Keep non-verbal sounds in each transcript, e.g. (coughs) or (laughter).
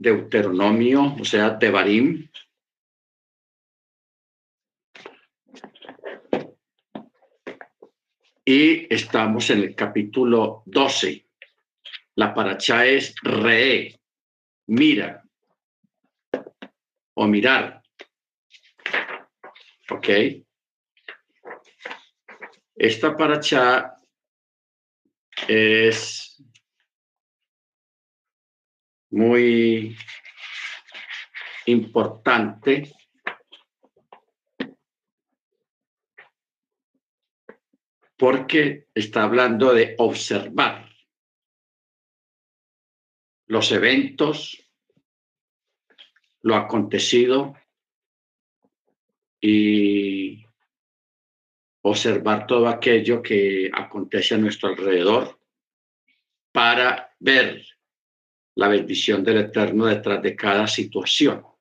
Deuteronomio, o sea, Tebarim. Y estamos en el capítulo 12. La paracha es re, mira o mirar. ¿Ok? Esta paracha es muy importante. Porque está hablando de observar los eventos, lo acontecido y observar todo aquello que acontece a nuestro alrededor para ver la bendición del Eterno detrás de cada situación. O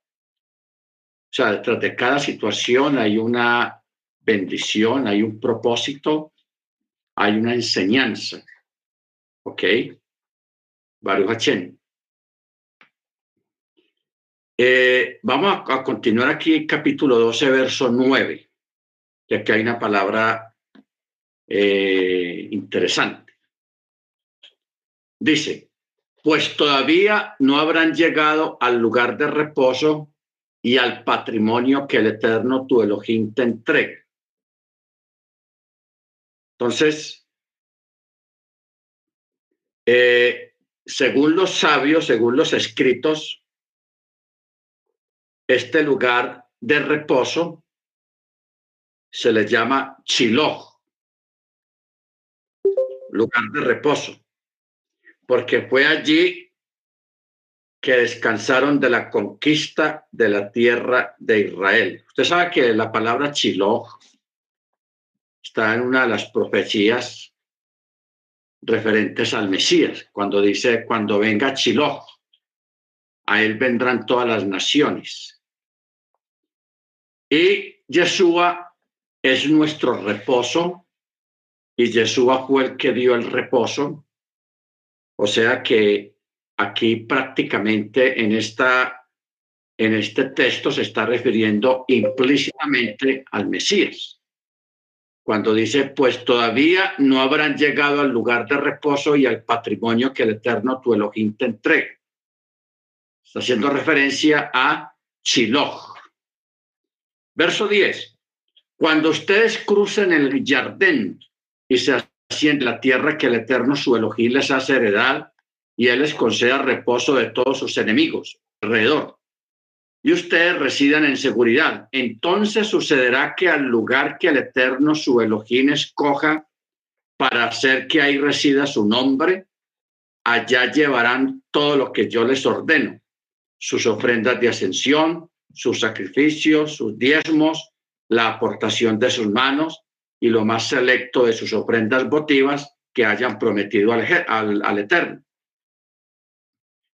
sea, detrás de cada situación hay una bendición, hay un propósito, hay una enseñanza. ¿Ok? Baruch eh, vamos a, a, continuar aquí, capítulo 12, verso 9 ya que hay una palabra eh, interesante. Dice, pues todavía no habrán llegado al lugar de reposo y al patrimonio que el Eterno tu Elohim te entrega. Entonces, eh, según los sabios, según los escritos, este lugar de reposo se les llama Chiloh, lugar de reposo, porque fue allí que descansaron de la conquista de la tierra de Israel. Usted sabe que la palabra Chiloh está en una de las profecías referentes al Mesías, cuando dice, cuando venga Chiloh, a él vendrán todas las naciones. Y Yeshua es nuestro reposo y Yeshua fue el que dio el reposo. O sea que aquí prácticamente en, esta, en este texto se está refiriendo implícitamente al Mesías. Cuando dice, pues todavía no habrán llegado al lugar de reposo y al patrimonio que el Eterno tu Elohim te entrega. Está haciendo referencia a Shiloh. Verso 10. Cuando ustedes crucen el jardín y se la tierra que el Eterno su Elohim les hace heredar y Él les conceda reposo de todos sus enemigos alrededor, y ustedes residan en seguridad, entonces sucederá que al lugar que el Eterno su Elohim escoja para hacer que ahí resida su nombre, allá llevarán todo lo que yo les ordeno, sus ofrendas de ascensión, sus sacrificios, sus diezmos, la aportación de sus manos y lo más selecto de sus ofrendas votivas que hayan prometido al, al, Eterno.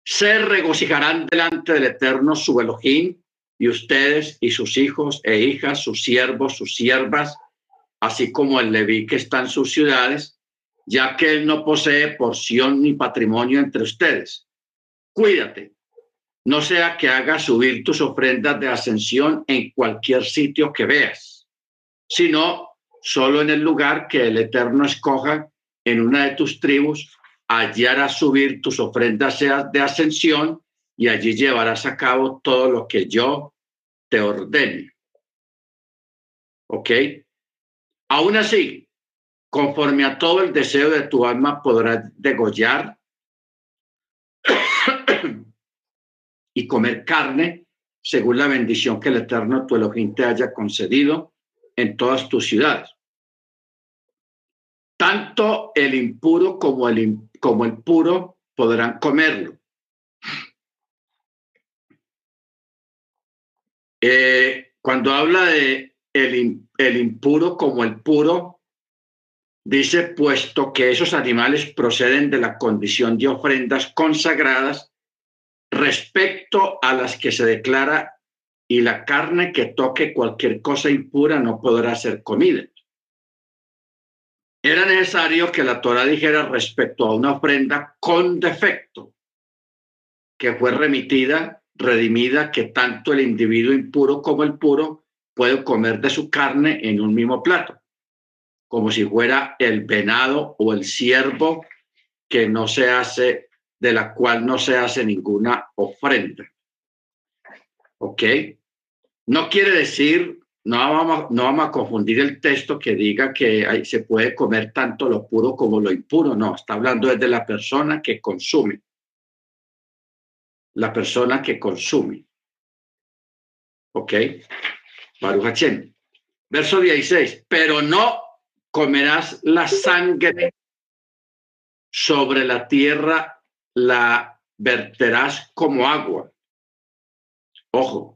Se regocijarán delante del Eterno su Elohim y ustedes y sus hijos e hijas, sus siervos, sus siervas, así como el Leví que está en sus ciudades, ya que él no posee porción ni patrimonio entre ustedes. Cuídate, no sea que haga subir tus ofrendas de ascensión en cualquier sitio que veas, sino solo en el lugar que el Eterno escoja en una de tus tribus, allí harás subir tus ofrendas de ascensión y allí llevarás a cabo todo lo que yo te ordene. ¿Ok? Aún así, conforme a todo el deseo de tu alma podrás degollar y comer carne según la bendición que el Eterno tu Elohim te haya concedido en todas tus ciudades. Tanto el impuro como el, como el puro podrán comerlo. Eh, cuando habla de el, el impuro como el puro, dice, puesto que esos animales proceden de la condición de ofrendas consagradas, respecto a las que se declara y la carne que toque cualquier cosa impura no podrá ser comida. Era necesario que la Torah dijera respecto a una ofrenda con defecto, que fue remitida, redimida, que tanto el individuo impuro como el puro puede comer de su carne en un mismo plato, como si fuera el venado o el ciervo que no se hace, de la cual no se hace ninguna ofrenda. ¿Ok? No quiere decir, no vamos, no vamos a confundir el texto que diga que se puede comer tanto lo puro como lo impuro. No, está hablando desde la persona que consume. La persona que consume. ¿Ok? Baruch Verso 16. Pero no comerás la sangre sobre la tierra, la verterás como agua. Ojo,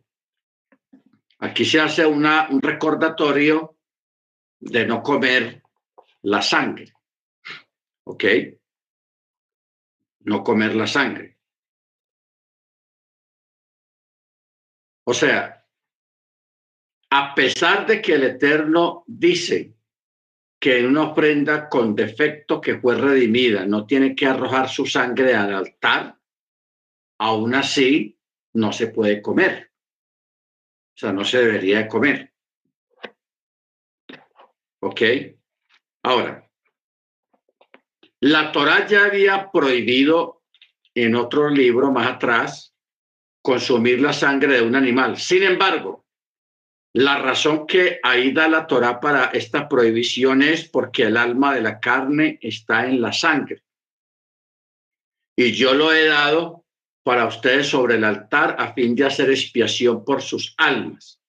Aquí se hace una, un recordatorio de no comer la sangre. ¿Ok? No comer la sangre. O sea, a pesar de que el Eterno dice que una ofrenda con defecto que fue redimida no tiene que arrojar su sangre al altar, aún así no se puede comer. O sea, no se debería comer. ¿Ok? Ahora, la Torah ya había prohibido en otro libro más atrás consumir la sangre de un animal. Sin embargo, la razón que ahí da la Torah para esta prohibición es porque el alma de la carne está en la sangre. Y yo lo he dado para ustedes sobre el altar a fin de hacer expiación por sus almas,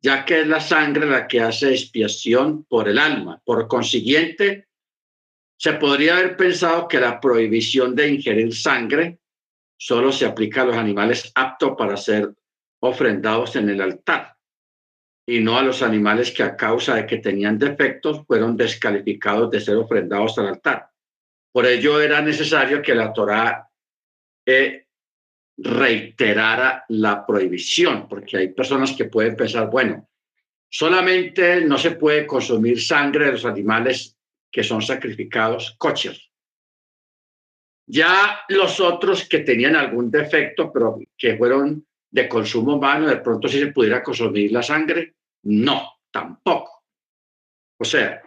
ya que es la sangre la que hace expiación por el alma. Por consiguiente, se podría haber pensado que la prohibición de ingerir sangre solo se aplica a los animales aptos para ser ofrendados en el altar y no a los animales que a causa de que tenían defectos fueron descalificados de ser ofrendados al altar. Por ello era necesario que la Torá eh, reiterara la prohibición, porque hay personas que pueden pensar, bueno, solamente no se puede consumir sangre de los animales que son sacrificados coches. Ya los otros que tenían algún defecto, pero que fueron de consumo humano, de pronto si se pudiera consumir la sangre, no, tampoco. O sea,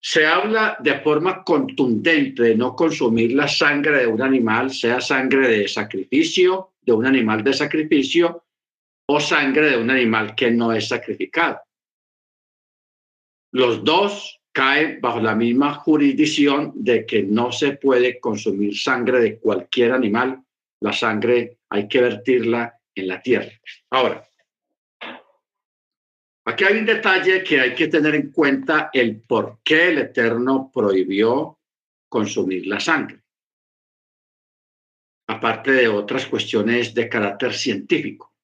se habla de forma contundente de no consumir la sangre de un animal, sea sangre de sacrificio, de un animal de sacrificio o sangre de un animal que no es sacrificado. Los dos caen bajo la misma jurisdicción de que no se puede consumir sangre de cualquier animal. La sangre hay que vertirla en la tierra. Ahora, Aquí hay un detalle que hay que tener en cuenta el por qué el Eterno prohibió consumir la sangre, aparte de otras cuestiones de carácter científico.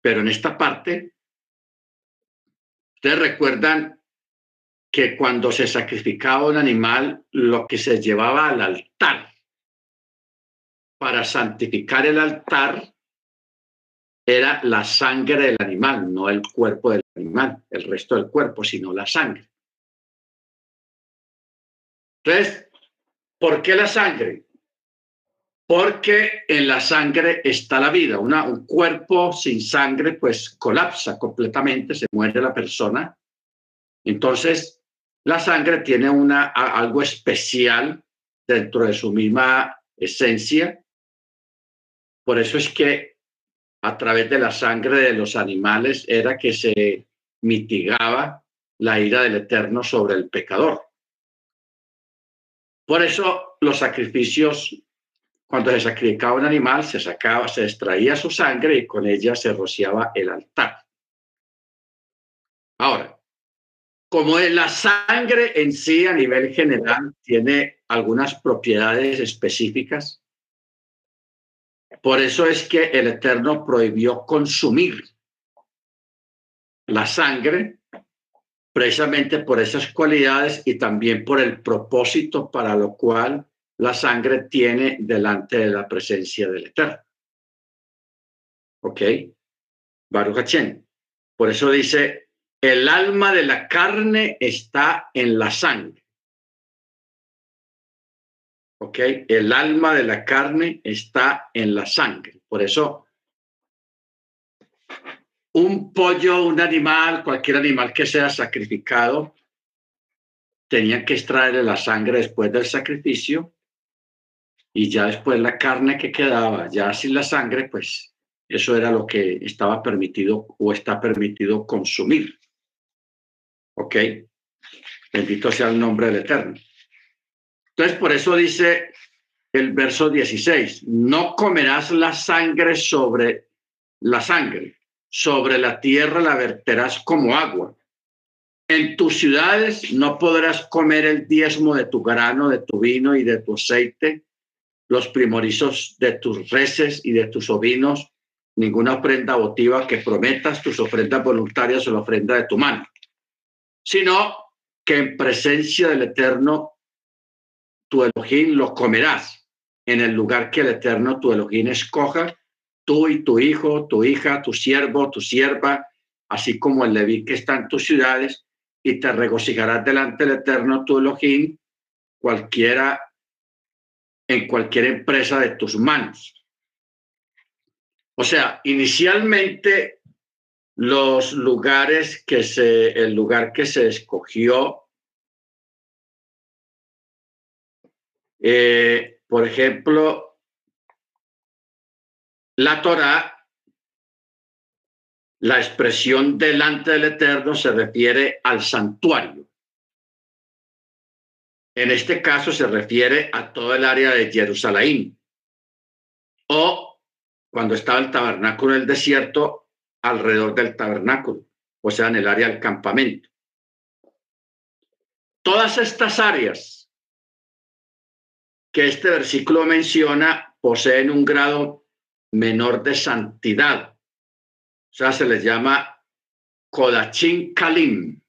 Pero en esta parte, ustedes recuerdan que cuando se sacrificaba un animal, lo que se llevaba al altar para santificar el altar era la sangre del animal, no el cuerpo del animal, el resto del cuerpo, sino la sangre. Entonces, ¿por qué la sangre? Porque en la sangre está la vida. Un cuerpo sin sangre pues colapsa completamente, se muere la persona. Entonces, la sangre tiene una, algo especial dentro de su misma esencia. Por eso es que a través de la sangre de los animales era que se mitigaba la ira del Eterno sobre el pecador. Por eso los sacrificios, cuando se sacrificaba un animal, se sacaba, se extraía su sangre y con ella se rociaba el altar. Ahora, como la sangre en sí a nivel general tiene algunas propiedades específicas, por eso es que el Eterno prohibió consumir la sangre precisamente por esas cualidades y también por el propósito para lo cual la sangre tiene delante de la presencia del Eterno. ¿Ok? Baruch Por eso dice, el alma de la carne está en la sangre. ¿Ok? El alma de la carne está en la sangre. Por eso, un pollo, un animal, cualquier animal que sea sacrificado, tenían que extraerle la sangre después del sacrificio y ya después la carne que quedaba, ya sin la sangre, pues eso era lo que estaba permitido o está permitido consumir. ¿Ok? Bendito sea el nombre del Eterno. Entonces, por eso dice el verso 16, no comerás la sangre sobre la sangre, sobre la tierra la verterás como agua. En tus ciudades no podrás comer el diezmo de tu grano, de tu vino y de tu aceite, los primorizos de tus reses y de tus ovinos, ninguna ofrenda votiva que prometas, tus ofrendas voluntarias o la ofrenda de tu mano, sino que en presencia del Eterno tu Elohim lo comerás en el lugar que el Eterno tu Elohim escoja, tú y tu hijo, tu hija, tu siervo, tu sierva, así como el Leví que está en tus ciudades, y te regocijarás delante del Eterno tu Elohim, cualquiera, en cualquier empresa de tus manos. O sea, inicialmente los lugares que se, el lugar que se escogió, eh, por ejemplo, la Torah la expresión delante del Eterno se refiere al santuario. En este caso se refiere a todo el área de Jerusalén. O cuando estaba el tabernáculo en el desierto, alrededor del tabernáculo, o sea, en el área del campamento. Todas estas áreas que este versículo menciona poseen un grado menor de santidad o sea, se les llama Kodachin Kalim.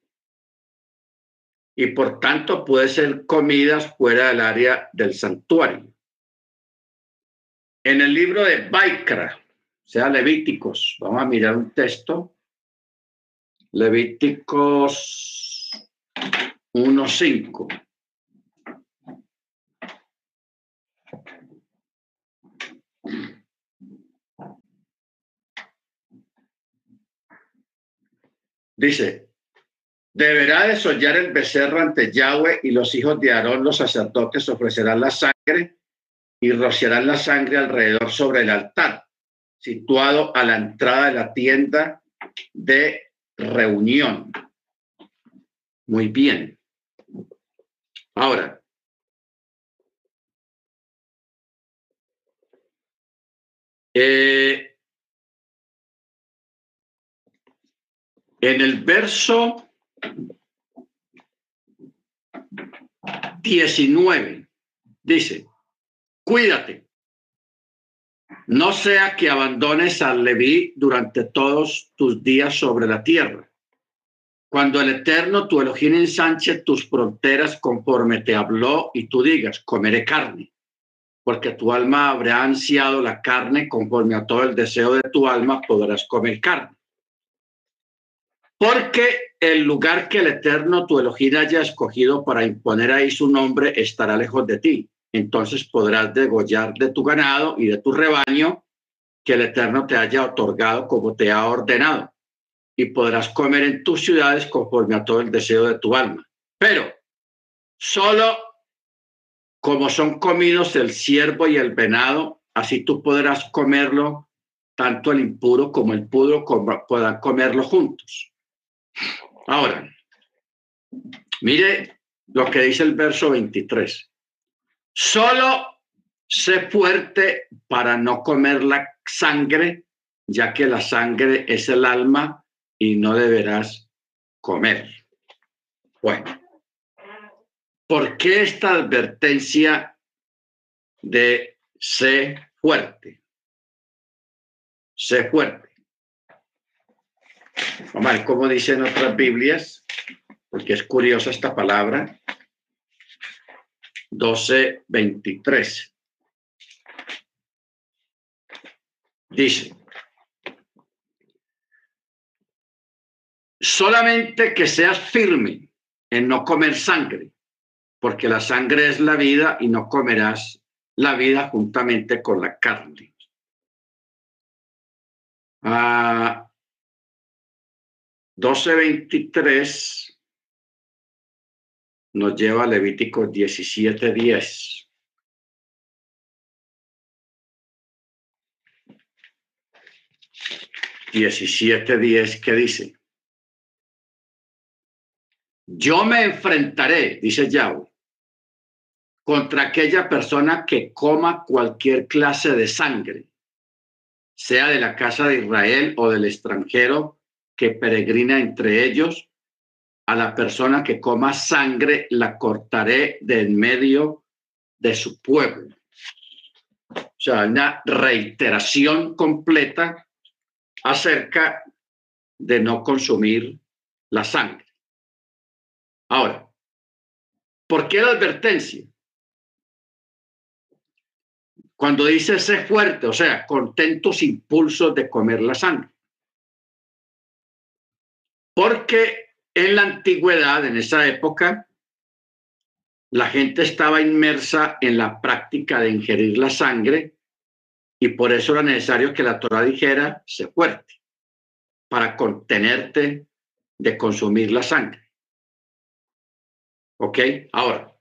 Y por tanto puede ser comidas fuera del área del santuario. En el libro de Baikra, o sea, Levíticos, vamos a mirar un texto. Levíticos 1.5. Dice, deberá desollar el becerro ante Yahweh y los hijos de Aarón, los sacerdotes, ofrecerán la sangre y rociarán la sangre alrededor sobre el altar, situado a la entrada de la tienda de reunión. Muy bien. Ahora, eh, En el verso 19 dice, cuídate, no sea que abandones al Leví durante todos tus días sobre la tierra. Cuando el Eterno, tu Elohim, ensanche tus fronteras conforme te habló y tú digas, comeré carne, porque tu alma habrá ansiado la carne conforme a todo el deseo de tu alma, podrás comer carne. Porque el lugar que el Eterno, tu Elohim, haya escogido para imponer ahí su nombre estará lejos de ti. Entonces podrás degollar de tu ganado y de tu rebaño que el Eterno te haya otorgado como te ha ordenado. Y podrás comer en tus ciudades conforme a todo el deseo de tu alma. Pero solo como son comidos el ciervo y el venado, así tú podrás comerlo, tanto el impuro como el puro puedan comerlo juntos. Ahora, mire lo que dice el verso 23. Solo sé fuerte para no comer la sangre, ya que la sangre es el alma y no deberás comer. Bueno, ¿por qué esta advertencia de sé fuerte? Sé fuerte. Ver cómo dicen otras Biblias, porque es curiosa esta palabra. 12.23. Dice, solamente que seas firme en no comer sangre, porque la sangre es la vida y no comerás la vida juntamente con la carne. a 12.23 nos lleva a Levítico 17.10. Diecisiete diez, ¿qué dice? Yo me enfrentaré, dice Yahweh, contra aquella persona que coma cualquier clase de sangre, sea de la casa de Israel o del extranjero que peregrina entre ellos, a la persona que coma sangre la cortaré de en medio de su pueblo. O sea, una reiteración completa acerca de no consumir la sangre. Ahora, ¿por qué la advertencia? Cuando dice sé fuerte, o sea, contentos impulsos de comer la sangre. Porque en la antigüedad, en esa época, la gente estaba inmersa en la práctica de ingerir la sangre y por eso era necesario que la Torah dijera, sé fuerte, para contenerte de consumir la sangre. ¿Ok? Ahora,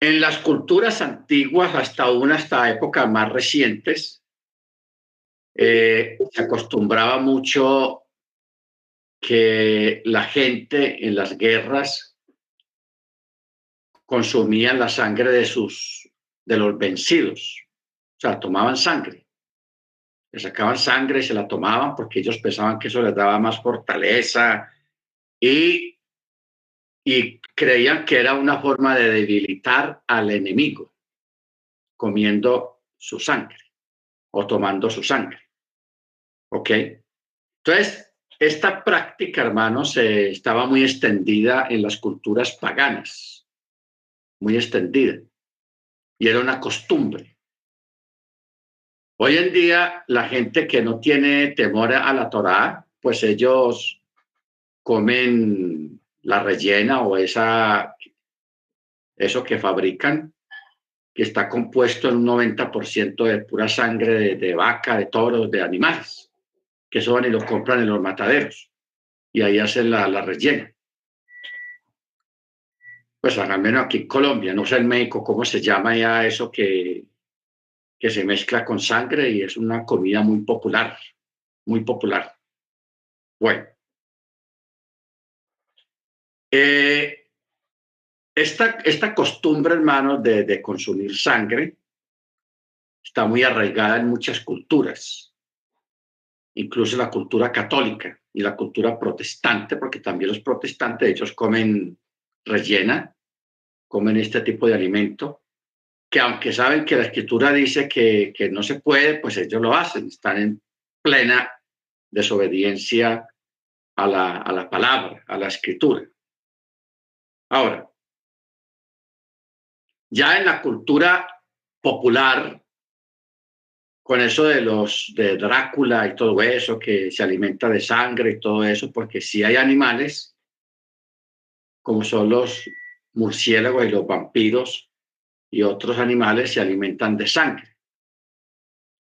en las culturas antiguas, hasta una, hasta épocas más recientes, eh, se acostumbraba mucho que la gente en las guerras consumían la sangre de sus de los vencidos, o sea, tomaban sangre, le sacaban sangre y se la tomaban porque ellos pensaban que eso les daba más fortaleza y, y creían que era una forma de debilitar al enemigo, comiendo su sangre o tomando su sangre. ¿Ok? Entonces, esta práctica, hermanos, estaba muy extendida en las culturas paganas, muy extendida, y era una costumbre. Hoy en día, la gente que no tiene temor a la Torá, pues ellos comen la rellena o esa, eso que fabrican, que está compuesto en un 90% de pura sangre de, de vaca, de toros, de animales que eso van y lo compran en los mataderos y ahí hacen la, la rellena. Pues al menos aquí en Colombia, no sé en México cómo se llama ya eso que, que se mezcla con sangre y es una comida muy popular, muy popular. Bueno. Eh, esta, esta costumbre, hermanos, de, de consumir sangre está muy arraigada en muchas culturas incluso la cultura católica y la cultura protestante, porque también los protestantes, ellos comen rellena, comen este tipo de alimento, que aunque saben que la escritura dice que, que no se puede, pues ellos lo hacen, están en plena desobediencia a la, a la palabra, a la escritura. Ahora, ya en la cultura popular, con eso de los de Drácula y todo eso, que se alimenta de sangre y todo eso, porque si hay animales, como son los murciélagos y los vampiros y otros animales, se alimentan de sangre.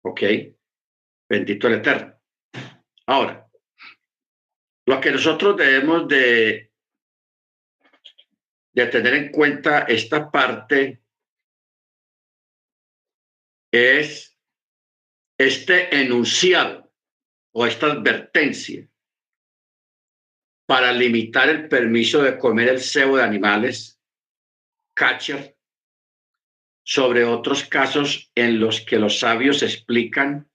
¿Ok? Bendito el Eterno. Ahora, lo que nosotros debemos de, de tener en cuenta esta parte es este enunciado o esta advertencia para limitar el permiso de comer el cebo de animales, catcher, sobre otros casos en los que los sabios explican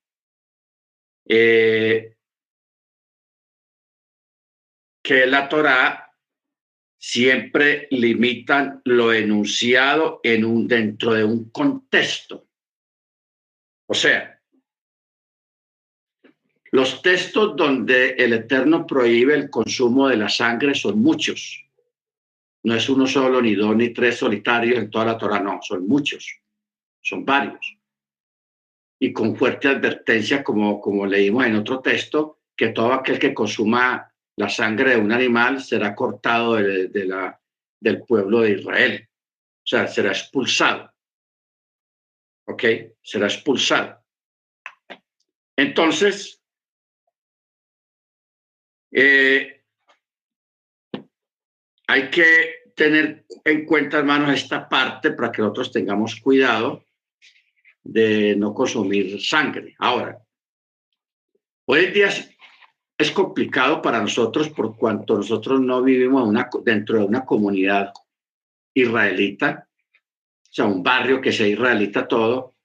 eh, que la Torá siempre limitan lo enunciado en un, dentro de un contexto. O sea, los textos donde el Eterno prohíbe el consumo de la sangre son muchos. No es uno solo, ni dos, ni tres solitarios en toda la Torah, no, son muchos, son varios. Y con fuerte advertencia, como, como leímos en otro texto, que todo aquel que consuma la sangre de un animal será cortado de, del pueblo de Israel. O sea, será expulsado. ¿Ok? Será expulsado. Entonces, eh, hay que tener en cuenta, hermanos, esta parte para que nosotros tengamos cuidado de no consumir sangre. Ahora, hoy en día es, complicado para nosotros por cuanto nosotros no vivimos una, dentro de una comunidad israelita, o sea, un barrio que sea israelita todo,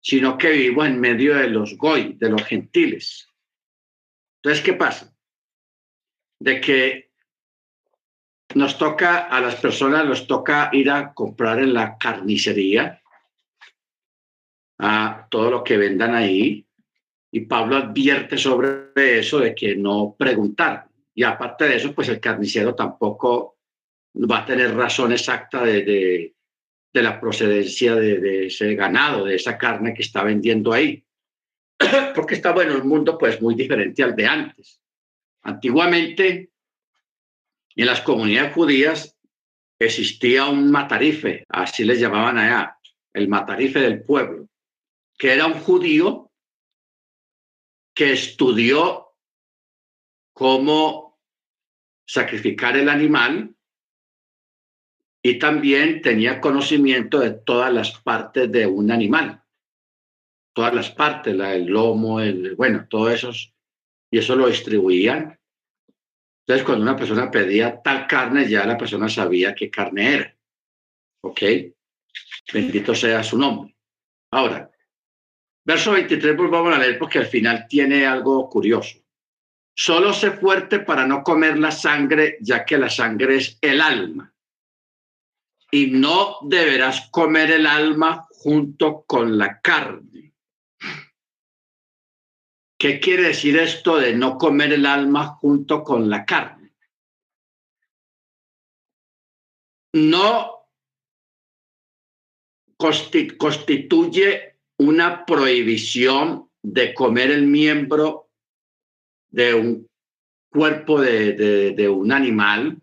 sino que vivimos en medio de los goy, de los gentiles. Entonces, ¿qué pasa? De que nos toca, a las personas nos toca ir a comprar en la carnicería a todo lo que vendan ahí. Y Pablo advierte sobre eso de que no preguntar. Y aparte de eso, pues el carnicero tampoco va a tener razón exacta de, de la procedencia de, ese ganado, de esa carne que está vendiendo ahí. (clears throat) Porque está, bueno, un mundo pues muy diferente al de antes. Antiguamente, en las comunidades judías existía un matarife, así les llamaban allá, el matarife del pueblo, que era un judío que estudió cómo sacrificar el animal y también tenía conocimiento de todas las partes de un animal, todas las partes, el lomo, el, bueno, todo eso, y eso lo distribuían. Entonces, cuando una persona pedía tal carne, ya la persona sabía qué carne era. ¿Ok? Bendito sea su nombre. Ahora, verso 23, pues vamos a leer porque al final tiene algo curioso. Solo sé fuerte para no comer la sangre, ya que la sangre es el alma y no deberás comer el alma junto con la carne. ¿Qué quiere decir esto de no comer el alma junto con la carne? No constituye una prohibición de comer el miembro de un cuerpo de, de un animal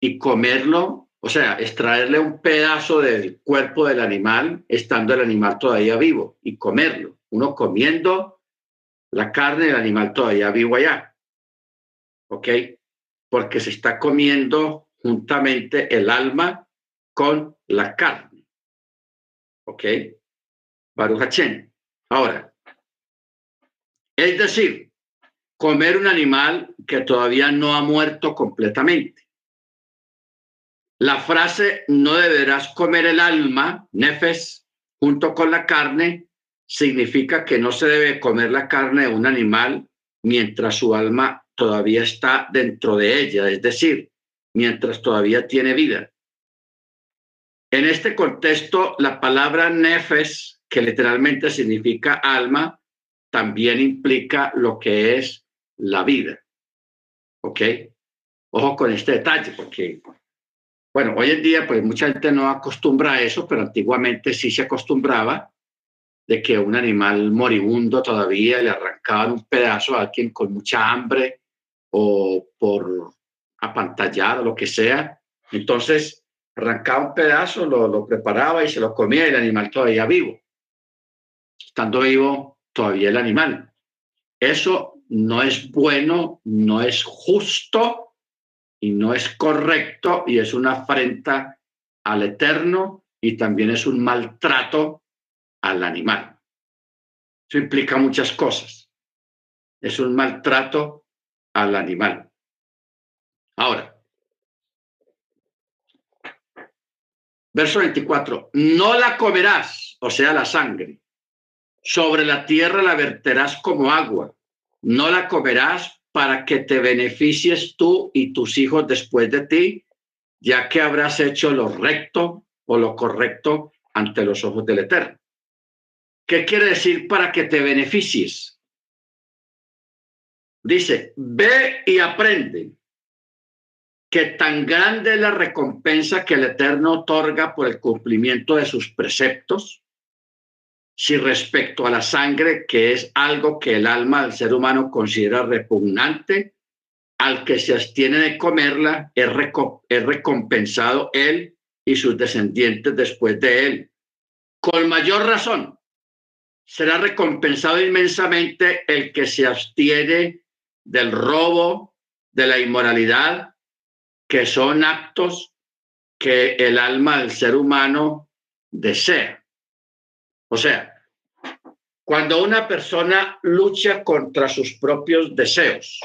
y comerlo, o sea, extraerle un pedazo del cuerpo del animal estando el animal todavía vivo y comerlo. Uno comiendo la carne del animal todavía vivo allá. ¿Ok? Porque se está comiendo juntamente el alma con la carne. ¿Ok? Baruch Ahora, es decir, comer un animal que todavía no ha muerto completamente. La frase no deberás comer el alma, nefes, junto con la carne, significa que no se debe comer la carne de un animal mientras su alma todavía está dentro de ella, es decir, mientras todavía tiene vida. En este contexto, la palabra nefes, que literalmente significa alma, también implica lo que es la vida. ¿Ok? Ojo con este detalle, porque bueno, hoy en día pues mucha gente no acostumbra a eso, pero antiguamente sí se acostumbraba de que un animal moribundo todavía le arrancaban un pedazo a alguien con mucha hambre o por apantallar lo que sea. Entonces arrancaba un pedazo, lo, lo preparaba y se lo comía y el animal todavía vivo. Estando vivo todavía el animal. Eso no es bueno, no es justo y no es correcto y es una afrenta al eterno y también es un maltrato al animal. Eso implica muchas cosas. Es un maltrato al animal. Ahora, verso 24, no la comerás, o sea, la sangre. Sobre la tierra la verterás como agua. No la comerás para que te beneficies tú y tus hijos después de ti, ya que habrás hecho lo recto o lo correcto ante los ojos del Eterno. ¿Qué quiere decir para que te beneficies? Dice, ve y aprende que tan grande es la recompensa que el Eterno otorga por el cumplimiento de sus preceptos, si respecto a la sangre, que es algo que el alma del ser humano considera repugnante, al que se abstiene de comerla, es, recompensado él y sus descendientes después de él. Con mayor razón, será recompensado inmensamente el que se abstiene del robo, de la inmoralidad, que son actos que el alma del ser humano desea. O sea, cuando una persona lucha contra sus propios deseos,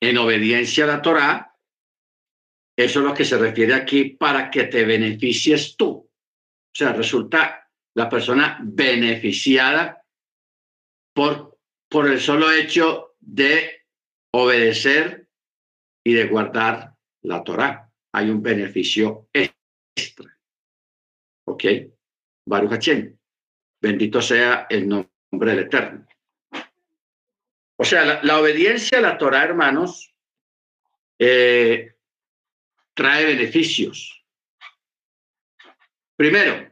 en obediencia a la Torá, eso es lo que se refiere aquí para que te beneficies tú. O sea, resulta la persona beneficiada por, por el solo hecho de obedecer y de guardar la Torá. Hay un beneficio extra. ¿Ok? Baruch Bendito sea el nombre del Eterno. O sea, la, obediencia a la Torah, hermanos, eh, trae beneficios. Primero,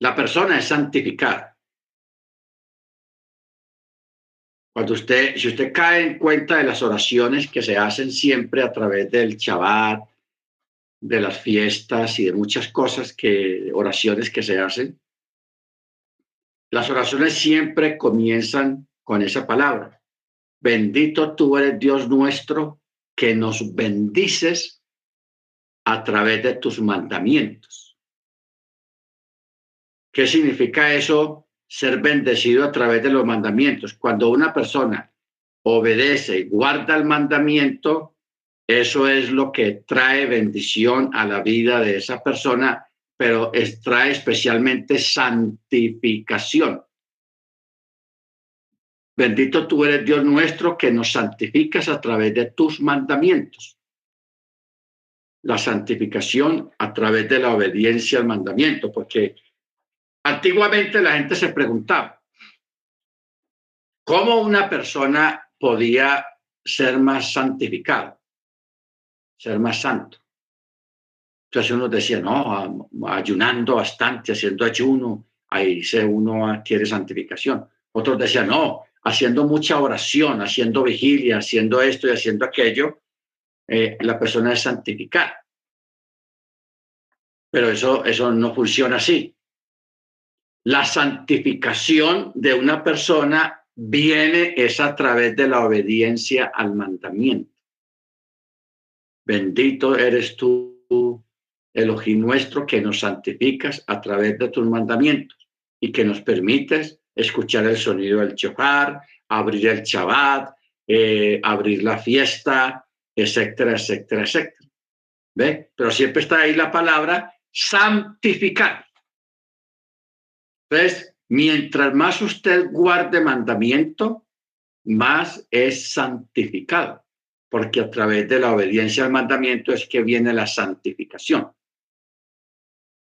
la persona es santificada. Cuando usted, si usted cae en cuenta de las oraciones que se hacen siempre a través del Shabbat, de las fiestas y de muchas cosas que, oraciones que se hacen, las oraciones siempre comienzan con esa palabra. Bendito tú eres Dios nuestro que nos bendices a través de tus mandamientos. ¿Qué significa eso? Ser bendecido a través de los mandamientos. Cuando una persona obedece y guarda el mandamiento, eso es lo que trae bendición a la vida de esa persona, pero trae especialmente santificación. Bendito tú eres Dios nuestro que nos santificas a través de tus mandamientos. La santificación a través de la obediencia al mandamiento, porque antiguamente la gente se preguntaba, ¿cómo una persona podía ser más santificada, ser más santo? Entonces uno decía, no, ayunando bastante, haciendo ayuno, ahí se uno adquiere santificación. Otros decían, no, haciendo mucha oración, haciendo vigilia, haciendo esto y haciendo aquello, eh, la persona es santificada. Pero eso, eso no funciona así. La santificación de una persona viene es a través de la obediencia al mandamiento. Bendito eres tú, Elohim nuestro, que nos santificas a través de tus mandamientos y que nos permites escuchar el sonido del chofar, abrir el chabat, eh, abrir la fiesta, etcétera, etcétera, etcétera. ¿Ve? Pero siempre está ahí la palabra santificar. Entonces, mientras más usted guarde mandamiento, más es santificado, porque a través de la obediencia al mandamiento es que viene la santificación.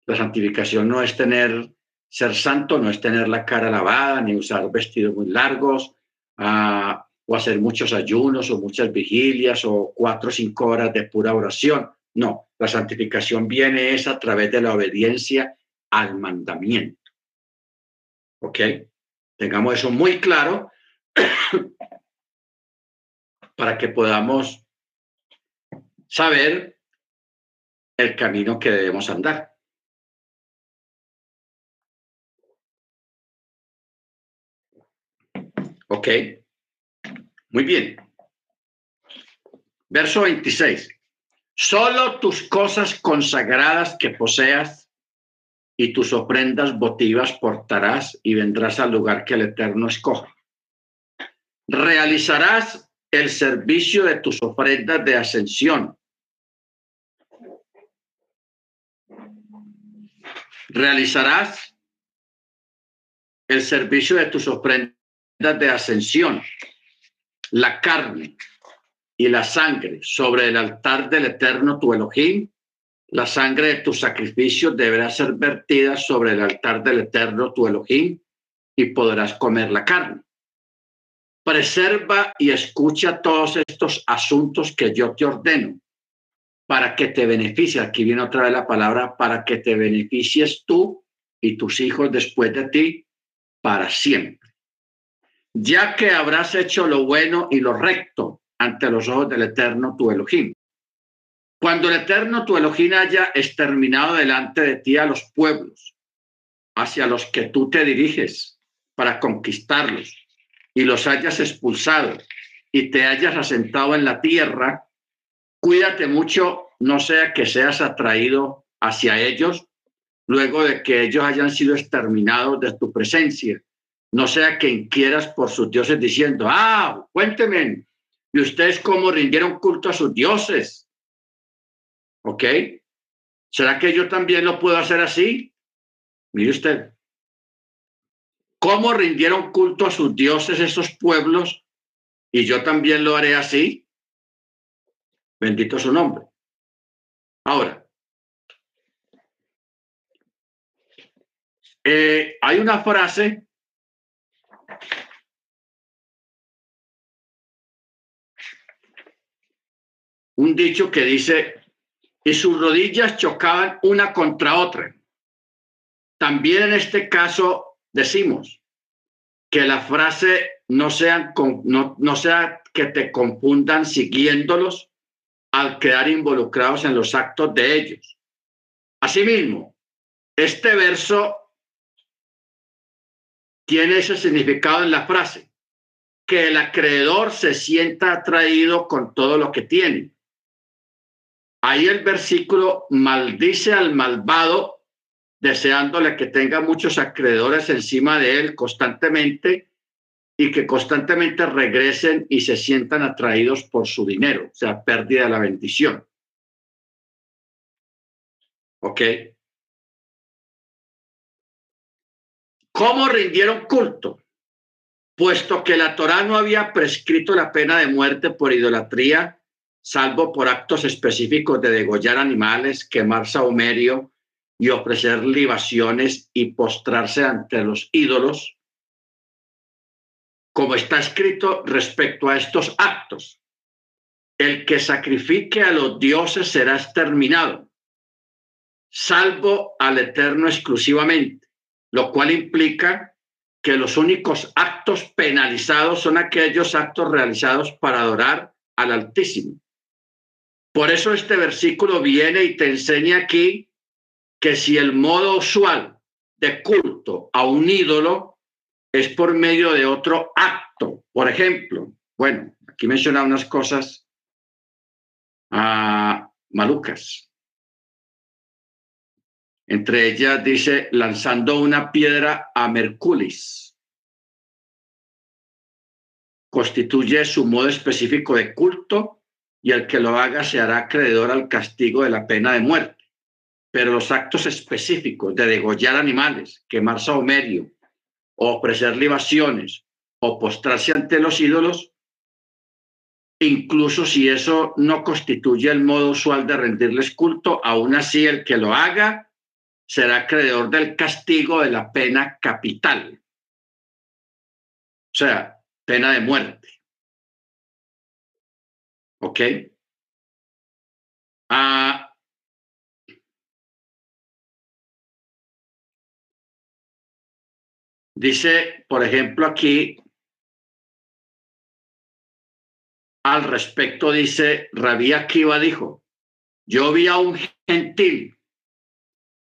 La santificación no es tener ser santo no es tener la cara lavada, ni usar vestidos muy largos, ah, o hacer muchos ayunos o muchas vigilias o cuatro o cinco horas de pura oración. No, la santificación viene es a través de la obediencia al mandamiento. ¿Ok? Tengamos eso muy claro (coughs) para que podamos saber el camino que debemos andar. Ok. Muy bien. Verso 26. Solo tus cosas consagradas que poseas y tus ofrendas votivas portarás y vendrás al lugar que el Eterno escoja. Realizarás el servicio de tus ofrendas de ascensión. Realizarás el servicio de tus ofrendas de ascensión, la carne y la sangre sobre el altar del eterno tu Elohim, la sangre de tus sacrificios deberá ser vertida sobre el altar del eterno tu Elohim y podrás comer la carne. Preserva y escucha todos estos asuntos que yo te ordeno para que te beneficie. Aquí viene otra vez la palabra, para que te beneficies tú y tus hijos después de ti para siempre ya que habrás hecho lo bueno y lo recto ante los ojos del Eterno tu Elohim. Cuando el Eterno tu Elohim haya exterminado delante de ti a los pueblos hacia los que tú te diriges para conquistarlos y los hayas expulsado y te hayas asentado en la tierra, cuídate mucho, no sea que seas atraído hacia ellos luego de que ellos hayan sido exterminados de tu presencia. No sea que inquieras por sus dioses diciendo, ah, cuénteme, ¿y ustedes cómo rindieron culto a sus dioses? ¿Ok? ¿Será que yo también lo puedo hacer así? Mire usted, ¿cómo rindieron culto a sus dioses esos pueblos? Y yo también lo haré así. Bendito su nombre. Ahora, eh, hay una frase un dicho que dice, y sus rodillas chocaban una contra otra. También en este caso decimos que la frase no, sean, no, no sea que te confundan siguiéndolos al quedar involucrados en los actos de ellos. Asimismo, este verso tiene ese significado en la frase, que el acreedor se sienta atraído con todo lo que tiene Ahí el versículo maldice al malvado, deseándole que tenga muchos acreedores encima de él constantemente y que constantemente regresen y se sientan atraídos por su dinero, o sea, pérdida de la bendición. ¿Ok? ¿Cómo rindieron culto? Puesto que la Torá no había prescrito la pena de muerte por idolatría, salvo por actos específicos de degollar animales, quemar saumerio y ofrecer libaciones y postrarse ante los ídolos, como está escrito respecto a estos actos. El que sacrifique a los dioses será exterminado, salvo al Eterno exclusivamente, lo cual implica que los únicos actos penalizados son aquellos actos realizados para adorar al Altísimo. Por eso este versículo viene y te enseña aquí que si el modo usual de culto a un ídolo es por medio de otro acto, por ejemplo, bueno, aquí menciona unas cosas a malucas. Entre ellas dice lanzando una piedra a Merculis. Constituye su modo específico de culto y el que lo haga se hará acreedor al castigo de la pena de muerte. Pero los actos específicos de degollar animales, quemar saumerio, o ofrecer libaciones, o postrarse ante los ídolos, incluso si eso no constituye el modo usual de rendirles culto, aún así el que lo haga será acreedor del castigo de la pena capital. O sea, pena de muerte. ¿Ok? Ah, dice, por ejemplo, aquí, al respecto dice, Rabí Akiva dijo, yo vi a un gentil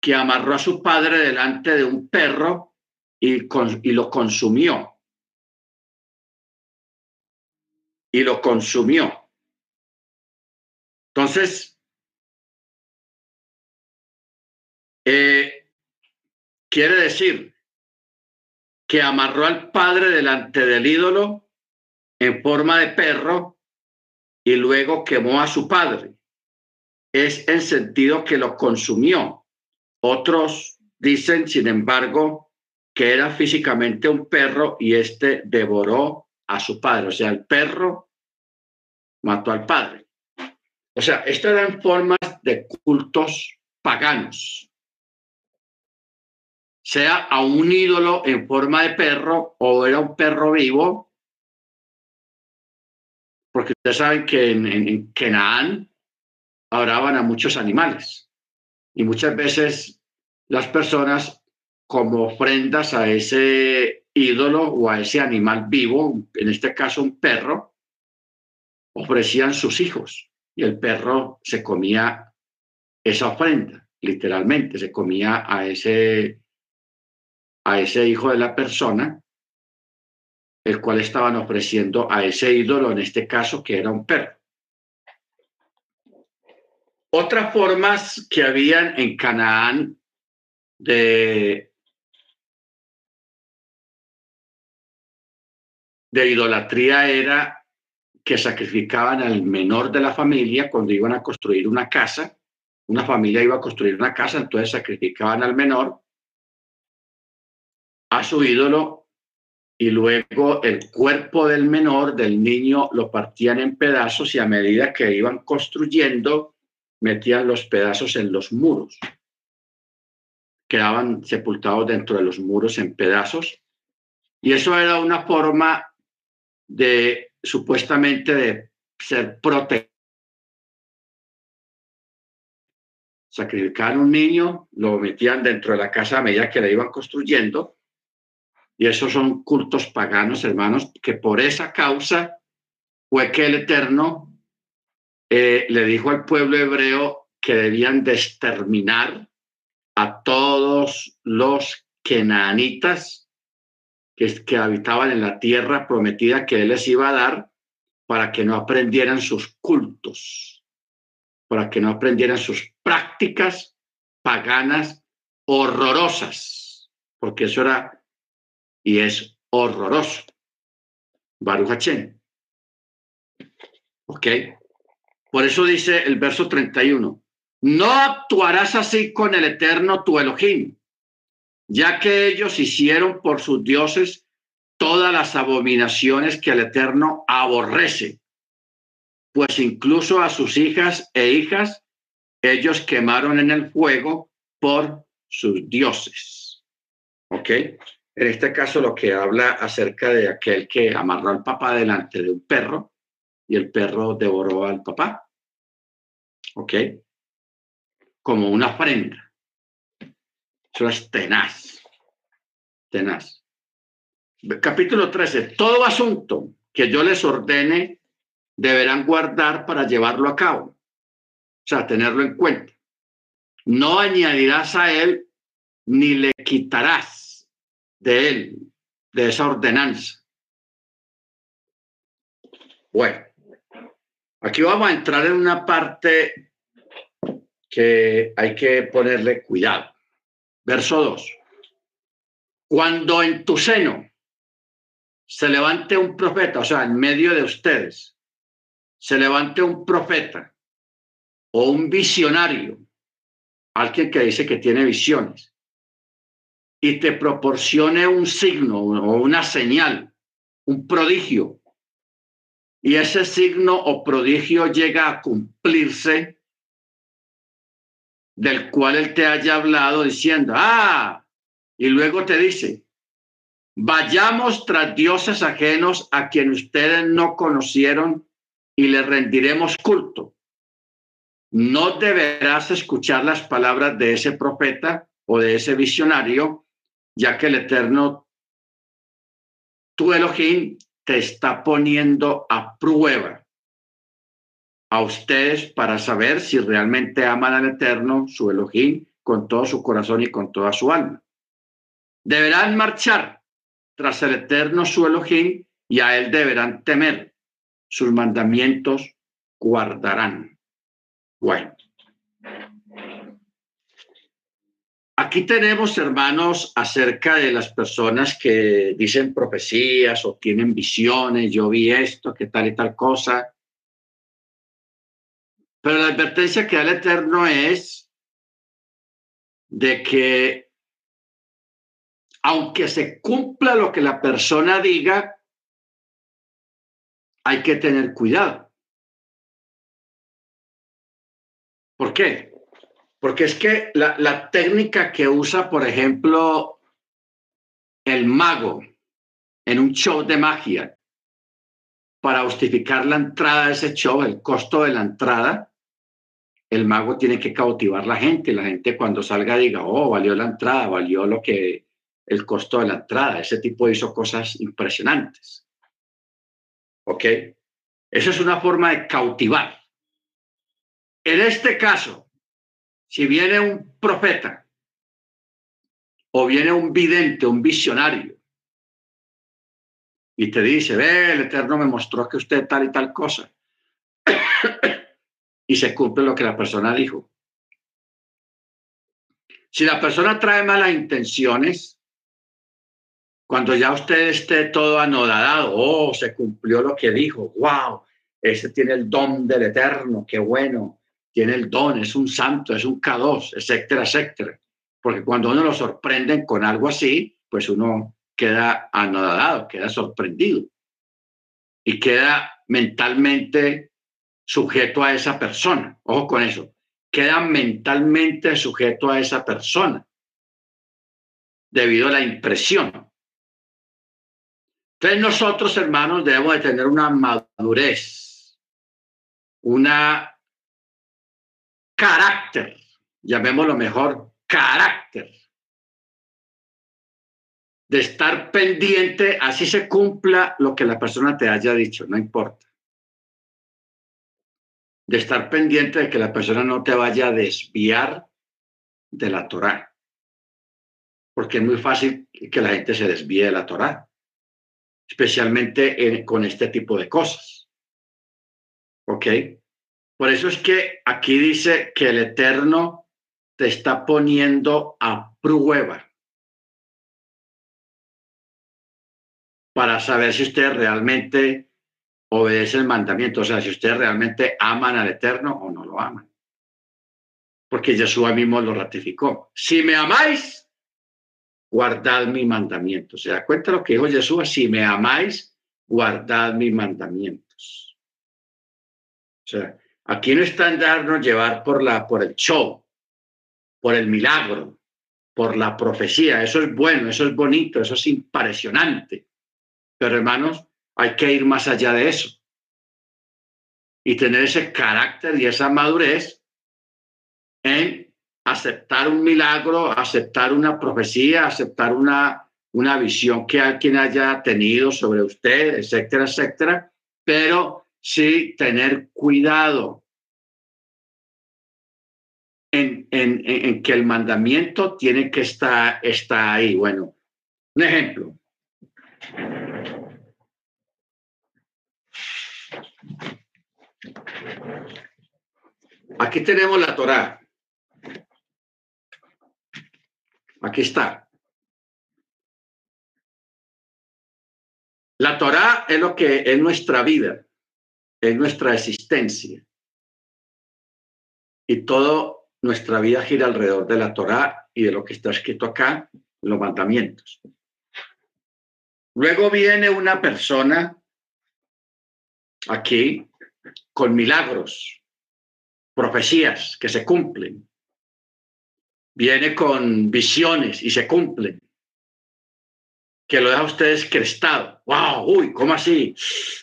que amarró a su padre delante de un perro y, y lo consumió. Y lo consumió. Entonces, eh, quiere decir que amarró al padre delante del ídolo en forma de perro y luego quemó a su padre. Es en sentido que lo consumió. Otros dicen, sin embargo, que era físicamente un perro y éste devoró a su padre. O sea, el perro mató al padre. O sea, estas eran formas de cultos paganos, sea a un ídolo en forma de perro o era un perro vivo, porque ustedes saben que en, en, Canaán adoraban a muchos animales. Y muchas veces las personas como ofrendas a ese ídolo o a ese animal vivo, en este caso un perro, ofrecían sus hijos. Y el perro se comía esa ofrenda, literalmente, se comía a ese, a ese hijo de la persona, el cual estaban ofreciendo a ese ídolo, en este caso, que era un perro. Otras formas que habían en Canaán de, de idolatría era que sacrificaban al menor de la familia cuando iban a construir una casa. Una familia iba a construir una casa, entonces sacrificaban al menor, a su ídolo, y luego el cuerpo del menor, del niño, lo partían en pedazos y a medida que iban construyendo, metían los pedazos en los muros. Quedaban sepultados dentro de los muros en pedazos. Y eso era una forma de supuestamente de ser protegido. Sacrificaban un niño, lo metían dentro de la casa a medida que la iban construyendo. Y esos son cultos paganos, hermanos, que por esa causa fue que el Eterno eh, le dijo al pueblo hebreo que debían de exterminar a todos los kenanitas que, que habitaban en la tierra prometida que Él les iba a dar para que no aprendieran sus cultos, para que no aprendieran sus prácticas paganas horrorosas, porque eso era y es horroroso. Baruch ¿Ok? Por eso dice el verso 31, no actuarás así con el eterno tu Elohim, ya que ellos hicieron por sus dioses todas las abominaciones que el Eterno aborrece, pues incluso a sus hijas e hijas ellos quemaron en el fuego por sus dioses. ¿Ok? En este caso lo que habla acerca de aquel que amarró al papá delante de un perro y el perro devoró al papá. ¿Ok? Como una ofrenda. Eso es tenaz, tenaz. Capítulo 13. Todo asunto que yo les ordene deberán guardar para llevarlo a cabo. O sea, tenerlo en cuenta. No añadirás a él ni le quitarás de él, de esa ordenanza. Bueno, aquí vamos a entrar en una parte que hay que ponerle cuidado. Verso 2. Cuando en tu seno se levante un profeta, o sea, en medio de ustedes, se levante un profeta o un visionario, alguien que dice que tiene visiones, y te proporcione un signo o una señal, un prodigio, y ese signo o prodigio llega a cumplirse del cual él te haya hablado diciendo, ah, y luego te dice, vayamos tras dioses ajenos a quien ustedes no conocieron y le rendiremos culto. No deberás escuchar las palabras de ese profeta o de ese visionario, ya que el Eterno, tu Elohim, te está poniendo a prueba a ustedes para saber si realmente aman al Eterno, su Elohim, con todo su corazón y con toda su alma. Deberán marchar tras el Eterno, su Elohim, y a él deberán temer. Sus mandamientos guardarán. Bueno. Aquí tenemos, hermanos, acerca de las personas que dicen profecías o tienen visiones, yo vi esto, que tal y tal cosa, pero la advertencia que da el Eterno es de que aunque se cumpla lo que la persona diga, hay que tener cuidado. ¿Por qué? Porque es que la, la técnica que usa, por ejemplo, el mago en un show de magia para justificar la entrada de ese show, el costo de la entrada, el mago tiene que cautivar la gente. La gente cuando salga diga, oh, valió la entrada, valió lo que el costo de la entrada. Ese tipo hizo cosas impresionantes. ¿Ok? Esa es una forma de cautivar. En este caso, si viene un profeta O viene un vidente, un visionario, y te dice, ve, el Eterno me mostró que usted tal y tal cosa. (coughs) y se cumple lo que la persona dijo. Si la persona trae malas intenciones, cuando ya usted esté todo anodado, oh, se cumplió lo que dijo, wow, ese tiene el don del Eterno, qué bueno, tiene el don, es un santo, es un K2, etcétera, etcétera. Porque cuando uno lo sorprenden con algo así, pues uno queda anodado, queda sorprendido y queda mentalmente sujeto a esa persona. Ojo con eso, queda mentalmente sujeto a esa persona debido a la impresión. Entonces nosotros, hermanos, debemos de tener una madurez, una carácter, llamémoslo mejor, carácter, de estar pendiente, así se cumpla lo que la persona te haya dicho, no importa. De estar pendiente de que la persona no te vaya a desviar de la Torá. Porque es muy fácil que la gente se desvíe de la Torá, especialmente con este tipo de cosas. ¿Ok? Por eso es que aquí dice que el Eterno te está poniendo a prueba para saber si usted realmente obedece el mandamiento, o sea, si ustedes realmente aman al Eterno o no lo aman. Porque Jesús mismo lo ratificó. Si me amáis, guardad mi mandamiento. ¿Se da cuenta lo que dijo Jesús? Si me amáis, guardad mis mandamientos. O sea, Aquí no está en darnos llevar por, la, por el show, por el milagro, por la profecía. Eso es bueno, eso es bonito, eso es impresionante. Pero hermanos, hay que ir más allá de eso. Y tener ese carácter y esa madurez en aceptar un milagro, aceptar una profecía, aceptar una, una visión que alguien haya tenido sobre usted, etcétera, etcétera. Pero sí tener cuidado en, que el mandamiento tiene que estar, está ahí. Bueno, un ejemplo. Aquí tenemos la Torá. Aquí está. La Torá es lo que es nuestra vida en nuestra existencia. Y toda nuestra vida gira alrededor de la Torá y de lo que está escrito acá, los mandamientos. Luego viene una persona aquí con milagros, profecías que se cumplen. Viene con visiones y se cumplen que lo deja ustedes crestado. ¡Wow! ¡Uy! ¿Cómo así?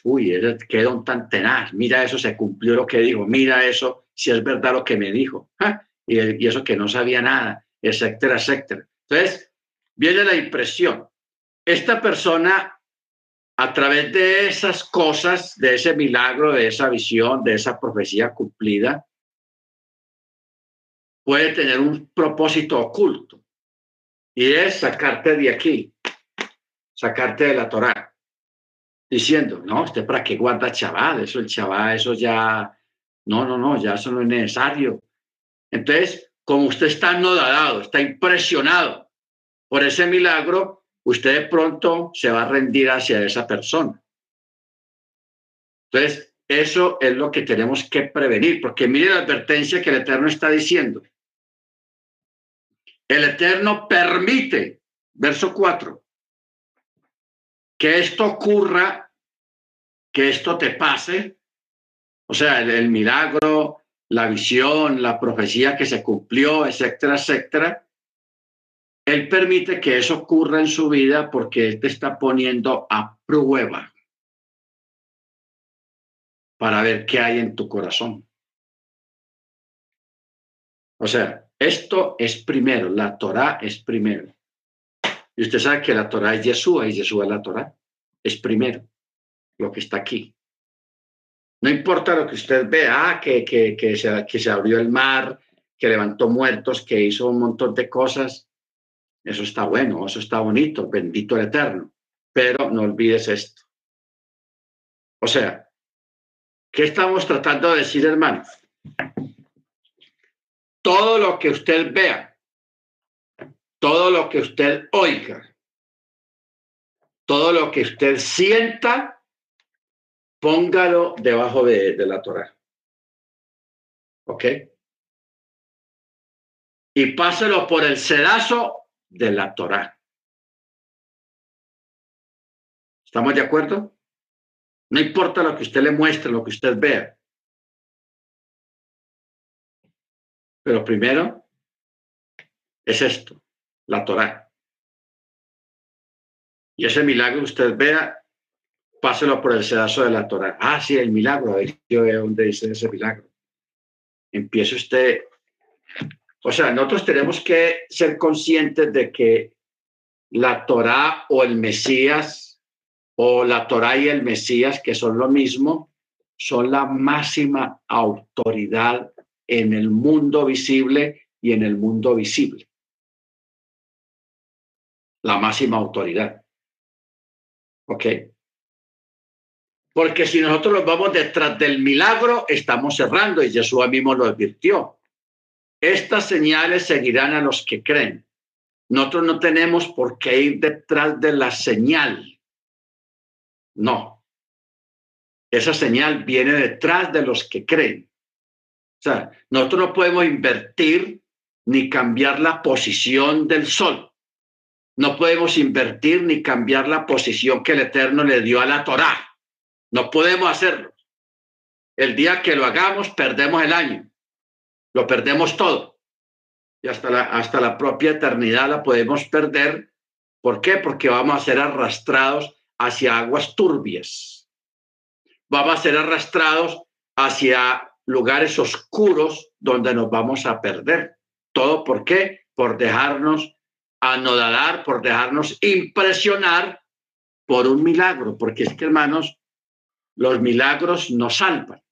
Uy, quedó tan tenaz. Mira eso, se cumplió lo que dijo. Mira eso, si es verdad lo que me dijo. ¿Ah? Y, eso que no sabía nada, etcétera, etcétera. Entonces, viene la impresión. Esta persona, a través de esas cosas, de ese milagro, de esa visión, de esa profecía cumplida, puede tener un propósito oculto. Y es sacarte de aquí, sacarte de la Torá, diciendo, no, usted para qué guarda chaval, eso el chaval, eso ya, no, no, no, ya eso no es necesario. Entonces, como usted está anodado, está impresionado por ese milagro, usted de pronto se va a rendir hacia esa persona. Entonces, eso es lo que tenemos que prevenir, porque mire la advertencia que el Eterno está diciendo. El Eterno permite, verso 4, que esto ocurra, que esto te pase, o sea, el, milagro, la visión, la profecía que se cumplió, etcétera, etcétera, él permite que eso ocurra en su vida porque Él te está poniendo a prueba para ver qué hay en tu corazón. O sea, esto es primero, la Torah es primero. Y usted sabe que la Torah es Yeshua y Yeshua es la Torah. Es primero lo que está aquí. No importa lo que usted vea, que, que, que, se, que se abrió el mar, que levantó muertos, que hizo un montón de cosas. Eso está bueno, eso está bonito, bendito el Eterno. Pero no olvides esto. O sea, ¿qué estamos tratando de decir, hermano? Todo lo que usted vea, todo lo que usted oiga, todo lo que usted sienta, póngalo debajo de, la Torah. ¿Ok? Y páselo por el sedazo de la Torah. ¿Estamos de acuerdo? No importa lo que usted le muestre, lo que usted vea. Pero primero es esto, la Torah. Y ese milagro usted vea, páselo por el sedazo de la Torah. Ah, sí, el milagro. Yo veo dónde dice ese milagro. Empiece usted. O sea, nosotros tenemos que ser conscientes de que la Torah o el Mesías o la Torah y el Mesías, que son lo mismo, son la máxima autoridad en el mundo visible y en el mundo visible. La máxima autoridad. ¿Ok? Porque si nosotros nos vamos detrás del milagro, estamos cerrando y Jesús mismo lo advirtió. Estas señales seguirán a los que creen. Nosotros no tenemos por qué ir detrás de la señal. No. Esa señal viene detrás de los que creen. O sea, nosotros no podemos invertir ni cambiar la posición del sol. No podemos invertir ni cambiar la posición que el Eterno le dio a la Torá. No podemos hacerlo. El día que lo hagamos, perdemos el año. Lo perdemos todo. Y hasta la, hasta la propia eternidad la podemos perder. ¿Por qué? Porque vamos a ser arrastrados hacia aguas turbias. Vamos a ser arrastrados hacia lugares oscuros donde nos vamos a perder. ¿Todo por qué? Por dejarnos anodar, por dejarnos impresionar por un milagro, porque es que, hermanos, los milagros no salvan.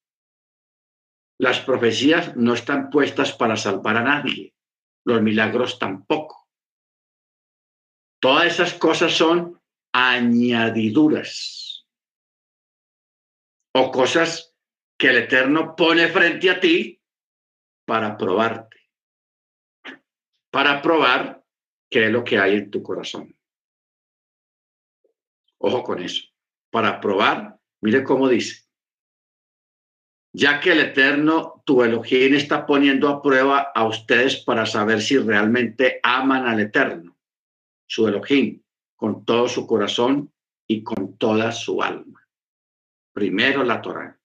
Las profecías no están puestas para salvar a nadie, los milagros tampoco. Todas esas cosas son añadiduras o cosas que el Eterno pone frente a ti para probarte, para probar qué es lo que hay en tu corazón. Ojo con eso, para probar, mire cómo dice, ya que el Eterno, tu Elohim, está poniendo a prueba a ustedes para saber si realmente aman al Eterno, su Elohim, con todo su corazón y con toda su alma. Primero la Torah.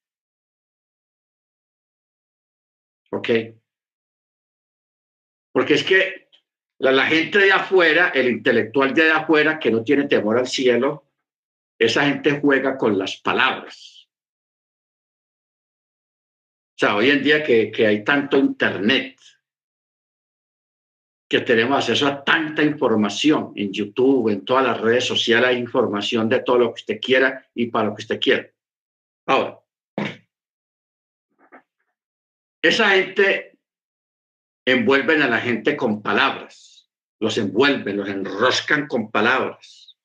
¿Ok? Porque es que la, gente de afuera, el intelectual de afuera que no tiene temor al cielo, esa gente juega con las palabras. O sea, hoy en día que, que hay tanto internet, que tenemos acceso a tanta información en YouTube, en todas las redes sociales, hay información de todo lo que usted quiera y para lo que usted quiera. Ahora, esa gente envuelven a la gente con palabras, los envuelven, los enroscan con palabras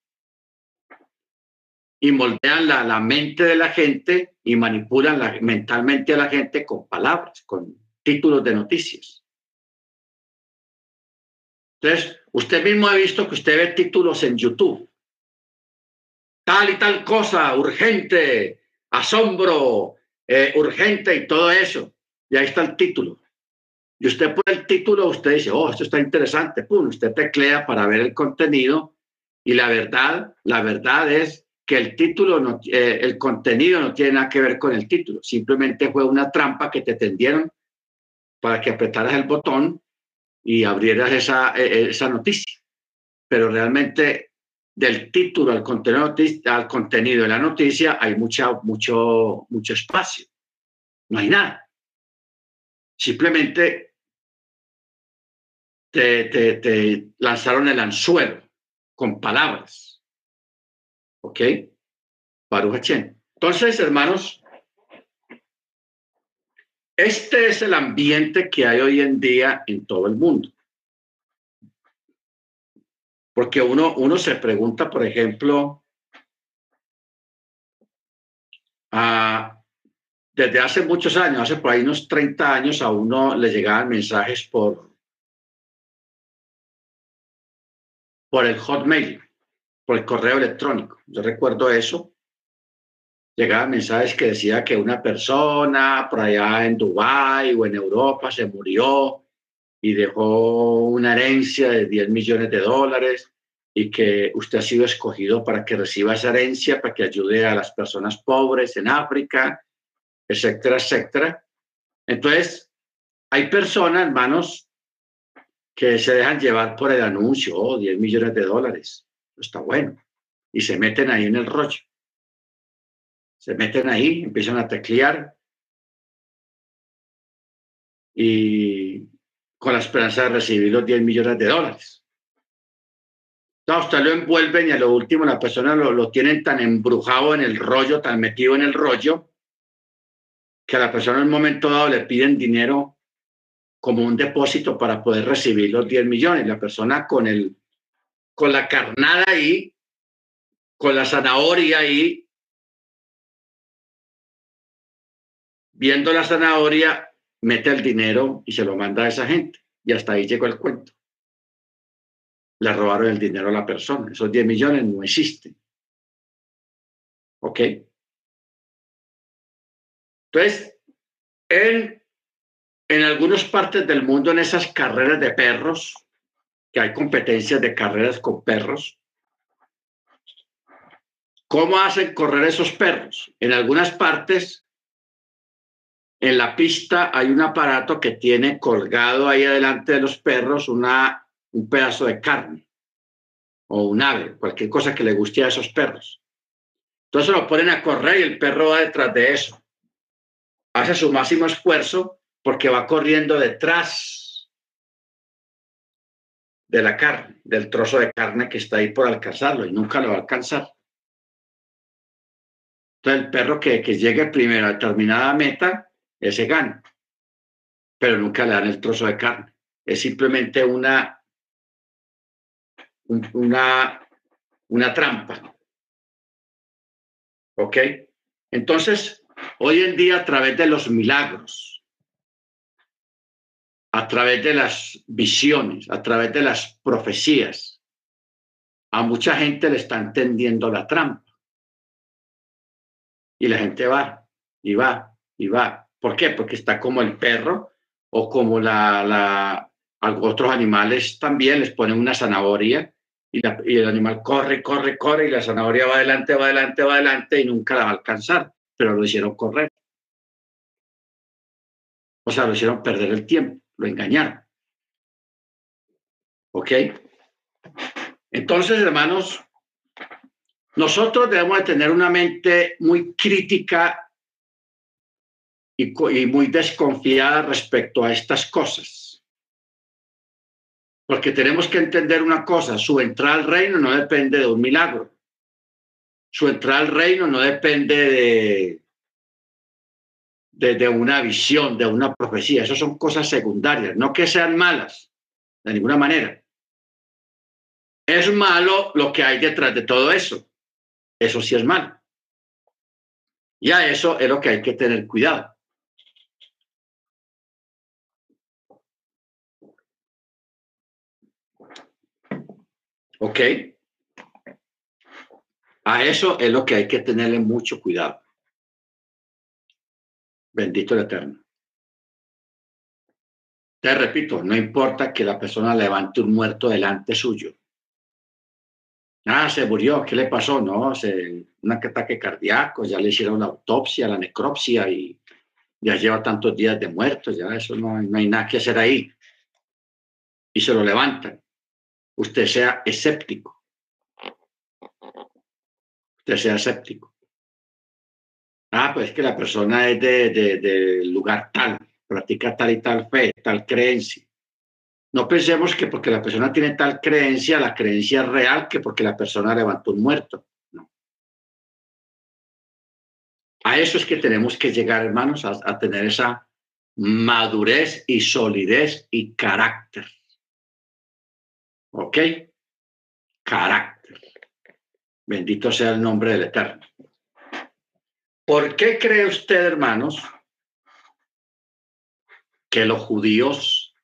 y moldean la, la mente de la gente y manipulan la, mentalmente a la gente con palabras, con títulos de noticias. Entonces, usted mismo ha visto que usted ve títulos en YouTube. Tal y tal cosa, urgente, asombro, eh, urgente y todo eso. Y ahí está el título. Y usted por el título, usted dice, oh, esto está interesante. Pum, usted teclea para ver el contenido. Y la verdad, la verdad es que el título, no, eh, el contenido no tiene nada que ver con el título. Simplemente fue una trampa que te tendieron para que apretaras el botón y abrieras esa, e, e, esa noticia. Pero realmente del título al contenido, al contenido de la noticia hay mucha, mucho, mucho espacio. No hay nada. Simplemente te, lanzaron el anzuelo con palabras. ¿Ok? Baruch Entonces, hermanos, este es el ambiente que hay hoy en día en todo el mundo. Porque uno, uno se pregunta, por ejemplo, desde hace muchos años, hace por ahí unos 30 años, a uno le llegaban mensajes por, por el hotmail, por el correo electrónico. Yo recuerdo eso. Llegaban mensajes que decía que una persona por allá en Dubái o en Europa se murió y dejó una herencia de 10 millones de dólares y que usted ha sido escogido para que reciba esa herencia, para que ayude a las personas pobres en África, etcétera, etcétera. Entonces, hay personas, hermanos, que se dejan llevar por el anuncio, oh, 10 millones de dólares, está bueno, y se meten ahí en el rollo. Se meten ahí, empiezan a teclear y con la esperanza de recibir los 10 millones de dólares. Usted lo envuelven y a lo último la persona lo, lo tienen tan embrujado en el rollo, tan metido en el rollo, que a la persona en un momento dado le piden dinero como un depósito para poder recibir los 10 millones. La persona con, el, con la carnada ahí, con la zanahoria ahí, viendo la zanahoria, mete el dinero y se lo manda a esa gente. Y hasta ahí llegó el cuento. Le robaron el dinero a la persona. Esos 10 millones no existen. ¿Ok? Entonces, en, en algunas partes del mundo, en esas carreras de perros, que hay competencias de carreras con perros, ¿cómo hacen correr esos perros? En algunas partes en la pista hay un aparato que tiene colgado ahí adelante de los perros una, un pedazo de carne o un ave, cualquier cosa que le guste a esos perros. Entonces lo ponen a correr y el perro va detrás de eso. Hace su máximo esfuerzo porque va corriendo detrás de la carne, del trozo de carne que está ahí por alcanzarlo y nunca lo va a alcanzar. Entonces el perro que, que llegue primero a determinada meta ese gana, pero nunca le dan el trozo de carne. Es simplemente una, una, una trampa. ¿Ok? Entonces, hoy en día a través de los milagros, a través de las visiones, a través de las profecías, a mucha gente le está entendiendo la trampa. Y la gente va, y va, y va, ¿Por qué? Porque está como el perro o como la, la, otros animales también les ponen una zanahoria y, y, el animal corre, corre, corre y la zanahoria va adelante, va adelante, va adelante y nunca la va a alcanzar, pero lo hicieron correr. O sea, lo hicieron perder el tiempo, lo engañaron. ¿Ok? Entonces, hermanos, nosotros debemos de tener una mente muy crítica y, muy desconfiada respecto a estas cosas. Porque tenemos que entender una cosa, su entrada al reino no depende de un milagro. Su entrada al reino no depende de, de, una visión, de una profecía. Esas son cosas secundarias, no que sean malas, de ninguna manera. Es malo lo que hay detrás de todo eso. Eso sí es malo. Y a eso es lo que hay que tener cuidado. ¿Ok? A eso es lo que hay que tenerle mucho cuidado. Bendito el Eterno. Te repito, no importa que la persona levante un muerto delante suyo. Ah, se murió, ¿qué le pasó? No, un ataque cardíaco, ya le hicieron la autopsia, la necropsia y ya lleva tantos días de muerto, ya eso no, no hay nada que hacer ahí. Y se lo levantan usted sea escéptico. Usted sea escéptico. Ah, pues que la persona es de, de, lugar tal, practica tal y tal fe, tal creencia. No pensemos que porque la persona tiene tal creencia, la creencia es real que porque la persona levantó un muerto. No. A eso es que tenemos que llegar, hermanos, a tener esa madurez y solidez y carácter. ¿Ok? carácter. Bendito sea el nombre del Eterno. ¿Por qué cree usted, hermanos, que los judíos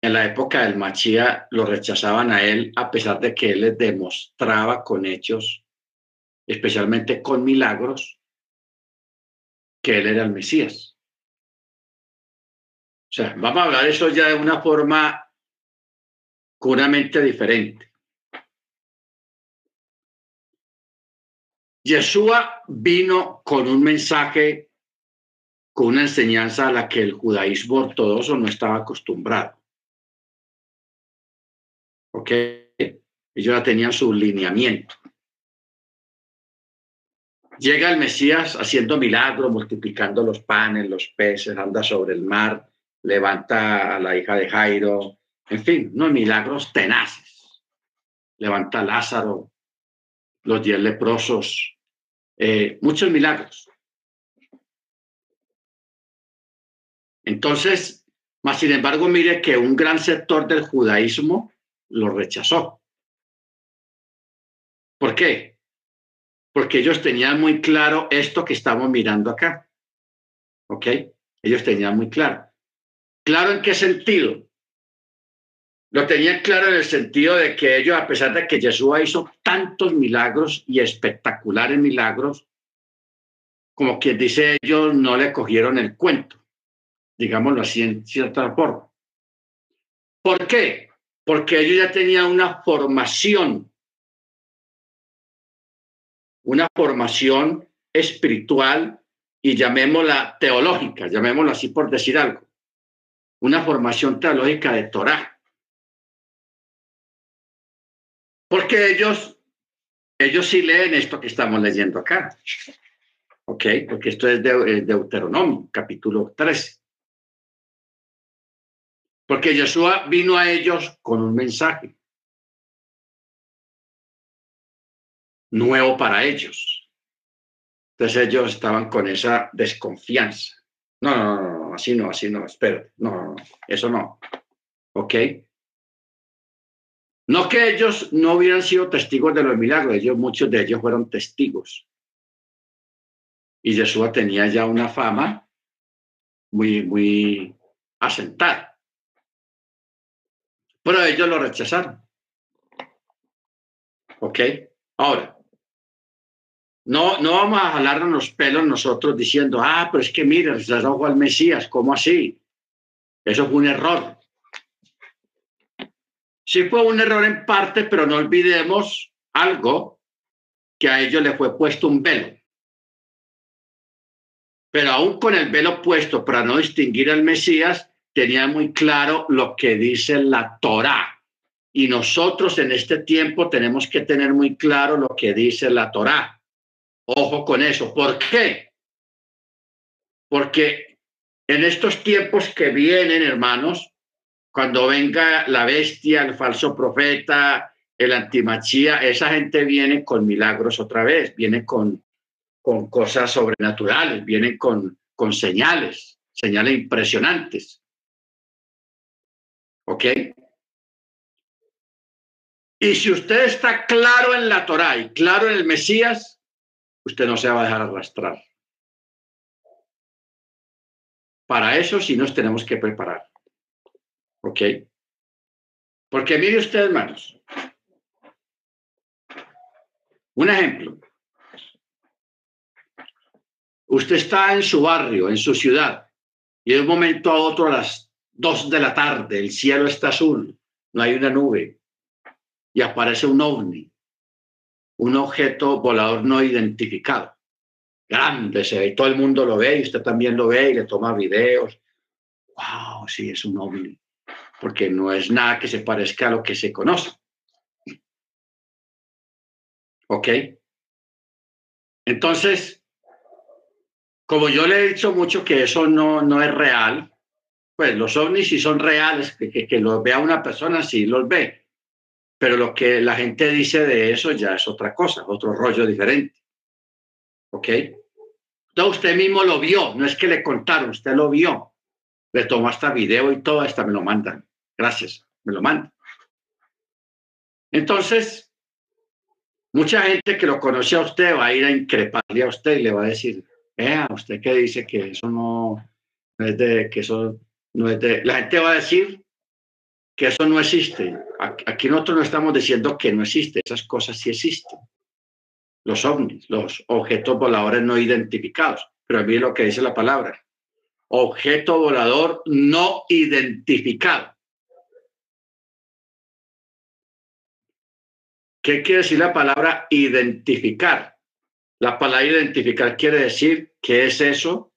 en la época del Machía lo rechazaban a él a pesar de que él les demostraba con hechos, especialmente con milagros, que él era el Mesías? O sea, vamos a hablar eso ya de una forma puramente diferente. Yeshua vino con un mensaje, con una enseñanza a la que el judaísmo ortodoxo no estaba acostumbrado. ¿Ok? Ellos ya tenían su lineamiento. Llega el Mesías haciendo milagros, multiplicando los panes, los peces, anda sobre el mar, levanta a la hija de Jairo, en fin, no milagros tenaces. Levanta a Lázaro, los diez leprosos, eh, muchos milagros. Entonces, más sin embargo, mire que un gran sector del judaísmo lo rechazó. ¿Por qué? Porque ellos tenían muy claro esto que estamos mirando acá. ¿Ok? Ellos tenían muy claro. ¿Claro en qué sentido? Lo tenían claro en el sentido de que ellos, a pesar de que Jesús hizo tantos milagros y espectaculares milagros, como quien dice ellos, no le cogieron el cuento, digámoslo así en cierta forma. ¿Por qué? Porque ellos ya tenían una formación, una formación espiritual y llamémosla teológica, llamémoslo así por decir algo, una formación teológica de Torah Porque ellos, ellos sí leen esto que estamos leyendo acá. ¿Ok? Porque esto es de eh, Deuteronomio, capítulo 13. Porque Jesús vino a ellos con un mensaje nuevo para ellos. Entonces ellos estaban con esa desconfianza. No, no, no, así no, así no, espera, no, no, eso no. ¿Ok? No que ellos no hubieran sido testigos de los milagros, ellos, muchos de ellos fueron testigos. Y Jesús tenía ya una fama muy, muy asentada. Pero ellos lo rechazaron. ¿Ok? Ahora, no, no vamos a jalarnos los pelos nosotros diciendo, ah, pero es que mira, arrojó al Mesías, ¿cómo así? Eso fue un error. Sí fue un error en parte, pero no olvidemos algo, que a ellos le fue puesto un velo. Pero aún con el velo puesto para no distinguir al Mesías, tenía muy claro lo que dice la Torá. Y nosotros en este tiempo tenemos que tener muy claro lo que dice la Torá. Ojo con eso. ¿Por qué? Porque en estos tiempos que vienen, hermanos, cuando venga la bestia, el falso profeta, el antimachía, esa gente viene con milagros otra vez, viene con, con cosas sobrenaturales, viene con, con señales, señales impresionantes. ¿Ok? Y si usted está claro en la Torá y claro en el Mesías, usted no se va a dejar arrastrar. Para eso sí nos tenemos que preparar. ¿Ok? Porque mire usted, hermanos, un ejemplo. Usted está en su barrio, en su ciudad, y de un momento a otro a las dos de la tarde, el cielo está azul, no hay una nube, y aparece un ovni, un objeto volador no identificado. Grande se ve, todo el mundo lo ve, y usted también lo ve y le toma videos. ¡Wow! Sí, es un ovni porque no es nada que se parezca a lo que se conoce. ¿Ok? Entonces, como yo le he dicho mucho que eso no, no es real, pues los ovnis sí son reales, que, que, que los vea una persona, sí los ve. Pero lo que la gente dice de eso ya es otra cosa, otro rollo diferente. ¿Ok? Entonces usted mismo lo vio, no es que le contaron, usted lo vio. Le tomó hasta video y todo, hasta me lo mandan. Gracias, me lo manda. Entonces, mucha gente que lo conoce a usted va a ir a increparle a usted y le va a decir, vea, usted que dice que eso no, es de, que eso no es de, la gente va a decir que eso no existe. Aquí nosotros no estamos diciendo que no existe, esas cosas sí existen. Los ovnis, los objetos voladores no identificados. Pero mí lo que dice la palabra, objeto volador no identificado. ¿Qué quiere decir la palabra identificar? La palabra identificar quiere decir qué es eso,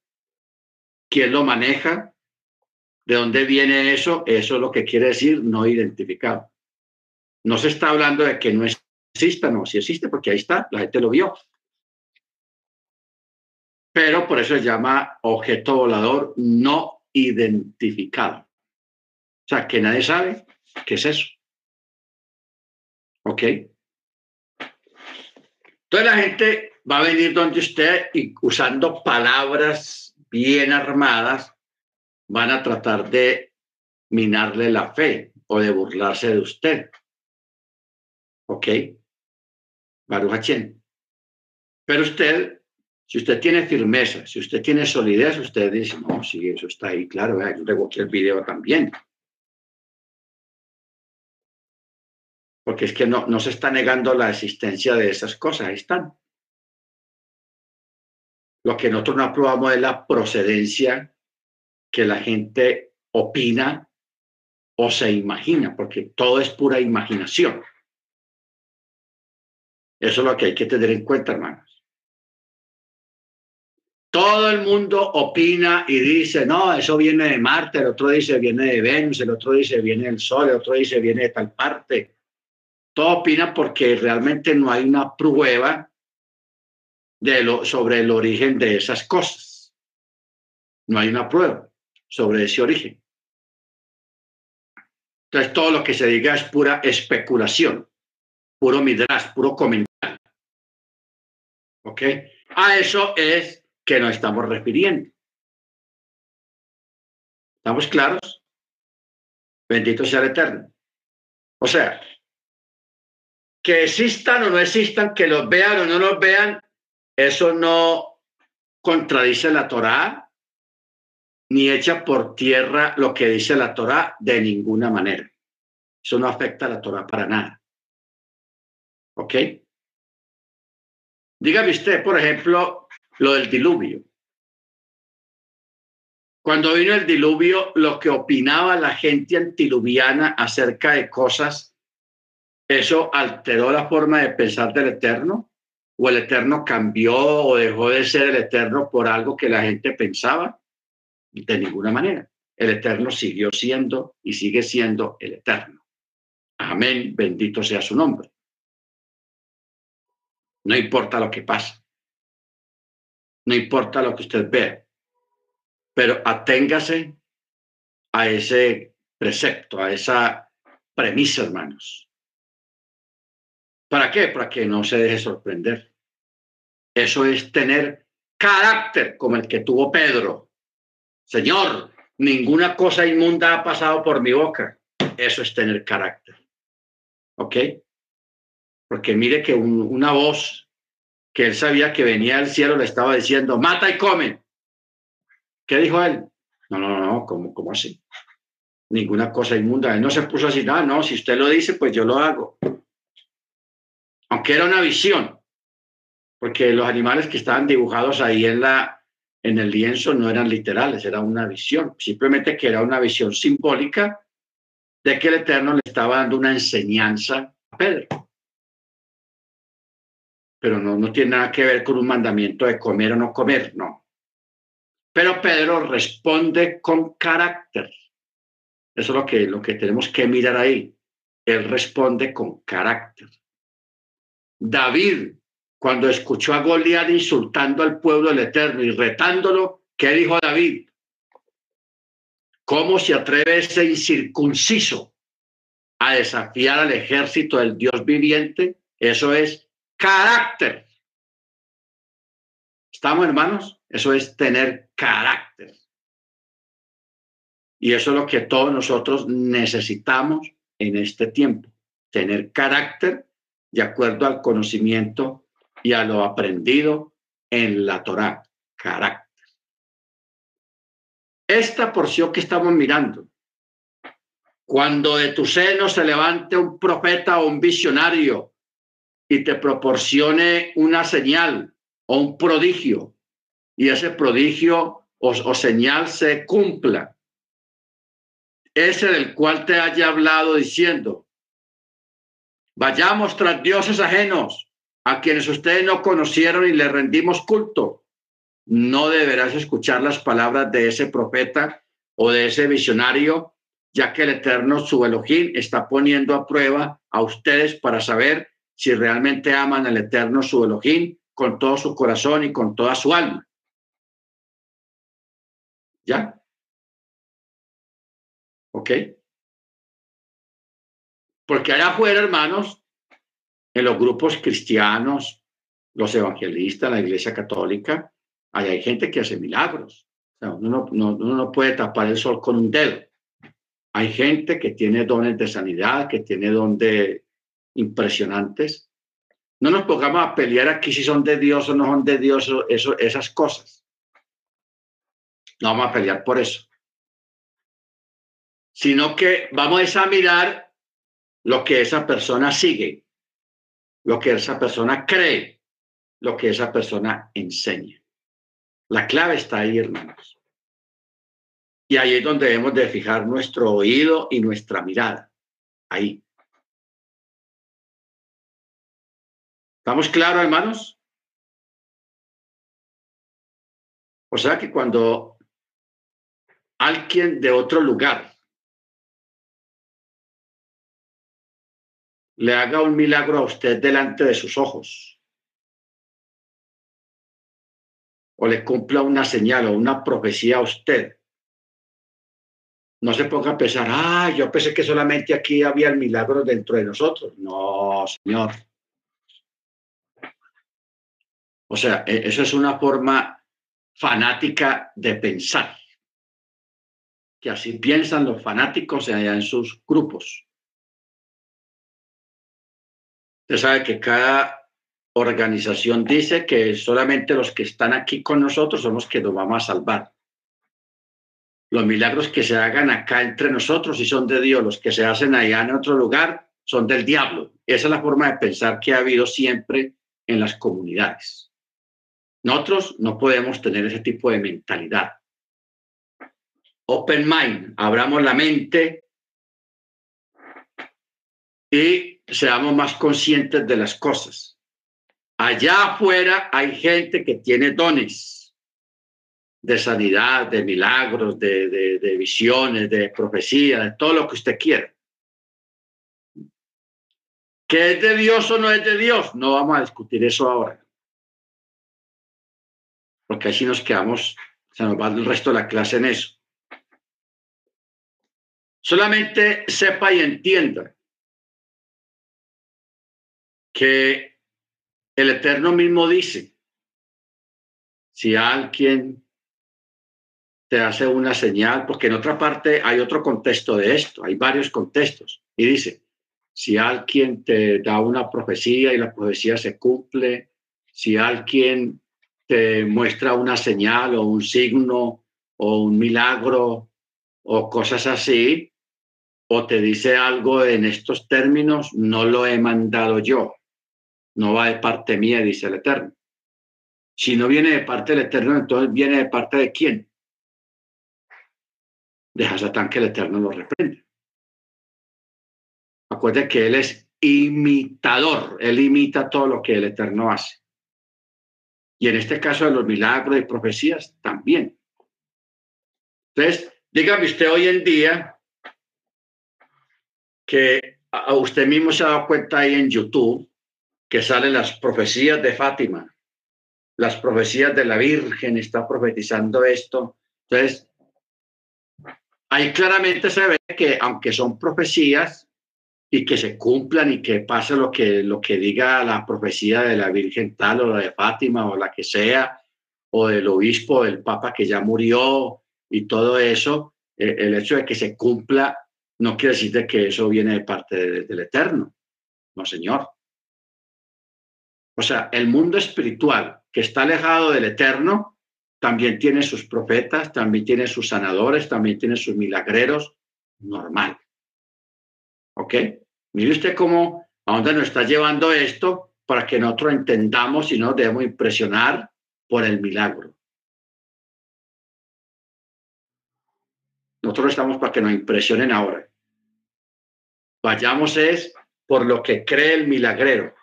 quién lo maneja, de dónde viene eso. Eso es lo que quiere decir no identificado. No se está hablando de que no exista, no, si existe porque ahí está, la gente lo vio. Pero por eso se llama objeto volador no identificado. O sea, que nadie sabe qué es eso. ¿Ok? Entonces la gente va a venir donde usted y usando palabras bien armadas van a tratar de minarle la fe o de burlarse de usted. ¿Ok? Baruch Pero usted, si usted tiene firmeza, si usted tiene solidez, usted dice, no, sí, eso está ahí, claro, yo tengo aquí el video también. porque es que no, no se está negando la existencia de esas cosas, ahí están. Lo que nosotros no aprobamos es la procedencia que la gente opina o se imagina, porque todo es pura imaginación. Eso es lo que hay que tener en cuenta, hermanos. Todo el mundo opina y dice, no, eso viene de Marte, el otro dice viene de Venus, el otro dice viene del Sol, el otro dice viene de tal parte todo opina porque realmente no hay una prueba de lo, sobre el origen de esas cosas. No hay una prueba sobre ese origen. Entonces todo lo que se diga es pura especulación, puro midras, puro comentario. ¿Ok? A eso es que nos estamos refiriendo. ¿Estamos claros? Bendito sea el Eterno. O sea, que existan o no existan, que los vean o no los vean, eso no contradice la Torá ni echa por tierra lo que dice la Torá de ninguna manera. Eso no afecta a la Torá para nada. ¿Ok? Dígame usted, por ejemplo, lo del diluvio. Cuando vino el diluvio, lo que opinaba la gente antiluviana acerca de cosas ¿Eso alteró la forma de pensar del Eterno? ¿O el Eterno cambió o dejó de ser el Eterno por algo que la gente pensaba? De ninguna manera. El Eterno siguió siendo y sigue siendo el Eterno. Amén, bendito sea su nombre. No importa lo que pase. No importa lo que usted vea. Pero aténgase a ese precepto, a esa premisa, hermanos. ¿Para qué? Para que no se deje sorprender. Eso es tener carácter como el que tuvo Pedro. Señor, ninguna cosa inmunda ha pasado por mi boca. Eso es tener carácter. ¿Ok? Porque mire que una voz que él sabía que venía del cielo le estaba diciendo, mata y come. ¿Qué dijo él? No, no, no, ¿cómo, cómo así? Ninguna cosa inmunda. Él no se puso así, no, no, si usted lo dice, pues yo lo hago aunque era una visión, porque los animales que estaban dibujados ahí en, la, en el lienzo no eran literales, era una visión, simplemente que era una visión simbólica de que el Eterno le estaba dando una enseñanza a Pedro. Pero no, no tiene nada que ver con un mandamiento de comer o no comer, no. Pero Pedro responde con carácter. Eso es lo que, lo que tenemos que mirar ahí. Él responde con carácter. David, cuando escuchó a Goliat insultando al pueblo del Eterno y retándolo, ¿qué dijo David? ¿Cómo se atreve ese incircunciso a desafiar al ejército del Dios viviente? Eso es carácter. ¿Estamos, hermanos? Eso es tener carácter. Y eso es lo que todos nosotros necesitamos en este tiempo. tener carácter de acuerdo al conocimiento y a lo aprendido en la Torá, carácter. Esta porción que estamos mirando, cuando de tu seno se levante un profeta o un visionario y te proporcione una señal o un prodigio, y ese prodigio o, señal se cumpla, ese del cual te haya hablado diciendo, vayamos tras dioses ajenos, a quienes ustedes no conocieron y le rendimos culto. No deberás escuchar las palabras de ese profeta o de ese visionario ya que el Eterno, su Elohim, está poniendo a prueba a ustedes para saber si realmente aman al Eterno, su Elohim, con todo su corazón y con toda su alma. ¿Ya? ¿Ok? Porque allá afuera, hermanos, en los grupos cristianos, los evangelistas, la iglesia católica, hay gente que hace milagros. uno no puede tapar el sol con un dedo. Hay gente que tiene dones de sanidad, que tiene dones impresionantes. No nos pongamos a pelear aquí si son de Dios o no son de Dios, eso, esas cosas. No vamos a pelear por eso. Sino que vamos a mirar lo que esa persona sigue, lo que esa persona cree, lo que esa persona enseña. La clave está ahí, hermanos. Y ahí es donde debemos de fijar nuestro oído y nuestra mirada. Ahí. ¿Estamos claros, hermanos? O sea que cuando alguien de otro lugar le haga un milagro a usted delante de sus ojos, o le cumpla una señal o una profecía a usted, no se ponga a pensar, ah, yo pensé que solamente aquí había el milagro dentro de nosotros. No, Señor. O sea, e, eso es una forma fanática de pensar. Que así piensan los fanáticos allá en sus grupos. Usted sabe que cada organización dice que solamente los que están aquí con nosotros son los que nos vamos a salvar los milagros que se hagan acá entre nosotros y son de Dios, los que se hacen allá en otro lugar son del diablo. Esa es la forma de pensar que ha habido siempre en las comunidades. Nosotros no podemos tener ese tipo de mentalidad. Open mind, abramos la mente y seamos más conscientes de las cosas. Allá afuera hay gente que tiene dones de sanidad, de milagros, de, visiones, de profecía, de todo lo que usted quiera. ¿Que es de Dios o no es de Dios? No vamos a discutir eso ahora. Porque así nos quedamos, se nos va el resto de la clase en eso. Solamente sepa y entienda que el Eterno mismo dice, si alguien te hace una señal, porque en otra parte hay otro contexto de esto, hay varios contextos. Y dice, si alguien te da una profecía y la profecía se cumple, si alguien te muestra una señal o un signo o un milagro o cosas así, o te dice algo en estos términos, no lo he mandado yo, no va de parte mía, dice el Eterno. Si no viene de parte del Eterno, entonces viene de parte de quién? deja Satán que el Eterno lo reprenda. Acuerde que Él es imitador, Él imita todo lo que el Eterno hace. Y en este caso de los milagros y profecías también. Entonces, dígame usted hoy en día que a usted mismo se ha dado cuenta ahí en YouTube que salen las profecías de Fátima, las profecías de la Virgen, está profetizando esto. Entonces, ahí claramente se ve que aunque son profecías y que se cumplan y que pase lo que, lo que diga la profecía de la Virgen tal o la de Fátima o la que sea, o del obispo, del papa que ya murió y todo eso, eh, el hecho de que se cumpla no quiere decir que eso viene de parte del Eterno. No, señor. O sea, el mundo espiritual que está alejado del eterno también tiene sus profetas, también tiene sus sanadores, también tiene sus milagreros. Normal. ¿Ok? Mire usted cómo, a dónde nos está llevando esto para que nosotros entendamos y no debemos impresionar por el milagro. Nosotros estamos para que nos impresionen ahora. Vayamos es por lo que cree el milagrero.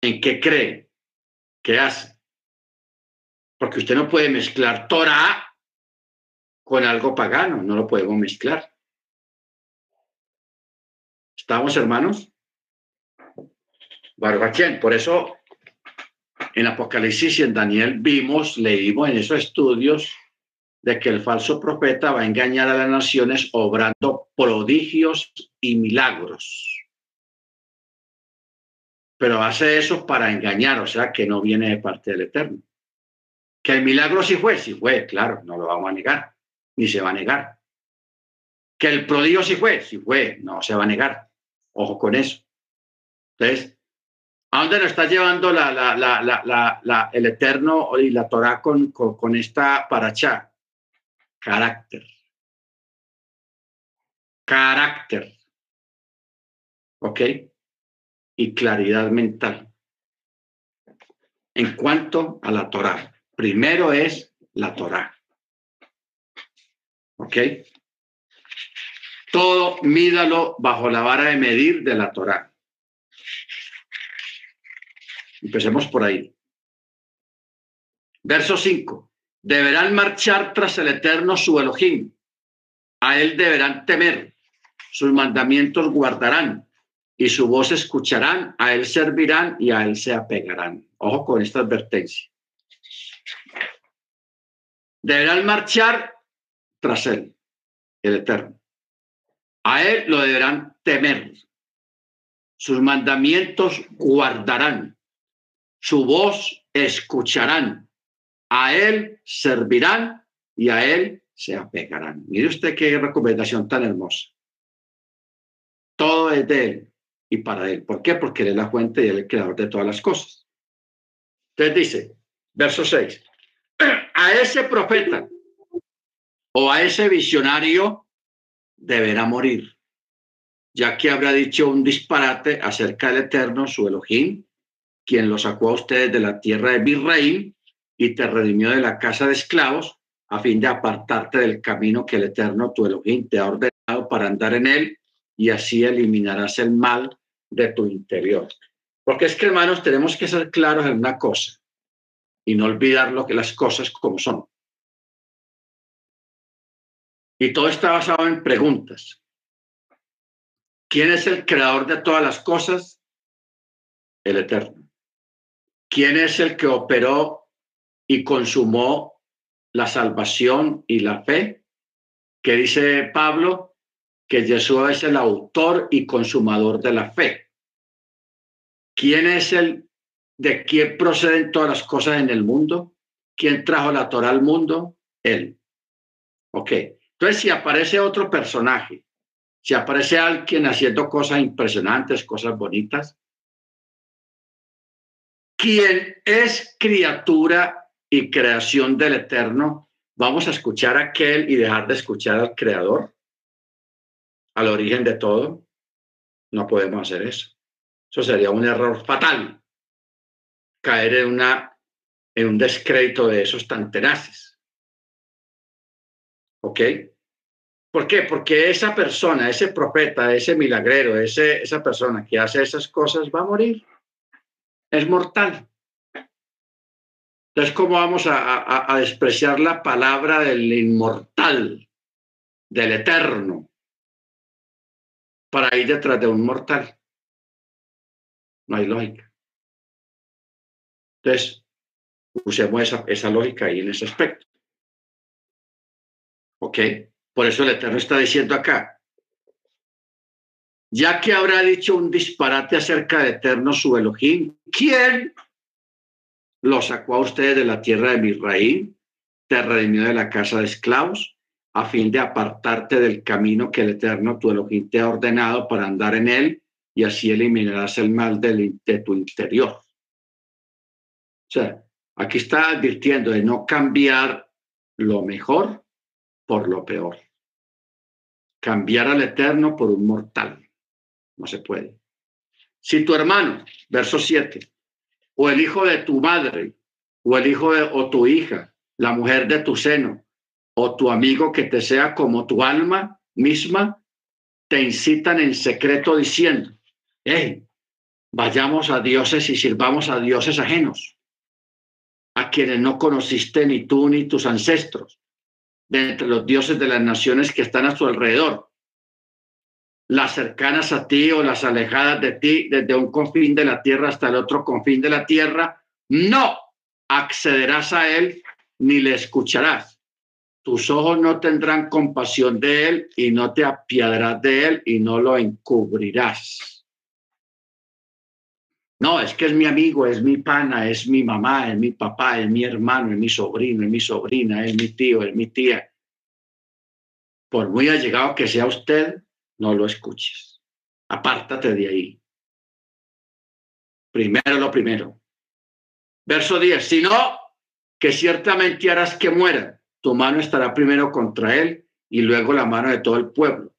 ¿En qué cree? ¿Qué hace? Porque usted no puede mezclar Torah con algo pagano, no lo podemos mezclar. ¿Estamos hermanos? Barbachén, por eso en Apocalipsis y en Daniel vimos, leímos en esos estudios de que el falso profeta va a engañar a las naciones obrando prodigios y milagros. Pero hace eso para engañar, o sea, que no viene de parte del Eterno. Que el milagro sí fue, sí fue, claro, no lo vamos a negar, ni se va a negar. Que el prodigio sí fue, sí fue, no se va a negar. Ojo con eso. Entonces, ¿a dónde nos está llevando la, la, la, el Eterno y la Torah con, con, con esta paracha? Carácter. Carácter. ¿Ok? Y claridad mental. En cuanto a la Torah. Primero es la Torah. ¿Ok? Todo mídalo bajo la vara de medir de la Torah. Empecemos por ahí. Verso 5 deberán marchar tras el eterno su Elohim. A él deberán temer, sus mandamientos guardarán y su voz escucharán, a él servirán y a él se apegarán. Ojo con esta advertencia. Deberán marchar tras él, el eterno. A él lo deberán temer. Sus mandamientos guardarán. Su voz escucharán a Él servirán y a Él se apegarán. Mire usted qué recomendación tan hermosa. Todo es de Él y para Él. ¿Por qué? Porque Él es la fuente y el creador de todas las cosas. Entonces dice, verso 6, (clears throat) a ese profeta o a ese visionario deberá morir, ya que habrá dicho un disparate acerca del Eterno, su Elohim, quien lo sacó a ustedes de la tierra de Virreim y te redimió de la casa de esclavos a fin de apartarte del camino que el Eterno, tu Elohim, te ha ordenado para andar en él y así eliminarás el mal de tu interior. Porque es que, hermanos, tenemos que ser claros en una cosa y no olvidar lo que las cosas como son. Y todo está basado en preguntas. ¿Quién es el creador de todas las cosas? El Eterno. ¿Quién es el que operó y consumó la salvación y la fe, que dice Pablo que Jesús es el autor y consumador de la fe. ¿Quién es el de quién proceden todas las cosas en el mundo? ¿Quién trajo la Torah al mundo? Él. Ok. Entonces, si aparece otro personaje, si aparece alguien haciendo cosas impresionantes, cosas bonitas, ¿quién es criatura y creación del Eterno, vamos a escuchar a aquel y dejar de escuchar al Creador, al origen de todo. No podemos hacer eso. Eso sería un error fatal. Caer en, una, en un descrédito de esos tan tenaces. ¿Ok? ¿Por qué? Porque esa persona, ese profeta, ese milagrero, ese, esa persona que hace esas cosas va a morir. Es mortal. Entonces, ¿cómo vamos a, despreciar la palabra del inmortal, del eterno, para ir detrás de un mortal? No hay lógica. Entonces, usemos esa, esa lógica ahí en ese aspecto. ¿Ok? Por eso el Eterno está diciendo acá, ya que habrá dicho un disparate acerca de Eterno su Elohim, ¿quién lo sacó a ustedes de la tierra de Misraim, te redimió de la casa de esclavos, a fin de apartarte del camino que el Eterno tu Elohim te ha ordenado para andar en él y así eliminarás el mal de tu interior. O sea, aquí está advirtiendo de no cambiar lo mejor por lo peor. Cambiar al eterno por un mortal. No se puede. Si tu hermano, verso 7, o el hijo de tu madre, o el hijo de, o tu hija, la mujer de tu seno, o tu amigo que te sea como tu alma misma, te incitan en secreto diciendo, hey, vayamos a dioses y sirvamos a dioses ajenos, a quienes no conociste ni tú ni tus ancestros, de entre los dioses de las naciones que están a su alrededor, las cercanas a ti o las alejadas de ti, desde un confín de la tierra hasta el otro confín de la tierra, no accederás a él ni le escucharás. Tus ojos no tendrán compasión de él y no te apiadarás de él y no lo encubrirás. No, es que es mi amigo, es mi pana, es mi mamá, es mi papá, es mi hermano, es mi sobrino, es mi sobrina, es mi tío, es mi tía. Por muy allegado que sea usted, no lo escuches. Apártate de ahí. Primero lo primero. Verso 10. Si no, que ciertamente harás que muera. Tu mano estará primero contra él y luego la mano de todo el pueblo.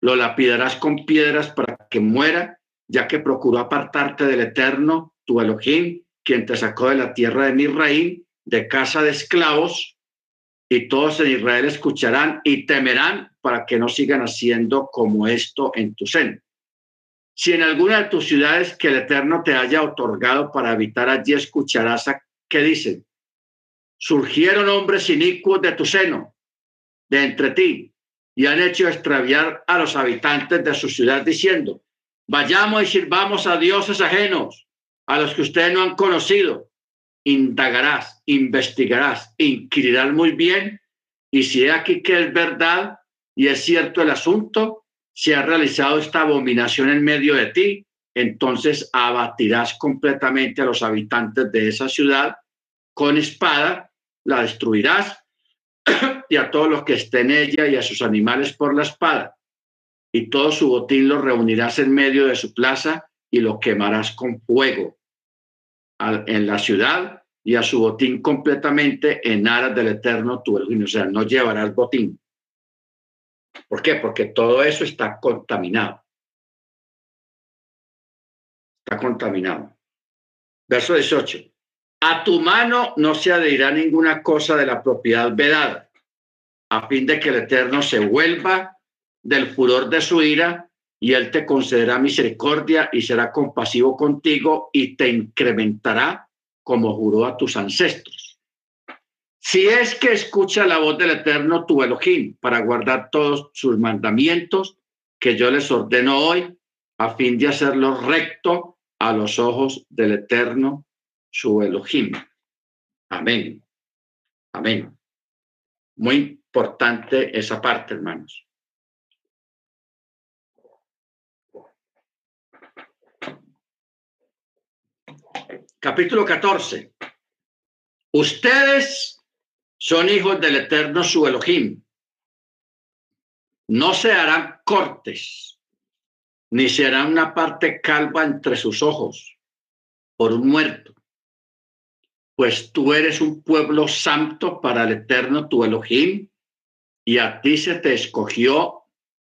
Lo lapidarás con piedras para que muera, ya que procuró apartarte del eterno, tu Elohim, quien te sacó de la tierra de Misraín, de casa de esclavos, y todos en Israel escucharán y temerán para que no sigan haciendo como esto en tu seno. Si en alguna de tus ciudades que el Eterno te haya otorgado para habitar allí escucharás a qué dicen. Surgieron hombres inicuos de tu seno, de entre ti, y han hecho extraviar a los habitantes de su ciudad diciendo, vayamos y sirvamos a dioses ajenos, a los que ustedes no han conocido, indagarás, investigarás, inquirirás muy bien, y si aquí que es verdad y es cierto el asunto, si ha realizado esta abominación en medio de ti, entonces abatirás completamente a los habitantes de esa ciudad. Con espada, la destruirás (clears throat) y a todos los que estén en ella y a sus animales por la espada. Y todo su botín lo reunirás en medio de su plaza y lo quemarás con fuego en la ciudad y a su botín completamente en aras del eterno tu O sea, no llevarás botín. ¿Por qué? Porque todo eso está contaminado. Está contaminado. Verso 18. A tu mano no se adherirá ninguna cosa de la propiedad vedada, a fin de que el Eterno se vuelva del furor de su ira y él te concederá misericordia y será compasivo contigo y te incrementará como juró a tus ancestros. Si es que escucha la voz del Eterno tu Elohim para guardar todos sus mandamientos que yo les ordeno hoy, a fin de hacerlo recto a los ojos del Eterno su Elohim. Amén. Amén. Muy importante esa parte, hermanos. Capítulo 14. Ustedes son hijos del eterno su Elohim. No se harán cortes, ni se hará una parte calva entre sus ojos por un muerto. Pues tú eres un pueblo santo para el eterno tu Elohim, y a ti se te escogió,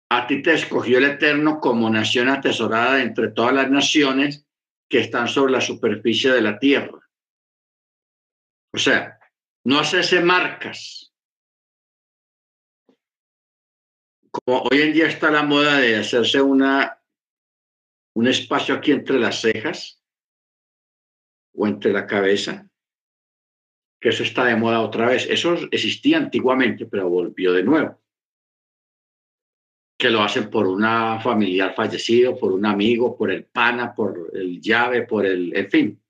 a ti te escogió el eterno como nación atesorada entre todas las naciones que están sobre la superficie de la tierra. O sea, no hacerse marcas. Como hoy en día está la moda de hacerse una, un espacio aquí entre las cejas o entre la cabeza, que eso está de moda otra vez. Eso existía antiguamente, pero volvió de nuevo que lo hacen por una familiar fallecido, por un amigo, por el pana, por el llave, por el, en fin.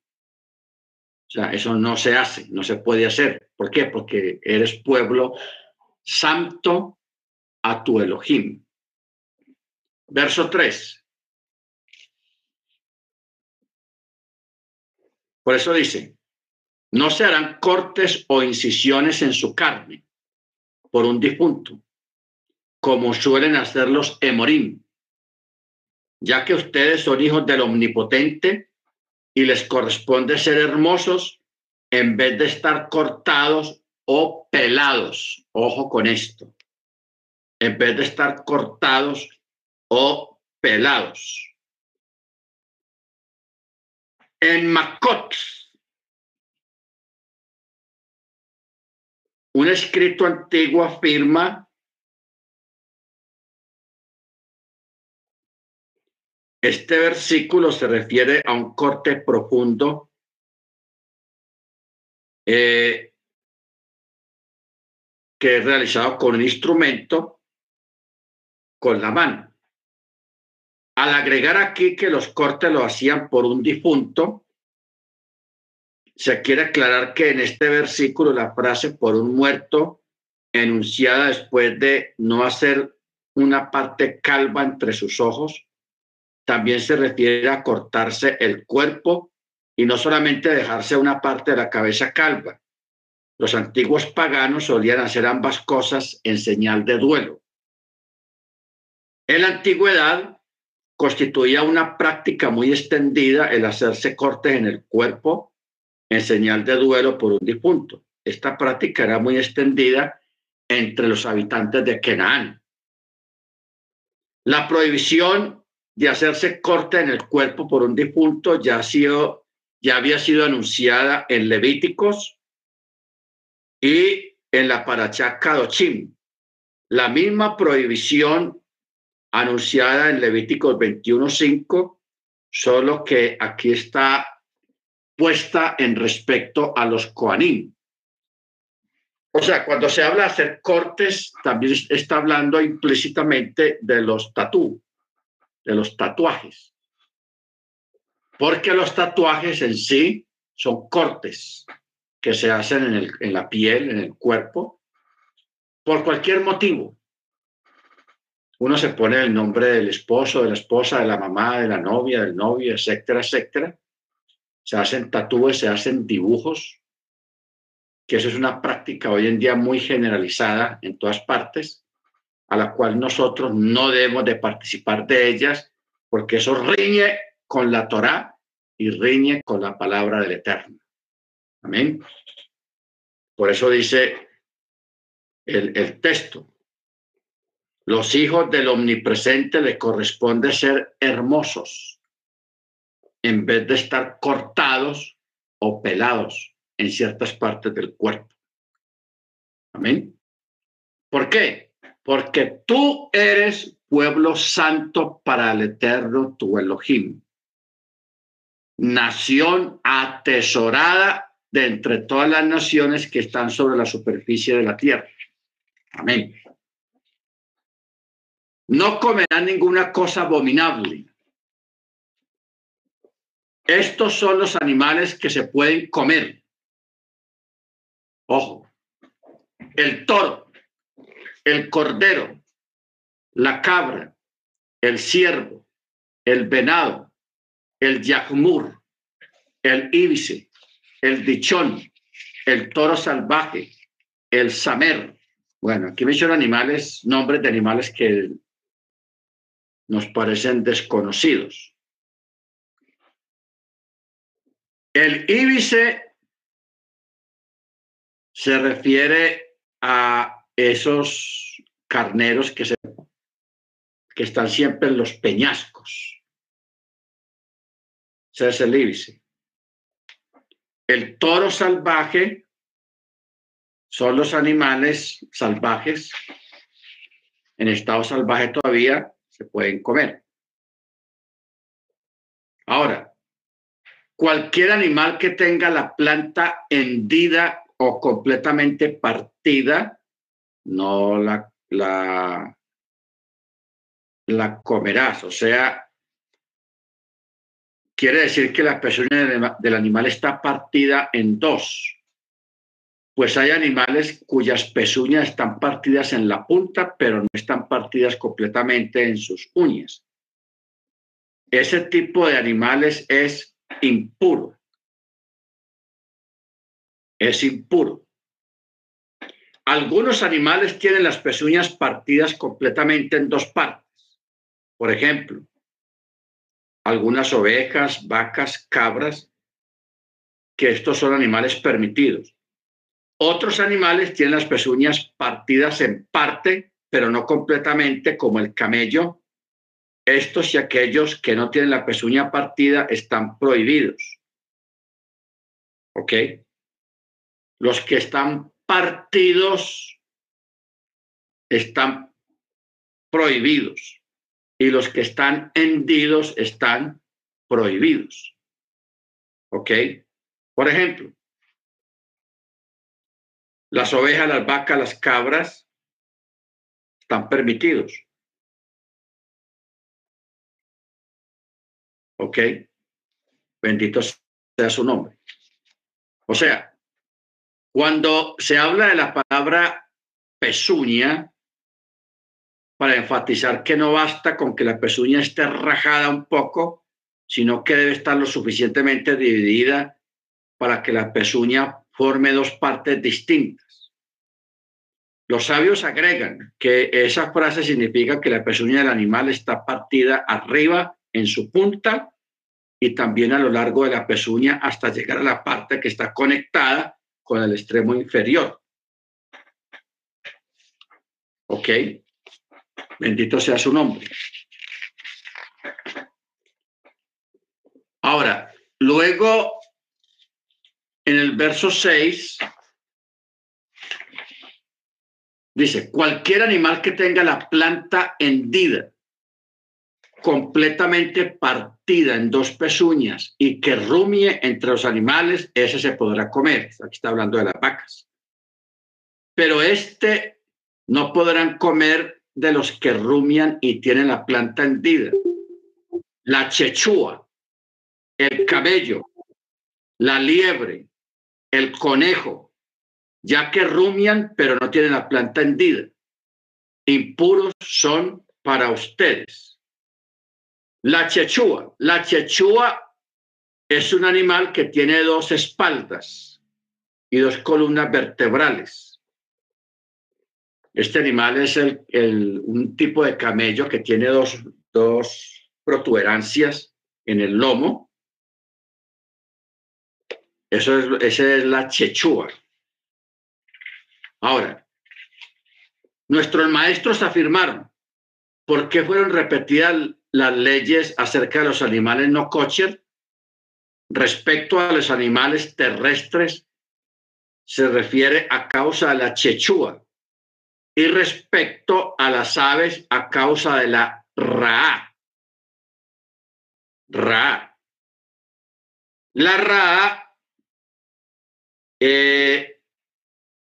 O sea, eso no se hace, no se puede hacer. ¿Por qué? Porque eres pueblo santo a tu Elohim. Verso 3. Por eso dice, no se harán cortes o incisiones en su carne por un difunto como suelen hacer los emorim, ya que ustedes son hijos del Omnipotente y les corresponde ser hermosos en vez de estar cortados o pelados. Ojo con esto. En vez de estar cortados o pelados. En Macot, un escrito antiguo afirma Este versículo se refiere a un corte profundo eh, que es realizado con un instrumento con la mano. Al agregar aquí que los cortes lo hacían por un difunto, se quiere aclarar que en este versículo la frase por un muerto enunciada después de no hacer una parte calva entre sus ojos, también se refiere a cortarse el cuerpo y no solamente dejarse una parte de la cabeza calva. Los antiguos paganos solían hacer ambas cosas en señal de duelo. En la antigüedad constituía una práctica muy extendida el hacerse cortes en el cuerpo en señal de duelo por un difunto. Esta práctica era muy extendida entre los habitantes de Canaán. La prohibición de hacerse corte en el cuerpo por un difunto ya, ha sido, ya había sido anunciada en Levíticos y en la Parachá Kadochim. La misma prohibición anunciada en Levíticos 21.5, solo que aquí está puesta en respecto a los Koanim. O sea, cuando se habla de hacer cortes, también está hablando implícitamente de los tatú, de los tatuajes. Porque los tatuajes en sí son cortes que se hacen en, el, en la piel, en el cuerpo, por cualquier motivo. Uno se pone el nombre del esposo, de la esposa, de la mamá, de la novia, del novio, etcétera, etcétera. Se hacen tatúes, se hacen dibujos, que eso es una práctica hoy en día muy generalizada en todas partes a la cual nosotros no debemos de participar de ellas, porque eso riñe con la Torá y riñe con la palabra del Eterno. Amén. Por eso dice el, el texto, los hijos del omnipresente le corresponde ser hermosos en vez de estar cortados o pelados en ciertas partes del cuerpo. Amén. ¿Por qué? Porque tú eres pueblo santo para el eterno tu Elohim, nación atesorada de entre todas las naciones que están sobre la superficie de la tierra. Amén. No comerán ninguna cosa abominable. Estos son los animales que se pueden comer. Ojo, el toro, el cordero, la cabra, el ciervo, el venado, el yacmur, el íbice, el dichón, el toro salvaje, el samer. Bueno, aquí me menciono animales, nombres de animales que nos parecen desconocidos. El íbice se refiere a esos carneros que, se, que están siempre en los peñascos. Ese es el íbice. El toro salvaje son los animales salvajes. En estado salvaje todavía se pueden comer. Ahora, cualquier animal que tenga la planta hendida o completamente partida no la, la, comerás. O sea, quiere decir que la pezuña del animal está partida en dos. Pues hay animales cuyas pezuñas están partidas en la punta, pero no están partidas completamente en sus uñas. Ese tipo de animales es impuro. Es impuro. Algunos animales tienen las pezuñas partidas completamente en dos partes. Por ejemplo, algunas ovejas, vacas, cabras, que estos son animales permitidos. Otros animales tienen las pezuñas partidas en parte, pero no completamente, como el camello. Estos y aquellos que no tienen la pezuña partida están prohibidos. ¿Ok? Los que están partidos están prohibidos y los que están hendidos están prohibidos. ¿Ok? Por ejemplo, las ovejas, las vacas, las cabras están permitidos. ¿Ok? Bendito sea su nombre. O sea, cuando se habla de la palabra pezuña, para enfatizar que no basta con que la pezuña esté rajada un poco, sino que debe estar lo suficientemente dividida para que la pezuña forme dos partes distintas. Los sabios agregan que esa frase significa que la pezuña del animal está partida arriba en su punta y también a lo largo de la pezuña hasta llegar a la parte que está conectada con el extremo inferior. ¿Ok? Bendito sea su nombre. Ahora, luego, en el verso 6, dice, cualquier animal que tenga la planta hendida, completamente partida en dos pezuñas y que rumie entre los animales, ese se podrá comer. Aquí está hablando de las vacas. Pero este no podrán comer de los que rumian y tienen la planta hendida. La chechúa, el cabello, la liebre, el conejo, ya que rumian pero no tienen la planta hendida. Impuros son para ustedes. La chechúa, la chechúa es un animal que tiene dos espaldas y dos columnas vertebrales este animal es el, un tipo de camello que tiene dos, dos protuberancias en el lomo. Eso es, es la chechúa. Ahora, nuestros maestros afirmaron por qué fueron repetidas las leyes acerca de los animales no kosher respecto a los animales terrestres se refiere a causa de la chechúa y respecto a las aves a causa de la Ra. La Ra eh,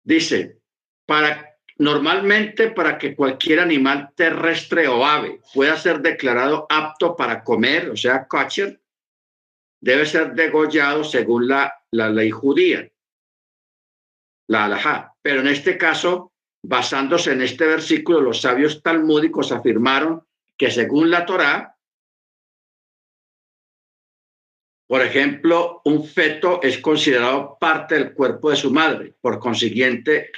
dice, para, normalmente para que cualquier animal terrestre o ave pueda ser declarado apto para comer, o sea, kosher, debe ser degollado según la, la ley judía, la alajá. Pero en este caso, Basándose en este versículo, los sabios talmúdicos afirmaron que según la Torá, por ejemplo, un feto es considerado parte del cuerpo de su madre. Por consiguiente,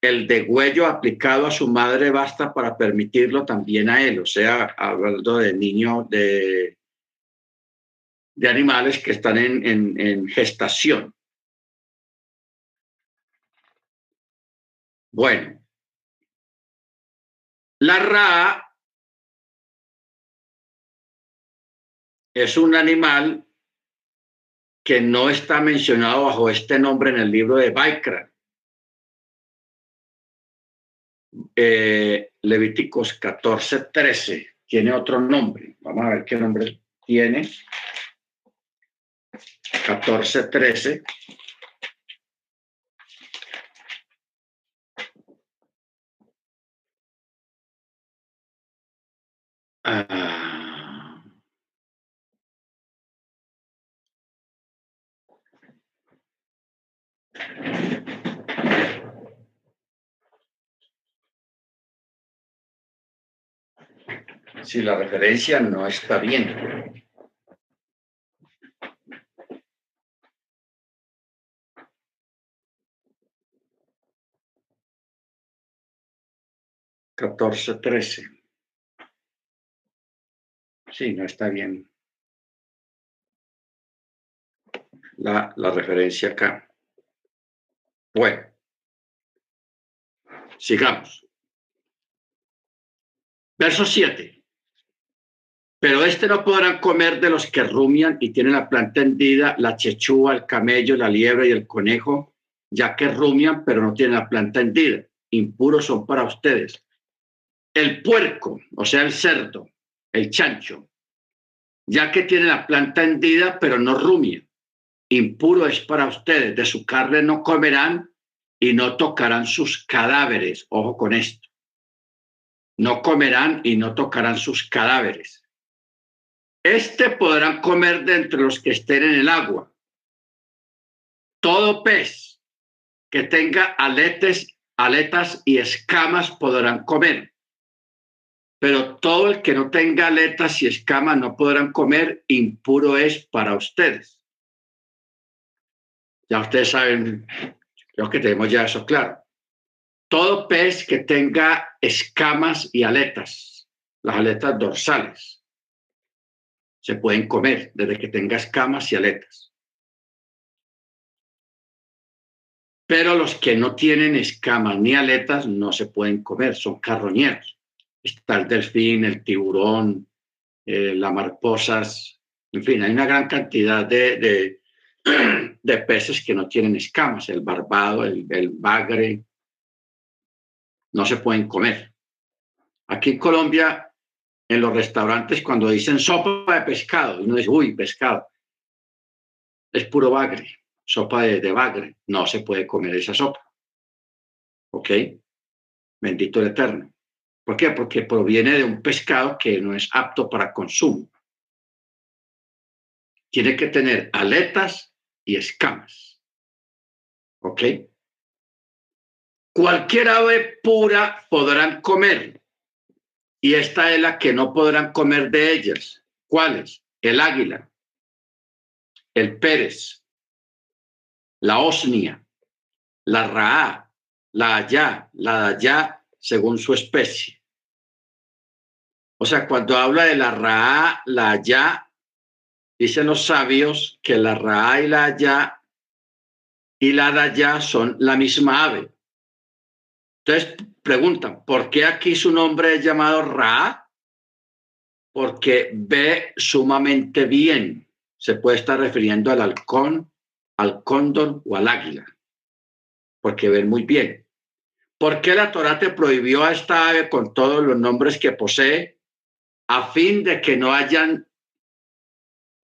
el degüello aplicado a su madre basta para permitirlo también a él, o sea, hablando de niños, de, de animales que están en, en gestación. Bueno, la Ra es un animal que no está mencionado bajo este nombre en el libro de Baikra. Eh, Levíticos 14, 13 tiene otro nombre. Vamos a ver qué nombre tiene. 14, 13. Ah. Si la referencia no está bien. Catorce, trece. Sí, no está bien. la, la referencia acá. Bueno, sigamos. Verso 7. Pero este no podrán comer de los que rumian y tienen la planta hendida, la chechúa, el camello, la liebre y el conejo, ya que rumian, pero no tienen la planta hendida. Impuros son para ustedes. El puerco, o sea, el cerdo, el chancho, ya que tiene la planta hendida, pero no rumia. Impuro es para ustedes. De su carne no comerán y no tocarán sus cadáveres. Ojo con esto. No comerán y no tocarán sus cadáveres. Este podrán comer de entre los que estén en el agua. Todo pez que tenga aletes, aletas y escamas podrán comer. Pero todo el que no tenga aletas y escamas no podrán comer, impuro es para ustedes. Ya ustedes saben, creo que tenemos ya eso claro. Todo pez que tenga escamas y aletas, las aletas dorsales, se pueden comer desde que tenga escamas y aletas. Pero los que no tienen escamas ni aletas no se pueden comer, son carroñeros. Está el delfín, el tiburón, eh, las mariposas, en fin, hay una gran cantidad de, de, (clears throat) de, peces que no tienen escamas, el barbado, el bagre, no se pueden comer. Aquí en Colombia en los restaurantes cuando dicen sopa de pescado, uno dice, uy, pescado, es puro bagre, sopa de, bagre, no se puede comer esa sopa. ¿Ok? Bendito el Eterno. ¿Por qué? Porque proviene de un pescado que no es apto para consumo. Tiene que tener aletas y escamas. ¿Ok? Cualquier ave pura podrán comer, y esta es la que no podrán comer de ellas. ¿Cuáles? El águila, el pérez, la osnia, la raá, la allá, la allá, según su especie. O sea, cuando habla de la raá, la allá, dicen los sabios que la raá y la allá y la allá son la misma ave. Entonces, preguntan, ¿por qué aquí su nombre es llamado Ra? Porque ve sumamente bien. Se puede estar refiriendo al halcón, al cóndor o al águila, porque ven muy bien. ¿Por qué la Torah te prohibió a esta ave con todos los nombres que posee? A fin de que no hayan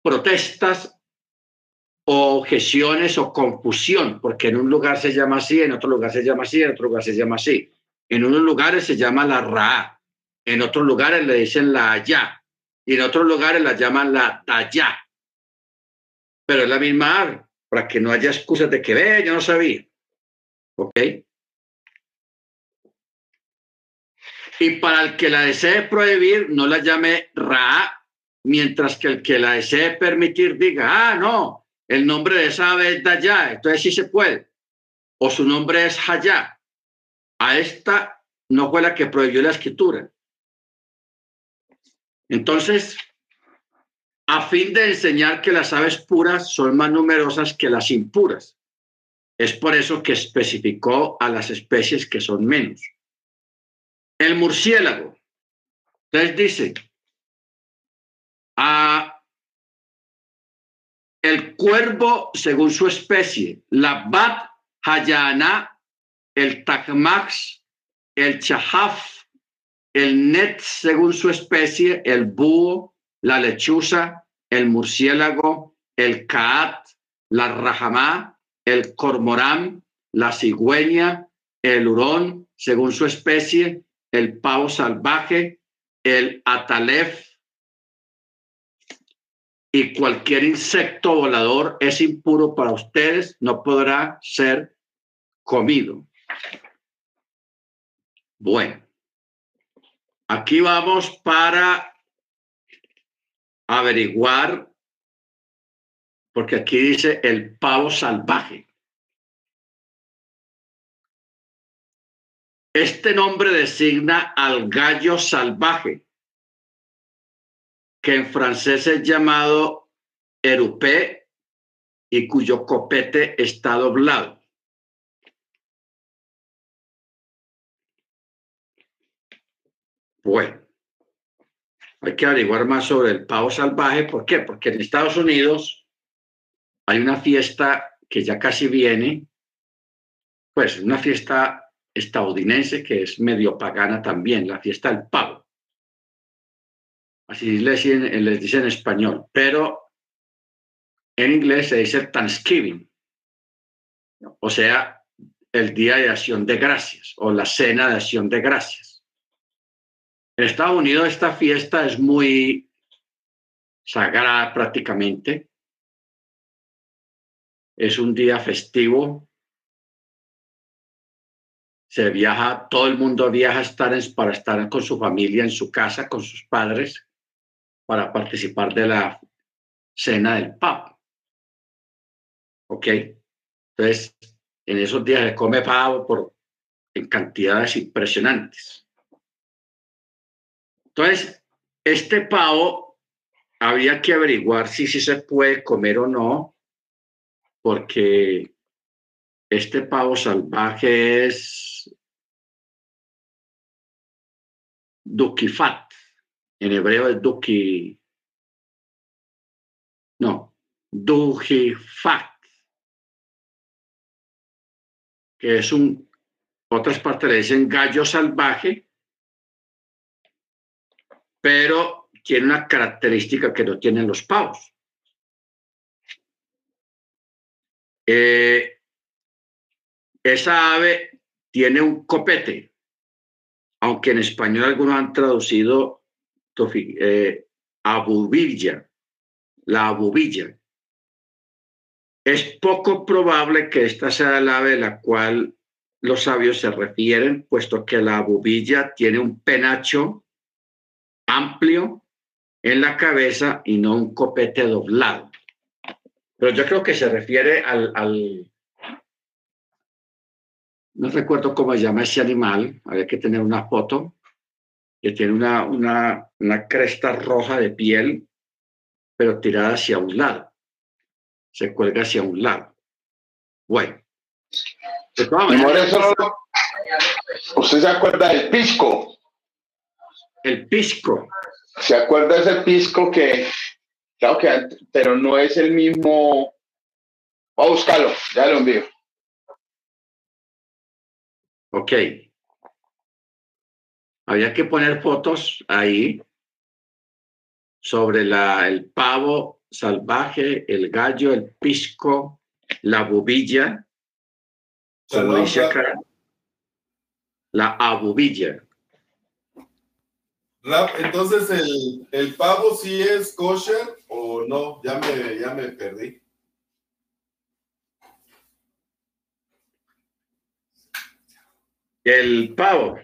protestas o objeciones o confusión, porque en un lugar se llama así, en otro lugar se llama así, en otro lugar se llama así. En unos lugares se llama la Ra, en otros lugares le dicen la Ya, y en otros lugares la llaman la Taya. Pero es la misma ave, para que no haya excusas de que ve, yo no sabía. ¿Ok? Y para el que la desee prohibir, no la llame Ra, mientras que el que la desee permitir diga, ah, no, el nombre de esa ave es Daya, entonces sí se puede. O su nombre es Hayá a esta no fue la que prohibió la escritura. Entonces, a fin de enseñar que las aves puras son más numerosas que las impuras. Es por eso que especificó a las especies que son menos. El murciélago. Entonces dice, a el cuervo según su especie, la bat hayana el tacmax, el chahaf, el net según su especie, el búho, la lechuza, el murciélago, el caat, la rajamá, el cormorán, la cigüeña, el hurón según su especie, el pavo salvaje, el atalef y cualquier insecto volador es impuro para ustedes, no podrá ser comido. Bueno, aquí vamos para averiguar, porque aquí dice el pavo salvaje. Este nombre designa al gallo salvaje, que en francés es llamado erupé y cuyo copete está doblado. Bueno, hay que averiguar más sobre el pavo salvaje. ¿Por qué? Porque en Estados Unidos hay una fiesta que ya casi viene, pues una fiesta estadounidense que es medio pagana también, la fiesta del pavo. Así les dicen, en español, pero en inglés se dice Thanksgiving, o sea, el día de acción de gracias o la cena de acción de gracias. En Estados Unidos esta fiesta es muy sagrada prácticamente. Es un día festivo. Se viaja, todo el mundo viaja a estar para estar con su familia en su casa, con sus padres, para participar de la cena del Papa. ¿Ok? Entonces, en esos días se come pavo por, en cantidades impresionantes. Entonces, este pavo habría que averiguar si, si se puede comer o no, porque este pavo salvaje es dukifat. En hebreo es duki. No, dukifat que es un, otras partes le dicen gallo salvaje, pero tiene una característica que no tienen los pavos. Eh, esa ave tiene un copete, aunque en español algunos han traducido eh, abubilla, la abubilla. Es poco probable que esta sea el ave a la cual los sabios se refieren, puesto que la bubilla tiene un penacho amplio en la cabeza y no un copete doblado. Pero yo creo que se refiere al, no recuerdo cómo se llama ese animal, había que tener una foto, que tiene una, una, una cresta roja de piel, pero tirada hacia un lado se cuelga hacia un lado. Bueno. ¿Usted se acuerda del pisco? El pisco. ¿Se acuerda ese pisco que, claro que, pero no es el mismo? Va a buscarlo, ya lo envío. Ok. Había que poner fotos ahí sobre la, el pavo salvaje, el gallo, el pisco, la bubilla, como dice acá, la abubilla. Entonces el, el, pavo sí es kosher o no, ya me, ya me perdí. El pavo.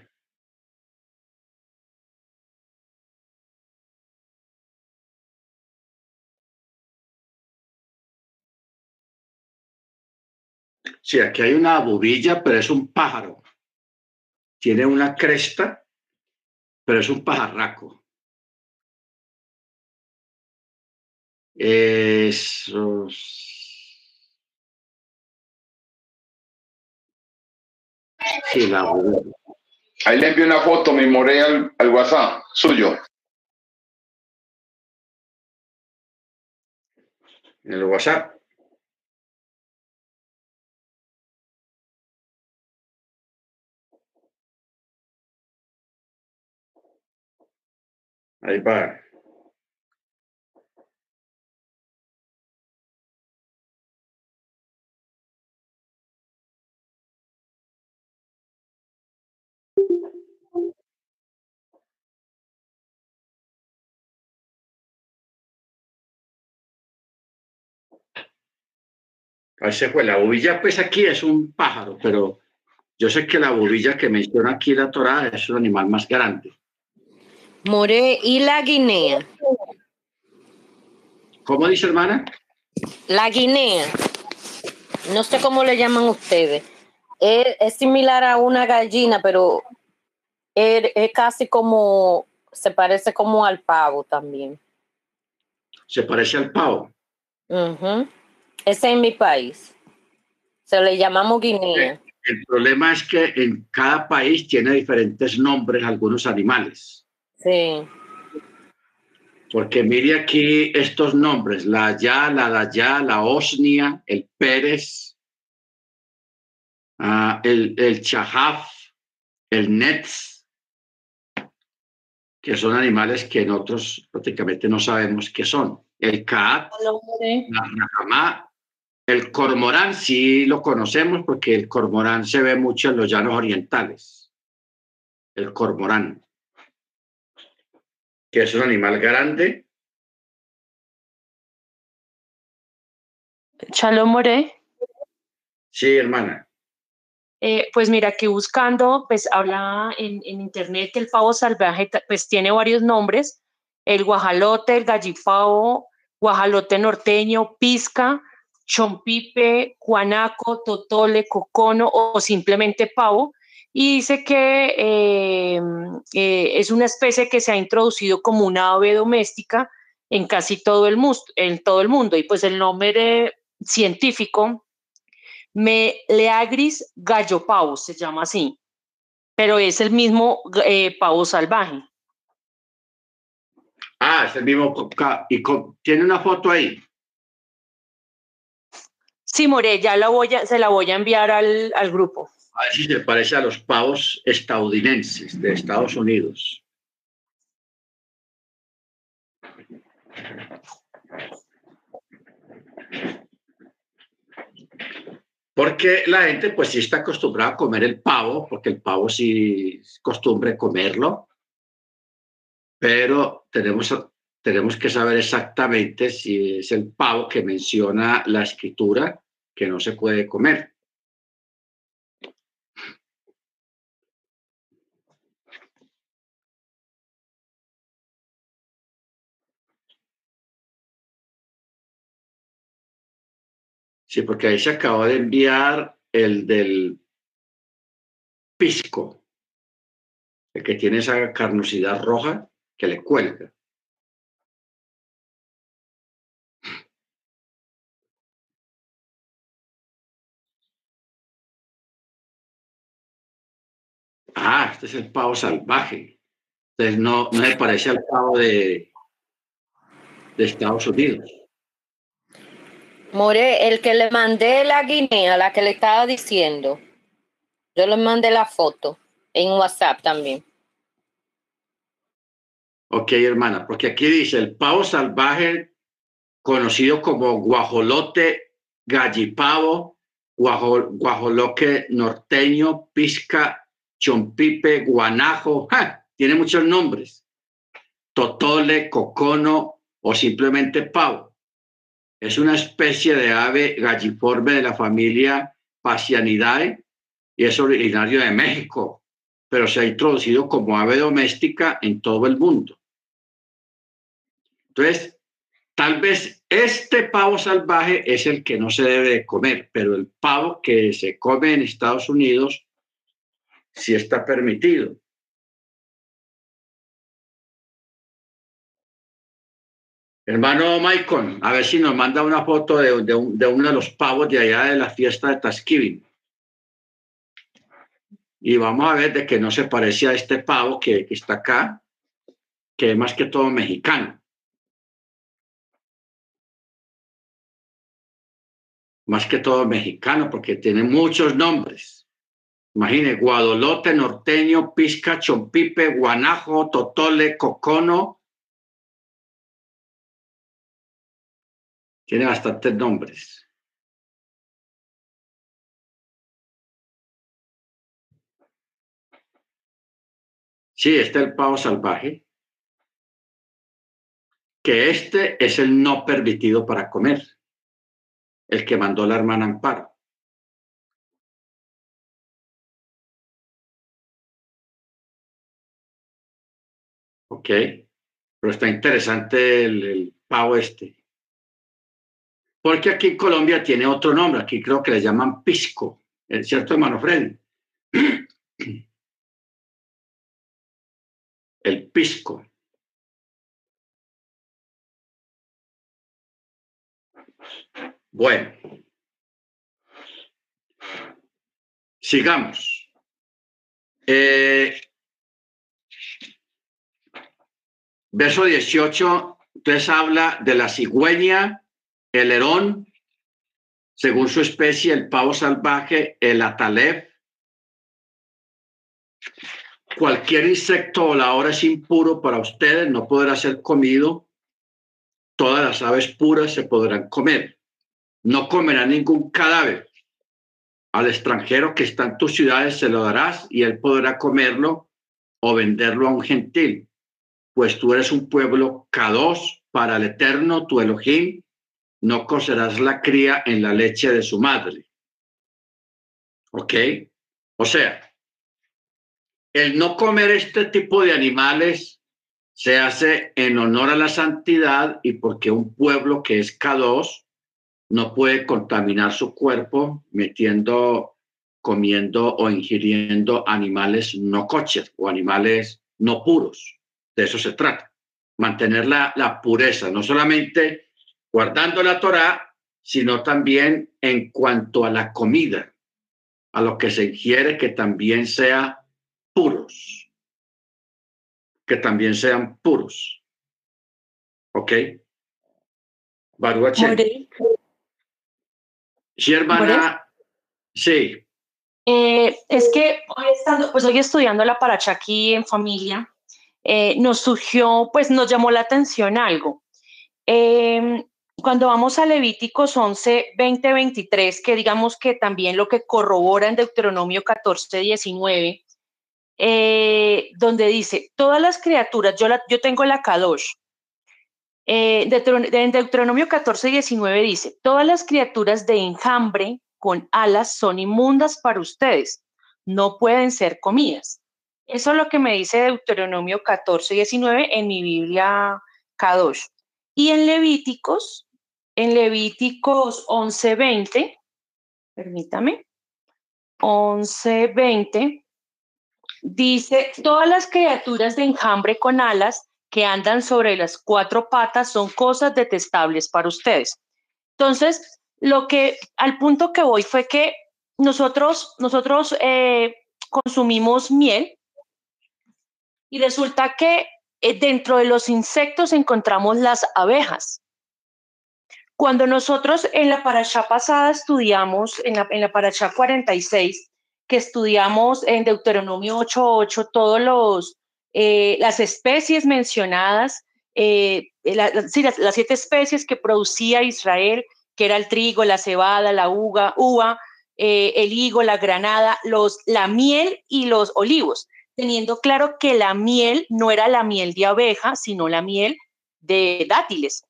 Sí, aquí hay una bubilla, pero es un pájaro. Tiene una cresta, pero es un pajarraco. Sí, la. Ahí le envío una foto, me moré al, al WhatsApp suyo. En el WhatsApp. Ahí va. Ahí se fue. La bobilla, pues aquí es un pájaro, pero yo sé que la bobilla que menciona aquí la Torah es un animal más grande. More, ¿y la guinea? ¿Cómo dice hermana? La guinea. No sé cómo le llaman ustedes. Es, similar a una gallina, pero es, casi como, se parece como al pavo también. Se parece al pavo. Ese es mi país. Se le llamamos Guinea. El problema es que en cada país tiene diferentes nombres algunos animales. Sí. Porque mire aquí estos nombres, la ya, la daya, la osnia, el pérez, ah, el, el chajaf, el nets, que son animales que nosotros prácticamente no sabemos qué son. El cat, la el cormorán sí lo conocemos porque el cormorán se ve mucho en los llanos orientales. El cormorán que es un animal grande. Shalom More. Sí, hermana. Eh, pues mira, que buscando, pues habla en, en, internet que el pavo salvaje pues tiene varios nombres, el guajalote, el gallipavo, guajalote norteño, pisca, chompipe, guanaco, totole, cocono o simplemente pavo y dice que eh, eh, es una especie que se ha introducido como una ave doméstica en casi todo el, en todo el mundo. Y pues el nombre científico, Meleagris gallopavus, se llama así, pero es el mismo eh, pavo salvaje. Ah, es el mismo. ¿Y tiene una foto ahí? Sí, More, ya la voy a, se la voy a enviar al, al grupo. A ver si se parece a los pavos estadounidenses de Estados Unidos. Porque la gente pues sí está acostumbrada a comer el pavo, porque el pavo sí es costumbre comerlo, pero tenemos, tenemos que saber exactamente si es el pavo que menciona la escritura que no se puede comer. Sí, porque ahí se acabó de enviar el del pisco, el que tiene esa carnosidad roja que le cuelga. Ah, este es el pavo salvaje. Entonces no, no se parece al pavo de, de Estados Unidos. More, el que le mandé la guinea, la que le estaba diciendo, yo le mandé la foto en WhatsApp también. Ok, hermana, porque aquí dice el pavo salvaje, conocido como guajolote, gallipavo, guajoloque norteño, pisca, chompipe, guanajo, tiene muchos nombres. Totole, cocono o simplemente pavo. Es una especie de ave galliforme de la familia Pasianidae y es originario de México, pero se ha introducido como ave doméstica en todo el mundo. Entonces, tal vez este pavo salvaje es el que no se debe comer, pero el pavo que se come en Estados Unidos sí está permitido. Hermano Maicon, a ver si nos manda una foto de, uno de los pavos de allá de la fiesta de Thanksgiving. Y vamos a ver de que no se parece a este pavo que, que está acá, que es más que todo mexicano. Más que todo mexicano, porque tiene muchos nombres. Imagine, guadolote, norteño, pisca, chompipe, guanajo, totole, cocono, Tiene bastantes nombres. Sí, este es el pavo salvaje. Que este es el no permitido para comer. El que mandó la hermana Amparo. Ok. Pero está interesante el, el pavo este. Porque aquí en Colombia tiene otro nombre, aquí creo que le llaman pisco, ¿es cierto, hermano Freddy? (clears throat) El pisco. Bueno, sigamos. Eh, verso 18, entonces habla de la cigüeña, el herón, según su especie, el pavo salvaje, el atalef. Cualquier insecto volador es impuro para ustedes, no podrá ser comido. Todas las aves puras se podrán comer. No comerá ningún cadáver. Al extranjero que está en tus ciudades se lo darás y él podrá comerlo o venderlo a un gentil. Pues tú eres un pueblo K2 para el eterno, tu Elohim, no cocerás la cría en la leche de su madre. ¿Ok? O sea, el no comer este tipo de animales se hace en honor a la santidad y porque un pueblo que es K2 no puede contaminar su cuerpo metiendo, comiendo o ingiriendo animales no coches o animales no puros. De eso se trata. Mantener la, la pureza, no solamente guardando la Torá, sino también en cuanto a la comida, a lo que se ingiere que también sea puros, que también sean puros. ¿Ok? Baruch. Sí, hermana. Sí. Eh, es que hoy, estando, pues hoy estudiando la paracha aquí en familia, eh, nos surgió, pues nos llamó la atención algo. Eh, cuando vamos a Levíticos 11, 20, 23, que digamos que también lo que corrobora en Deuteronomio 14, 19, eh, donde dice, todas las criaturas, yo, la, yo tengo la Kadosh, eh, en Deuteronomio 14, 19 dice, todas las criaturas de enjambre con alas son inmundas para ustedes, no pueden ser comidas. Eso es lo que me dice Deuteronomio 14, 19 en mi Biblia Kadosh. Y en Levíticos en Levíticos 11:20, permítame, 11:20, dice, todas las criaturas de enjambre con alas que andan sobre las cuatro patas son cosas detestables para ustedes. Entonces, lo que al punto que voy fue que nosotros, nosotros eh, consumimos miel y resulta que eh, dentro de los insectos encontramos las abejas. Cuando nosotros en la paracha pasada estudiamos, en la, en la paracha 46, que estudiamos en Deuteronomio 8.8, todos los, eh, las especies mencionadas, eh, las, siete especies que producía Israel, que era el trigo, la cebada, la uva, uva eh, el higo, la granada, los, la miel y los olivos, teniendo claro que la miel no era la miel de abeja, sino la miel de dátiles.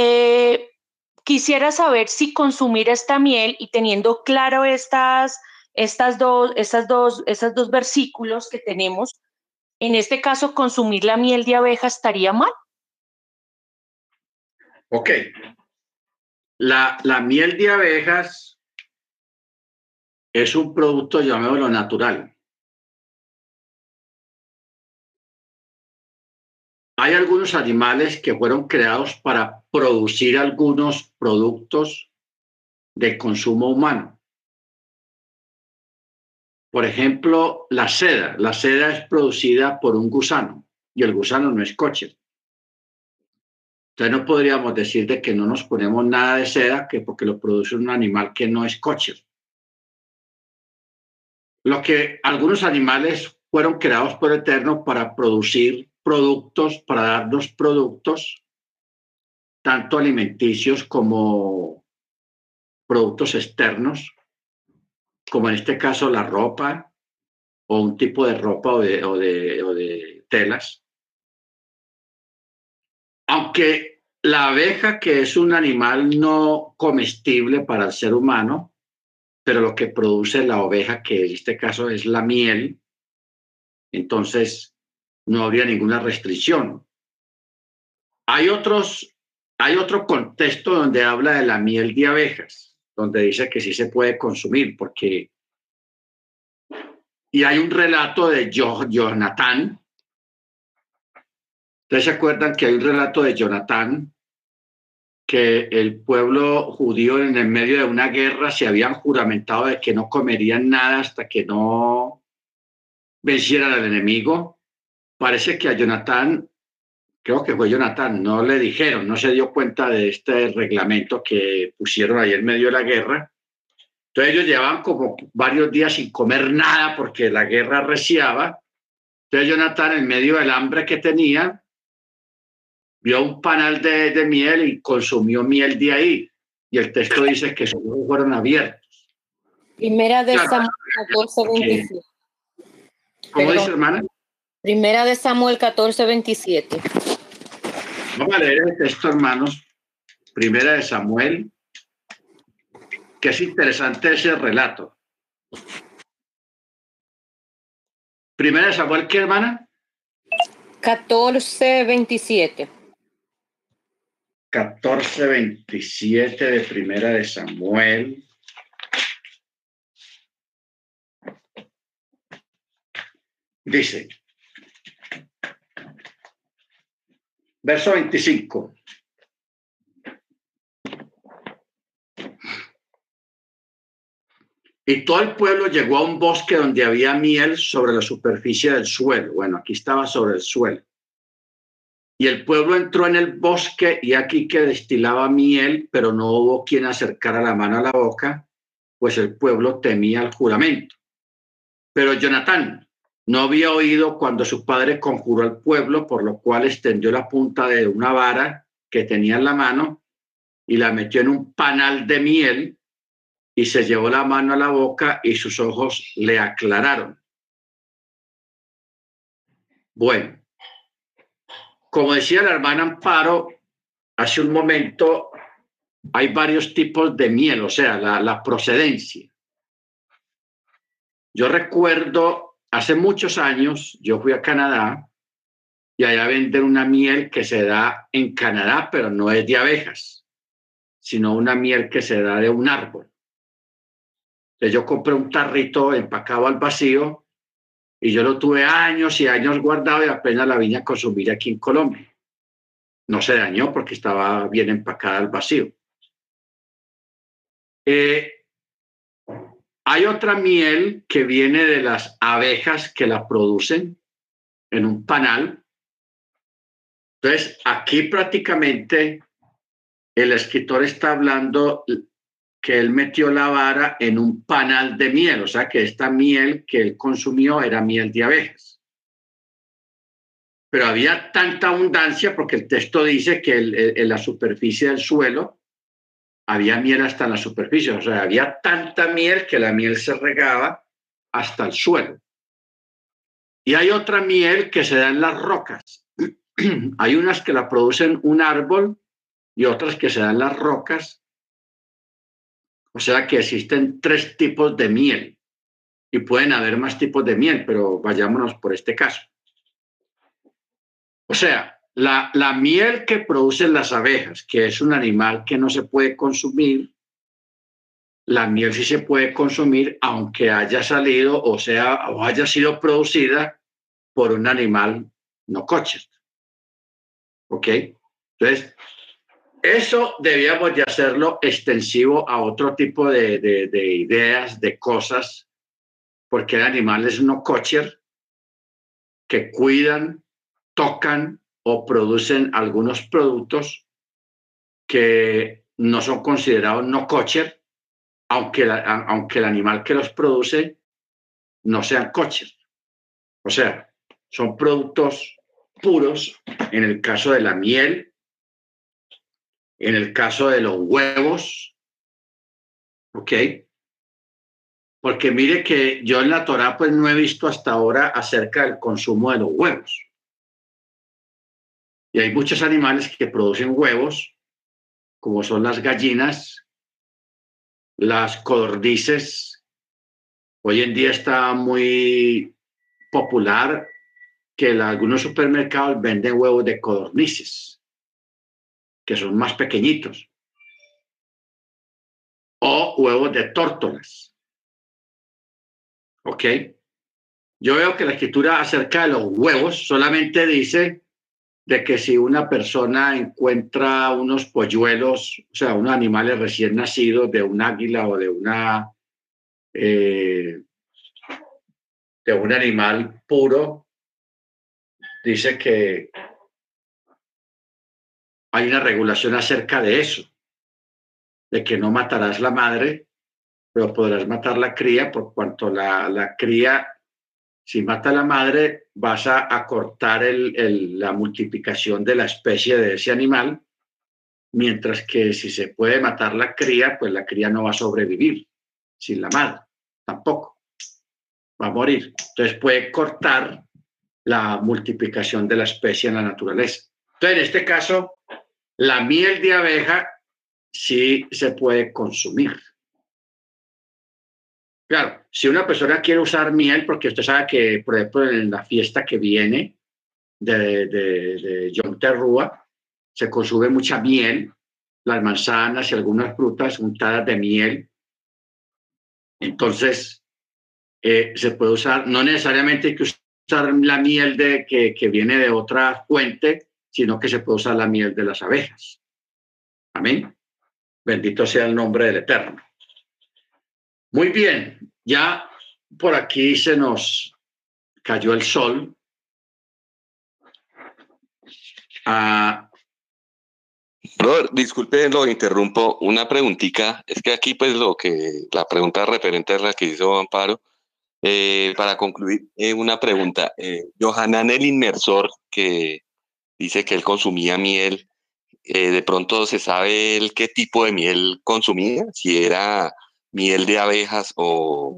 Eh, quisiera saber si consumir esta miel y teniendo claro estas, estas dos, estas dos, estos dos versículos que tenemos, en este caso, consumir la miel de abeja estaría mal. Ok. La, la miel de abejas es un producto, llamémoslo natural. Hay algunos animales que fueron creados para producir algunos productos de consumo humano. Por ejemplo, la seda. La seda es producida por un gusano y el gusano no es coche. Entonces no podríamos decir de que no nos ponemos nada de seda que porque lo produce un animal que no es coche. Lo que algunos animales fueron creados por Eterno para producir productos, para darnos productos, tanto alimenticios como productos externos, como en este caso la ropa o un tipo de ropa o de, o de, telas. Aunque la abeja, que es un animal no comestible para el ser humano, pero lo que produce la oveja, que en este caso es la miel, entonces no habría ninguna restricción. Hay otros, hay otro contexto donde habla de la miel de abejas, donde dice que sí se puede consumir, porque y hay un relato de Jonathan. Ustedes se acuerdan que hay un relato de Jonathan que el pueblo judío en el medio de una guerra se habían juramentado de que no comerían nada hasta que no vencieran al enemigo. Parece que a Jonatán, creo que fue Jonatán, no le dijeron, no se dio cuenta de este reglamento que pusieron ahí en medio de la guerra. Entonces ellos llevaban como varios días sin comer nada porque la guerra reciaba. Entonces Jonatán, en medio del hambre que tenía, vio un panal de, miel y consumió miel de ahí. Y el texto dice que sus ojos fueron abiertos. Primera de Samuel 14, 27. ¿Cómo dice, hermana? Primera de Samuel 14, 27. Vamos a leer el texto, hermanos. Primera de Samuel, que es interesante ese relato. Primera de Samuel, ¿qué, hermana? 14, 27. 14:27 de Primera de Samuel. Dice, verso 25. Y todo el pueblo llegó a un bosque donde había miel sobre la superficie del suelo. Bueno, aquí estaba sobre el suelo. Y el pueblo entró en el bosque y aquí que destilaba miel, pero no hubo quien acercara la mano a la boca, pues el pueblo temía el juramento. Pero Jonatán no había oído cuando su padre conjuró al pueblo, por lo cual extendió la punta de una vara que tenía en la mano y la metió en un panal de miel y se llevó la mano a la boca y sus ojos le aclararon. Bueno, como decía la hermana Amparo hace un momento, hay varios tipos de miel, o sea, la, procedencia. Yo recuerdo, hace muchos años, yo fui a Canadá y allá venden una miel que se da en Canadá, pero no es de abejas, sino una miel que se da de un árbol. Entonces yo compré un tarrito empacado al vacío y yo lo tuve años y años guardado y apenas la vine a consumir aquí en Colombia. No se dañó porque estaba bien empacada al vacío. Eh, hay otra miel que viene de las abejas que la producen en un panal. Entonces, aquí prácticamente el escritor está hablando que él metió la vara en un panal de miel, o sea que esta miel que él consumió era miel de abejas. Pero había tanta abundancia porque el texto dice que en la superficie del suelo había miel hasta en la superficie, o sea, había tanta miel que la miel se regaba hasta el suelo. Y hay otra miel que se da en las rocas. (clears throat) hay unas que la producen un árbol y otras que se dan en las rocas o sea que existen tres tipos de miel y pueden haber más tipos de miel, pero vayámonos por este caso. O sea, la, la miel que producen las abejas, que es un animal que no se puede consumir, la miel sí se puede consumir aunque haya salido o sea o haya sido producida por un animal no coche. ¿Ok? Entonces, eso debíamos de hacerlo extensivo a otro tipo de, ideas, de cosas, porque hay animales no cocher que cuidan, tocan o producen algunos productos que no son considerados no cocher, aunque, aunque el animal que los produce no sean cocher. O sea, son productos puros, en el caso de la miel, en el caso de los huevos, ¿ok? Porque mire que yo en la Torah pues no he visto hasta ahora acerca del consumo de los huevos. Hay muchos animales que producen huevos, como son las gallinas, las codornices. Hoy en día está muy popular que algunos supermercados venden huevos de codornices que son más pequeñitos. O huevos de tórtolas. ¿Ok? Yo veo que la escritura acerca de los huevos solamente dice de que si una persona encuentra unos polluelos, o sea, unos animales recién nacidos de un águila o de una eh, de un animal puro, dice que hay una regulación acerca de eso, de que no matarás la madre, pero podrás matar la cría por cuanto la, la cría si mata la madre, vas a acortar el, la multiplicación de la especie de ese animal, mientras que si se puede matar la cría, pues la cría no va a sobrevivir sin la madre, tampoco. Va a morir. Entonces puede cortar la multiplicación de la especie en la naturaleza. Entonces, en este caso, la miel de abeja sí se puede consumir. Claro, si una persona quiere usar miel, porque usted sabe que, por ejemplo, en la fiesta que viene de, de, de Yom Teruah, se consume mucha miel, las manzanas y algunas frutas untadas de miel. Entonces, eh, se puede usar, no necesariamente hay que usar la miel de, que, que viene de otra fuente, sino que se puede usar la miel de las abejas. Amén. Bendito sea el nombre del Eterno. Muy bien, ya por aquí se nos cayó el sol. Ah, disculpe, lo interrumpo. Una preguntita. Es que aquí, pues, lo que la pregunta referente a la que hizo Amparo. Eh, para concluir, eh, una pregunta. Eh, Johanan, el inmersor, que dice que él consumía miel, eh, de pronto se sabe el qué tipo de miel consumía, si era miel de abejas o,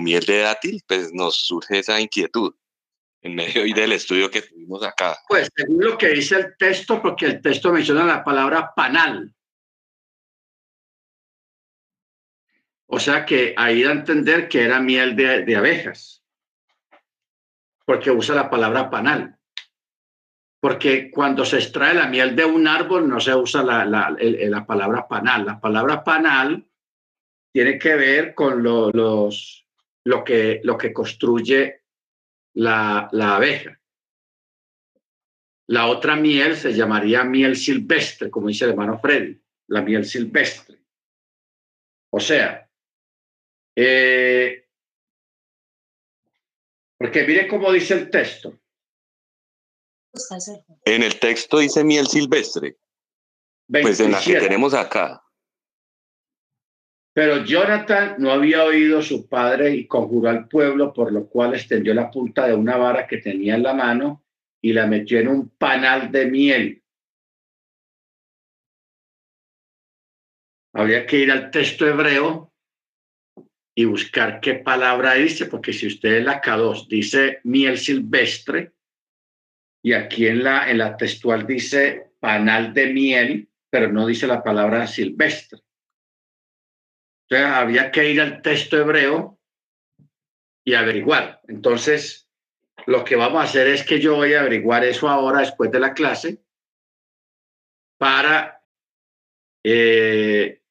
miel de dátil, pues nos surge esa inquietud en medio del estudio que tuvimos acá. Pues según lo que dice el texto, porque el texto menciona la palabra panal. O sea que ahí da a entender que era miel de, abejas, porque usa la palabra panal. Porque cuando se extrae la miel de un árbol no se usa la, la palabra panal. La palabra panal tiene que ver con lo, los, lo, que, lo que construye la, la abeja. La otra miel se llamaría miel silvestre, como dice el hermano Freddy, la miel silvestre. O sea, eh, porque mire cómo dice el texto. En el texto dice miel silvestre. Pues en la que tenemos acá. Pero Jonathan no había oído a su padre y conjuró al pueblo, por lo cual extendió la punta de una vara que tenía en la mano y la metió en un panal de miel. Habría que ir al texto hebreo y buscar qué palabra dice, porque si usted la K2 dice miel silvestre y aquí en la, en la textual dice panal de miel, pero no dice la palabra silvestre. Entonces había que ir al texto hebreo y averiguar. Entonces, lo que vamos a hacer es que yo voy a averiguar eso ahora después de la clase para eh,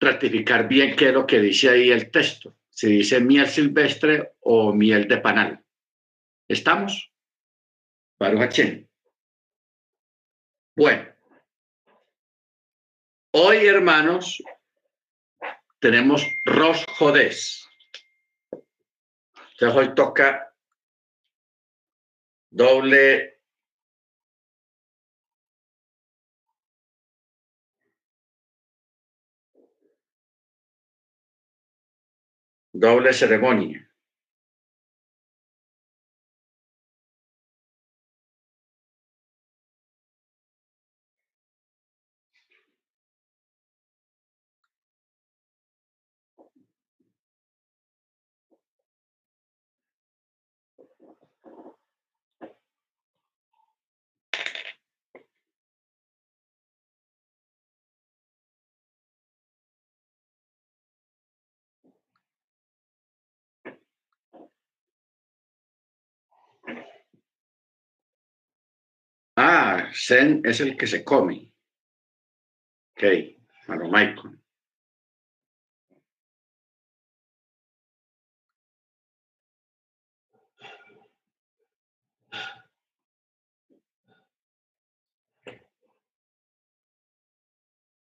ratificar bien qué es lo que dice ahí el texto. Si dice miel silvestre o miel de panal. ¿Estamos? Baruch Bueno. Hoy, hermanos, tenemos Rosh Jodés. Entonces hoy toca doble doble ceremonia. Zen es el que se come. Ok, a Michael.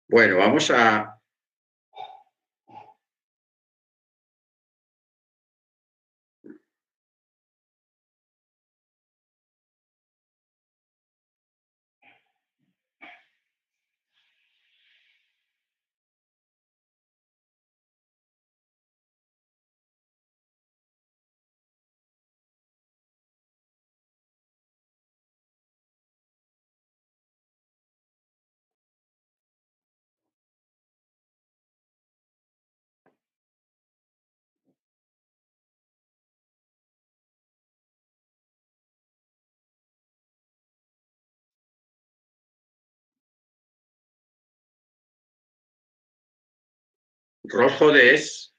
Bueno, vamos a Rojo de es.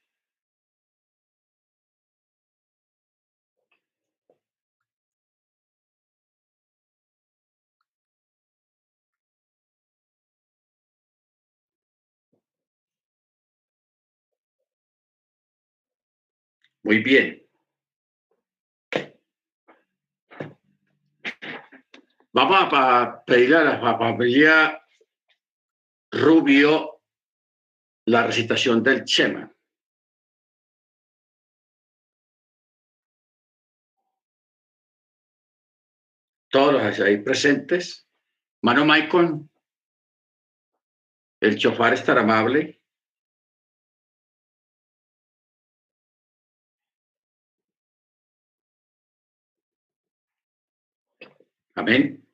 Muy bien. Vamos a pedirle a la familia Rubio la recitación del Chema. Todos los ahí presentes. Mano Maicon, el chofar estar amable. Amén.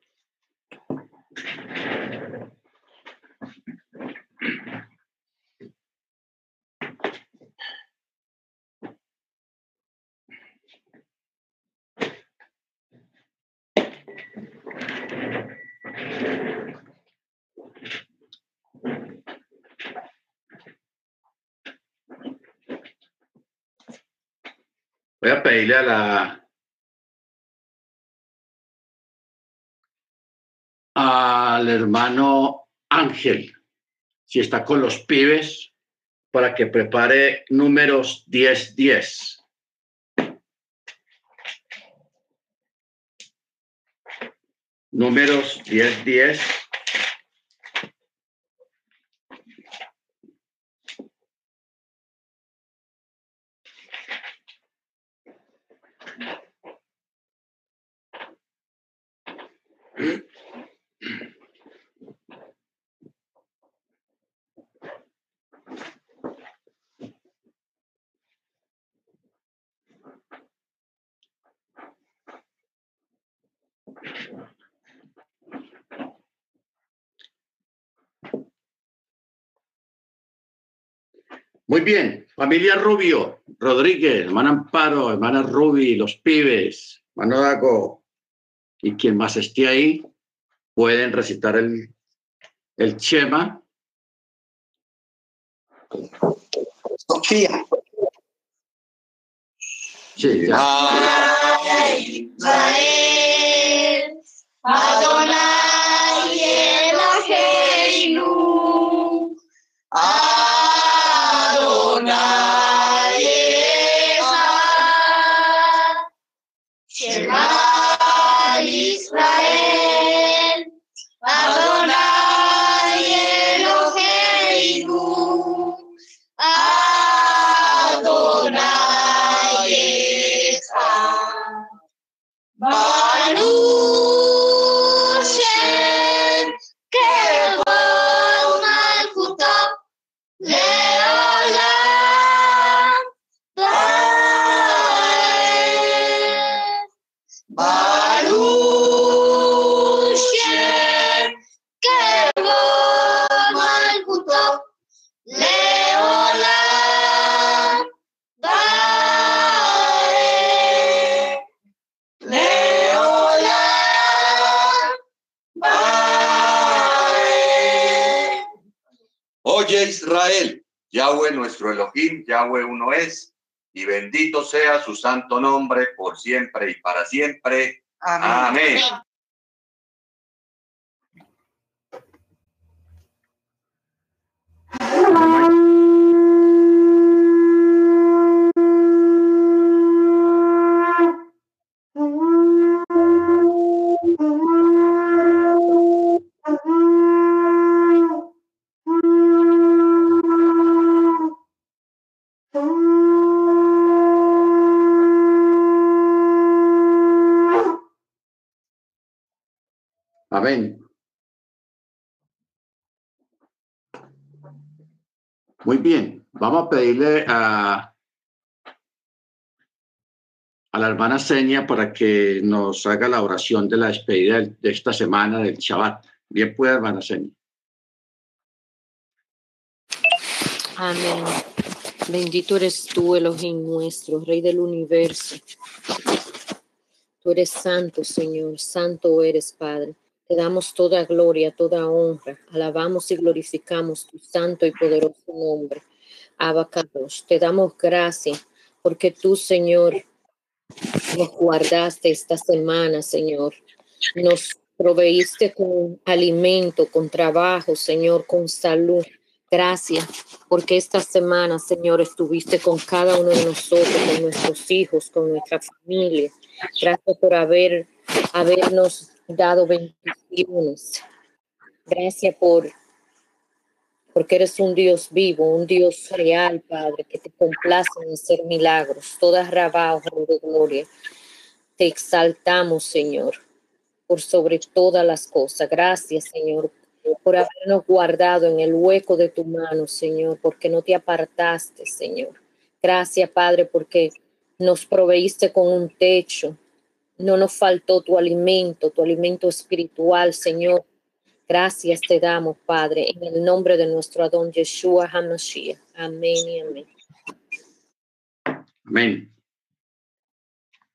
Voy a pedirle a la al hermano Ángel, si está con los pibes, para que prepare números 10-10. Números 10-10. Muy bien, familia Rubio, Rodríguez, hermana Amparo, hermana Rubi, los pibes, hermano Dago, y quien más esté ahí, pueden recitar el, el Chema. Sofía. Sí, ya. Israel, Adonai Yahweh nuestro Elohim, Yahweh uno es, y bendito sea su santo nombre por siempre y para siempre. Amén. Vamos a pedirle a, la hermana Seña para que nos haga la oración de la despedida de esta semana del Shabbat. Bien puede, hermana Seña. Amén. Bendito eres tú, Elohim nuestro, Rey del universo. Tú eres santo, Señor, santo eres, Padre. Te damos toda gloria, toda honra. Alabamos y glorificamos tu santo y poderoso nombre. Abacados, te damos gracias porque tú, Señor, nos guardaste esta semana, Señor. Nos proveíste con alimento, con trabajo, Señor, con salud. Gracias porque esta semana, Señor, estuviste con cada uno de nosotros, con nuestros hijos, con nuestra familia. Gracias por haber, habernos dado bendiciones. Gracias por porque eres un Dios vivo, un Dios real, Padre, que te complace en hacer milagros. Toda rabá, de gloria. Te exaltamos, Señor, por sobre todas las cosas. Gracias, Señor, por habernos guardado en el hueco de tu mano, Señor, porque no te apartaste, Señor. Gracias, Padre, porque nos proveíste con un techo. No nos faltó tu alimento, tu alimento espiritual, Señor. Gracias te damos, Padre, en el nombre de nuestro Adón Yeshua HaMashiach. Amén y amén. Amén.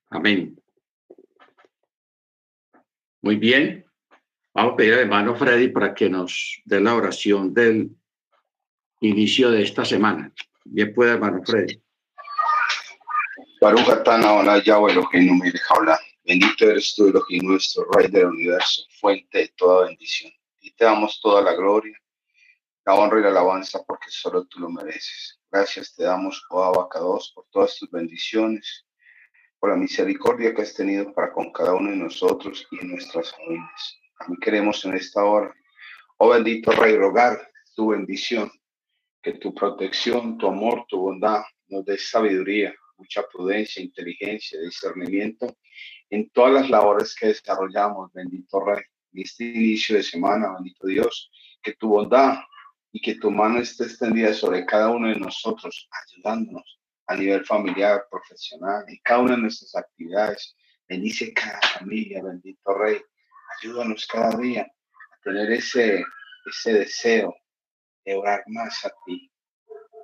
Amén. Muy bien. Vamos a pedir al hermano Freddy para que nos dé la oración del inicio de esta semana. Bien puede, hermano Freddy. Baruch Atana Hola Yahweh Elohim no me deja hablar. Bendito eres tú, Elohim, nuestro Rey del universo, fuente de toda bendición. Te damos toda la gloria, la honra y la alabanza porque solo tú lo mereces. Gracias te damos, oh Abacados, por todas tus bendiciones, por la misericordia que has tenido para con cada uno de nosotros y en nuestras familias. A mí queremos en esta hora, oh bendito Rey, rogar tu bendición, que tu protección, tu amor, tu bondad nos dé sabiduría, mucha prudencia, inteligencia, discernimiento en todas las labores que desarrollamos, bendito Rey. En este inicio de semana, bendito Dios, que tu bondad y que tu mano esté extendida sobre cada uno de nosotros, ayudándonos a nivel familiar, profesional, y cada una de nuestras actividades. Bendice cada familia, bendito Rey. Ayúdanos cada día a tener ese, ese deseo de orar más a ti,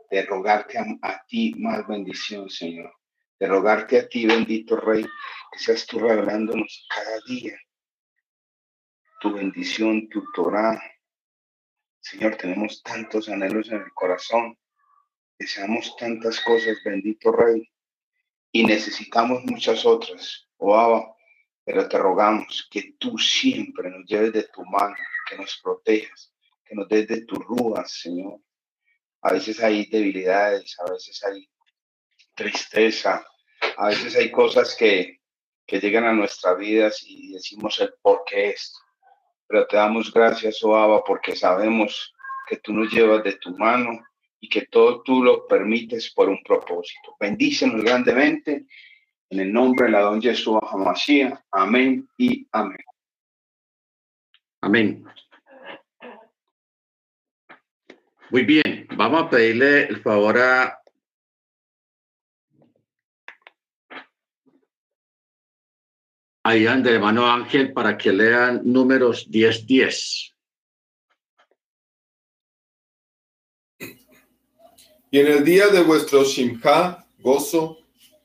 de rogarte a, a ti más bendición, Señor. De rogarte a ti, bendito Rey, que seas tú revelándonos cada día tu bendición, tu Torah. Señor, tenemos tantos anhelos en el corazón, deseamos tantas cosas, bendito Rey, y necesitamos muchas otras, oh Abba, pero te rogamos que tú siempre nos lleves de tu mano, que nos protejas, que nos des de tus rúas, Señor. A veces hay debilidades, a veces hay tristeza, a veces hay cosas que, que llegan a nuestras vidas y decimos el por qué esto. Pero te damos gracias, oh Abba, porque sabemos que tú nos llevas de tu mano y que todo tú lo permites por un propósito. Bendícenos grandemente en el nombre de la don Jesús Hamashiach. Amén y amén. Amén. Muy bien, vamos a pedirle el favor a Ayán del hermano Ángel para que lean números 10-10. Y en el día de vuestro Shimha, gozo,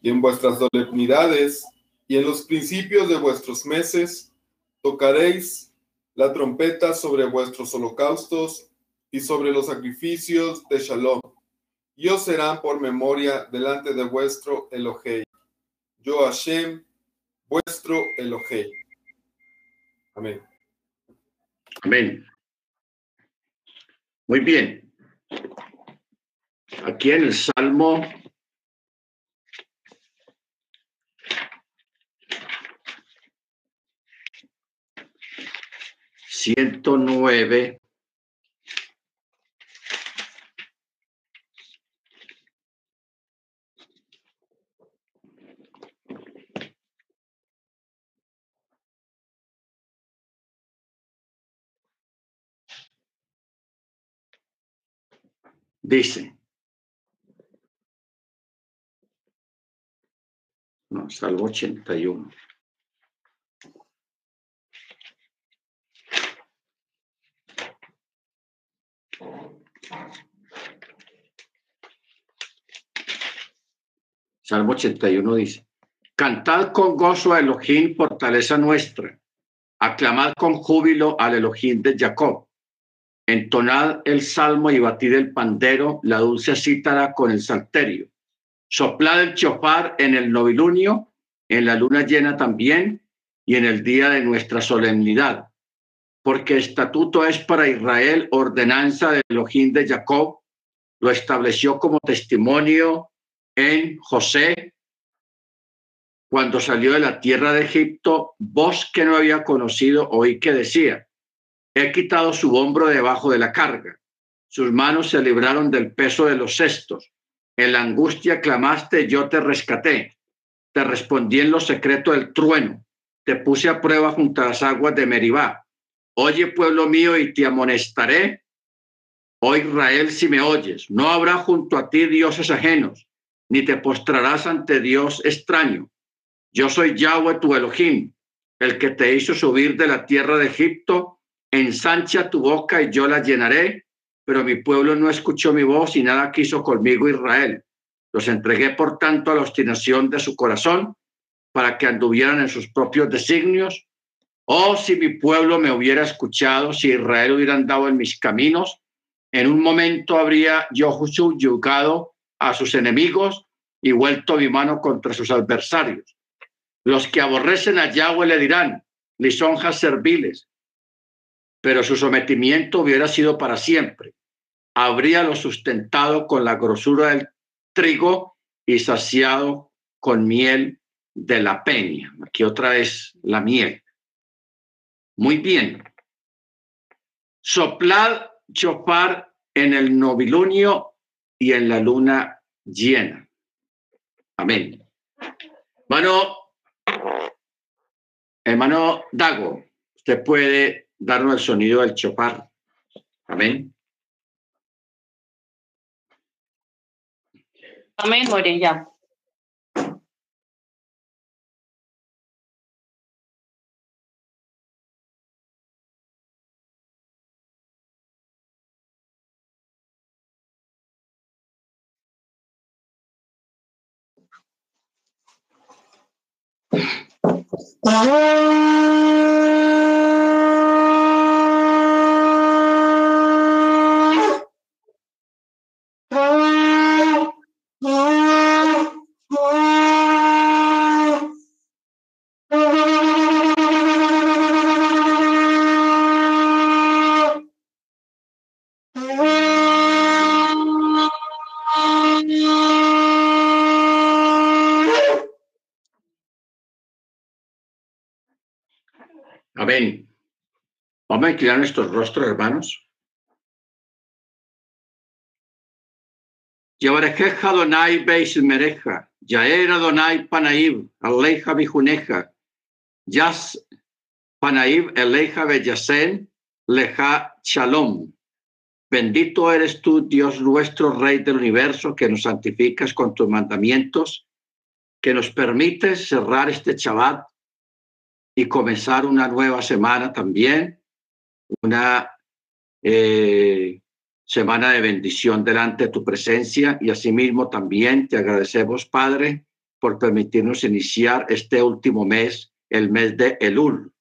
y en vuestras solemnidades, y en los principios de vuestros meses, tocaréis la trompeta sobre vuestros holocaustos y sobre los sacrificios de Shalom. Y os serán por memoria delante de vuestro Elohei. Yo Hashem, vuestro Elohei. Amén. Amén. Muy bien. Aquí en el Salmo ciento nueve dice, no, Salmo 81. Salmo 81 dice, Cantad con gozo a Elohim, fortaleza nuestra. Aclamad con júbilo al Elohim de Jacob. Entonad el salmo y batid el pandero, la dulce cítara con el salterio. Soplad el chofar en el novilunio, en la luna llena también, y en el día de nuestra solemnidad. Porque estatuto es para Israel, ordenanza del Elohim de Jacob, lo estableció como testimonio en José, cuando salió de la tierra de Egipto, voz que no había conocido, oí que decía, he quitado su hombro debajo de la carga, sus manos se libraron del peso de los cestos, en la angustia clamaste, yo te rescaté, te respondí en lo secreto del trueno, te puse a prueba junto a las aguas de Meribá. Oye, pueblo mío, y te amonestaré. Oh Israel, si me oyes, no habrá junto a ti dioses ajenos ni te postrarás ante Dios extraño. Yo soy Yahweh tu Elohim, el que te hizo subir de la tierra de Egipto. Ensancha tu boca y yo la llenaré, pero mi pueblo no escuchó mi voz y nada quiso conmigo Israel. Los entregué, por tanto, a la obstinación de su corazón para que anduvieran en sus propios designios. Oh, si mi pueblo me hubiera escuchado, si Israel hubiera andado en mis caminos, en un momento habría yo juzgado a sus enemigos y vuelto mi mano contra sus adversarios. Los que aborrecen a Yahweh le dirán, lisonjas serviles, pero su sometimiento hubiera sido para siempre. Habríalo sustentado con la grosura del trigo y saciado con miel de la peña. Aquí otra vez la miel. Muy bien. Soplad chopar en el novilunio y en la luna llena. Amén. Hermano, hermano Dago, usted puede darnos el sonido del chopar. Amén. Amén, Morella. Vamos a inclinar nuestros rostros, hermanos. Yabarejeja Donai Beis Mereja, Yaera Donai Panaib, Aleja Bijuneja, Yas Panaib, Eleja Beyasen, Leja Shalom. Bendito eres tú, Dios nuestro, Rey del universo, que nos santificas con tus mandamientos, que nos permites cerrar este Shabbat y comenzar una nueva semana también, una eh, semana de bendición delante de tu presencia y asimismo también te agradecemos, Padre, por permitirnos iniciar este último mes, el mes de Elul,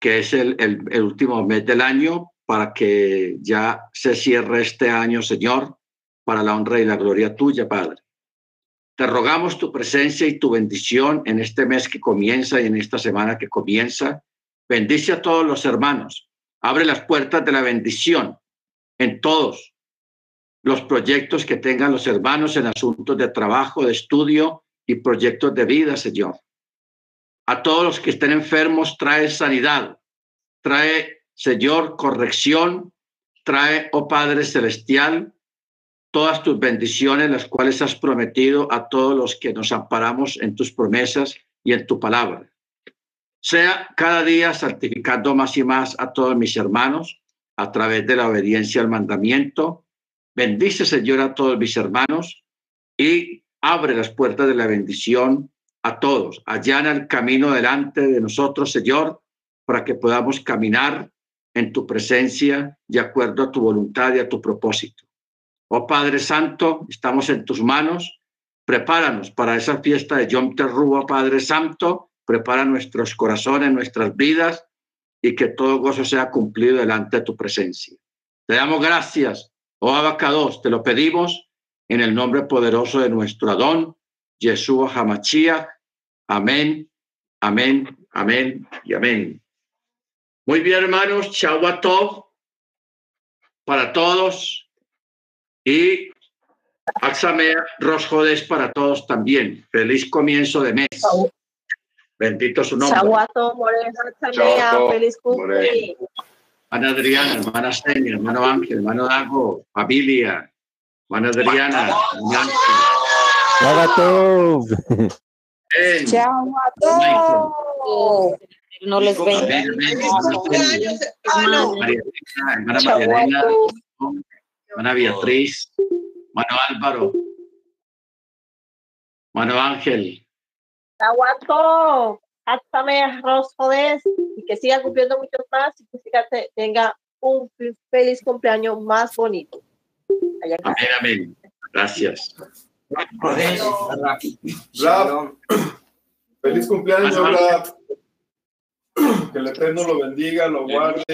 que es el, el, el último mes del año para que ya se cierre este año, Señor, para la honra y la gloria tuya, Padre. Te rogamos tu presencia y tu bendición en este mes que comienza y en esta semana que comienza. Bendice a todos los hermanos. Abre las puertas de la bendición en todos los proyectos que tengan los hermanos en asuntos de trabajo, de estudio y proyectos de vida, Señor. A todos los que estén enfermos, trae sanidad, trae, Señor, corrección, trae, oh Padre Celestial, todas tus bendiciones, las cuales has prometido a todos los que nos amparamos en tus promesas y en tu palabra. Sea cada día santificando más y más a todos mis hermanos a través de la obediencia al mandamiento Bendice, Señor, a todos mis hermanos y abre las puertas de la bendición a todos. Allana el camino delante de nosotros, Señor, para que podamos caminar en tu presencia de acuerdo a tu voluntad y a tu propósito. Oh Padre Santo, estamos en tus manos. Prepáranos para esa fiesta de Yom Teruah, Padre Santo. Prepara nuestros corazones, nuestras vidas y que todo gozo sea cumplido delante de tu presencia. Te damos gracias, oh Abacados, te lo pedimos en el nombre poderoso de nuestro Adón, Yeshua Hamachia. Amén, amén, amén y amén. Muy bien, hermanos, Shabbat para todos y Axamea Rosjodes para todos también. Feliz comienzo de mes. Bendito su nombre. Chaguato, Morena, feliz cumpleaños. Hermana Adriana, hermana Seña, hermano Ángel, hermano Dago, familia, hermana Adriana, hermano Ángel. No les amén, hermana María Elena, hermana María Elena, hermana Beatriz, hermano Álvaro, hermano Ángel, Chaguato, Axamea, Rosjodes, y que siga cumpliendo muchos más y que siga te- tenga un fe- feliz cumpleaños más bonito. Allá amén, amén. Gracias. Rab, feliz cumpleaños, Rab. Que el Eterno lo bendiga, lo guarde.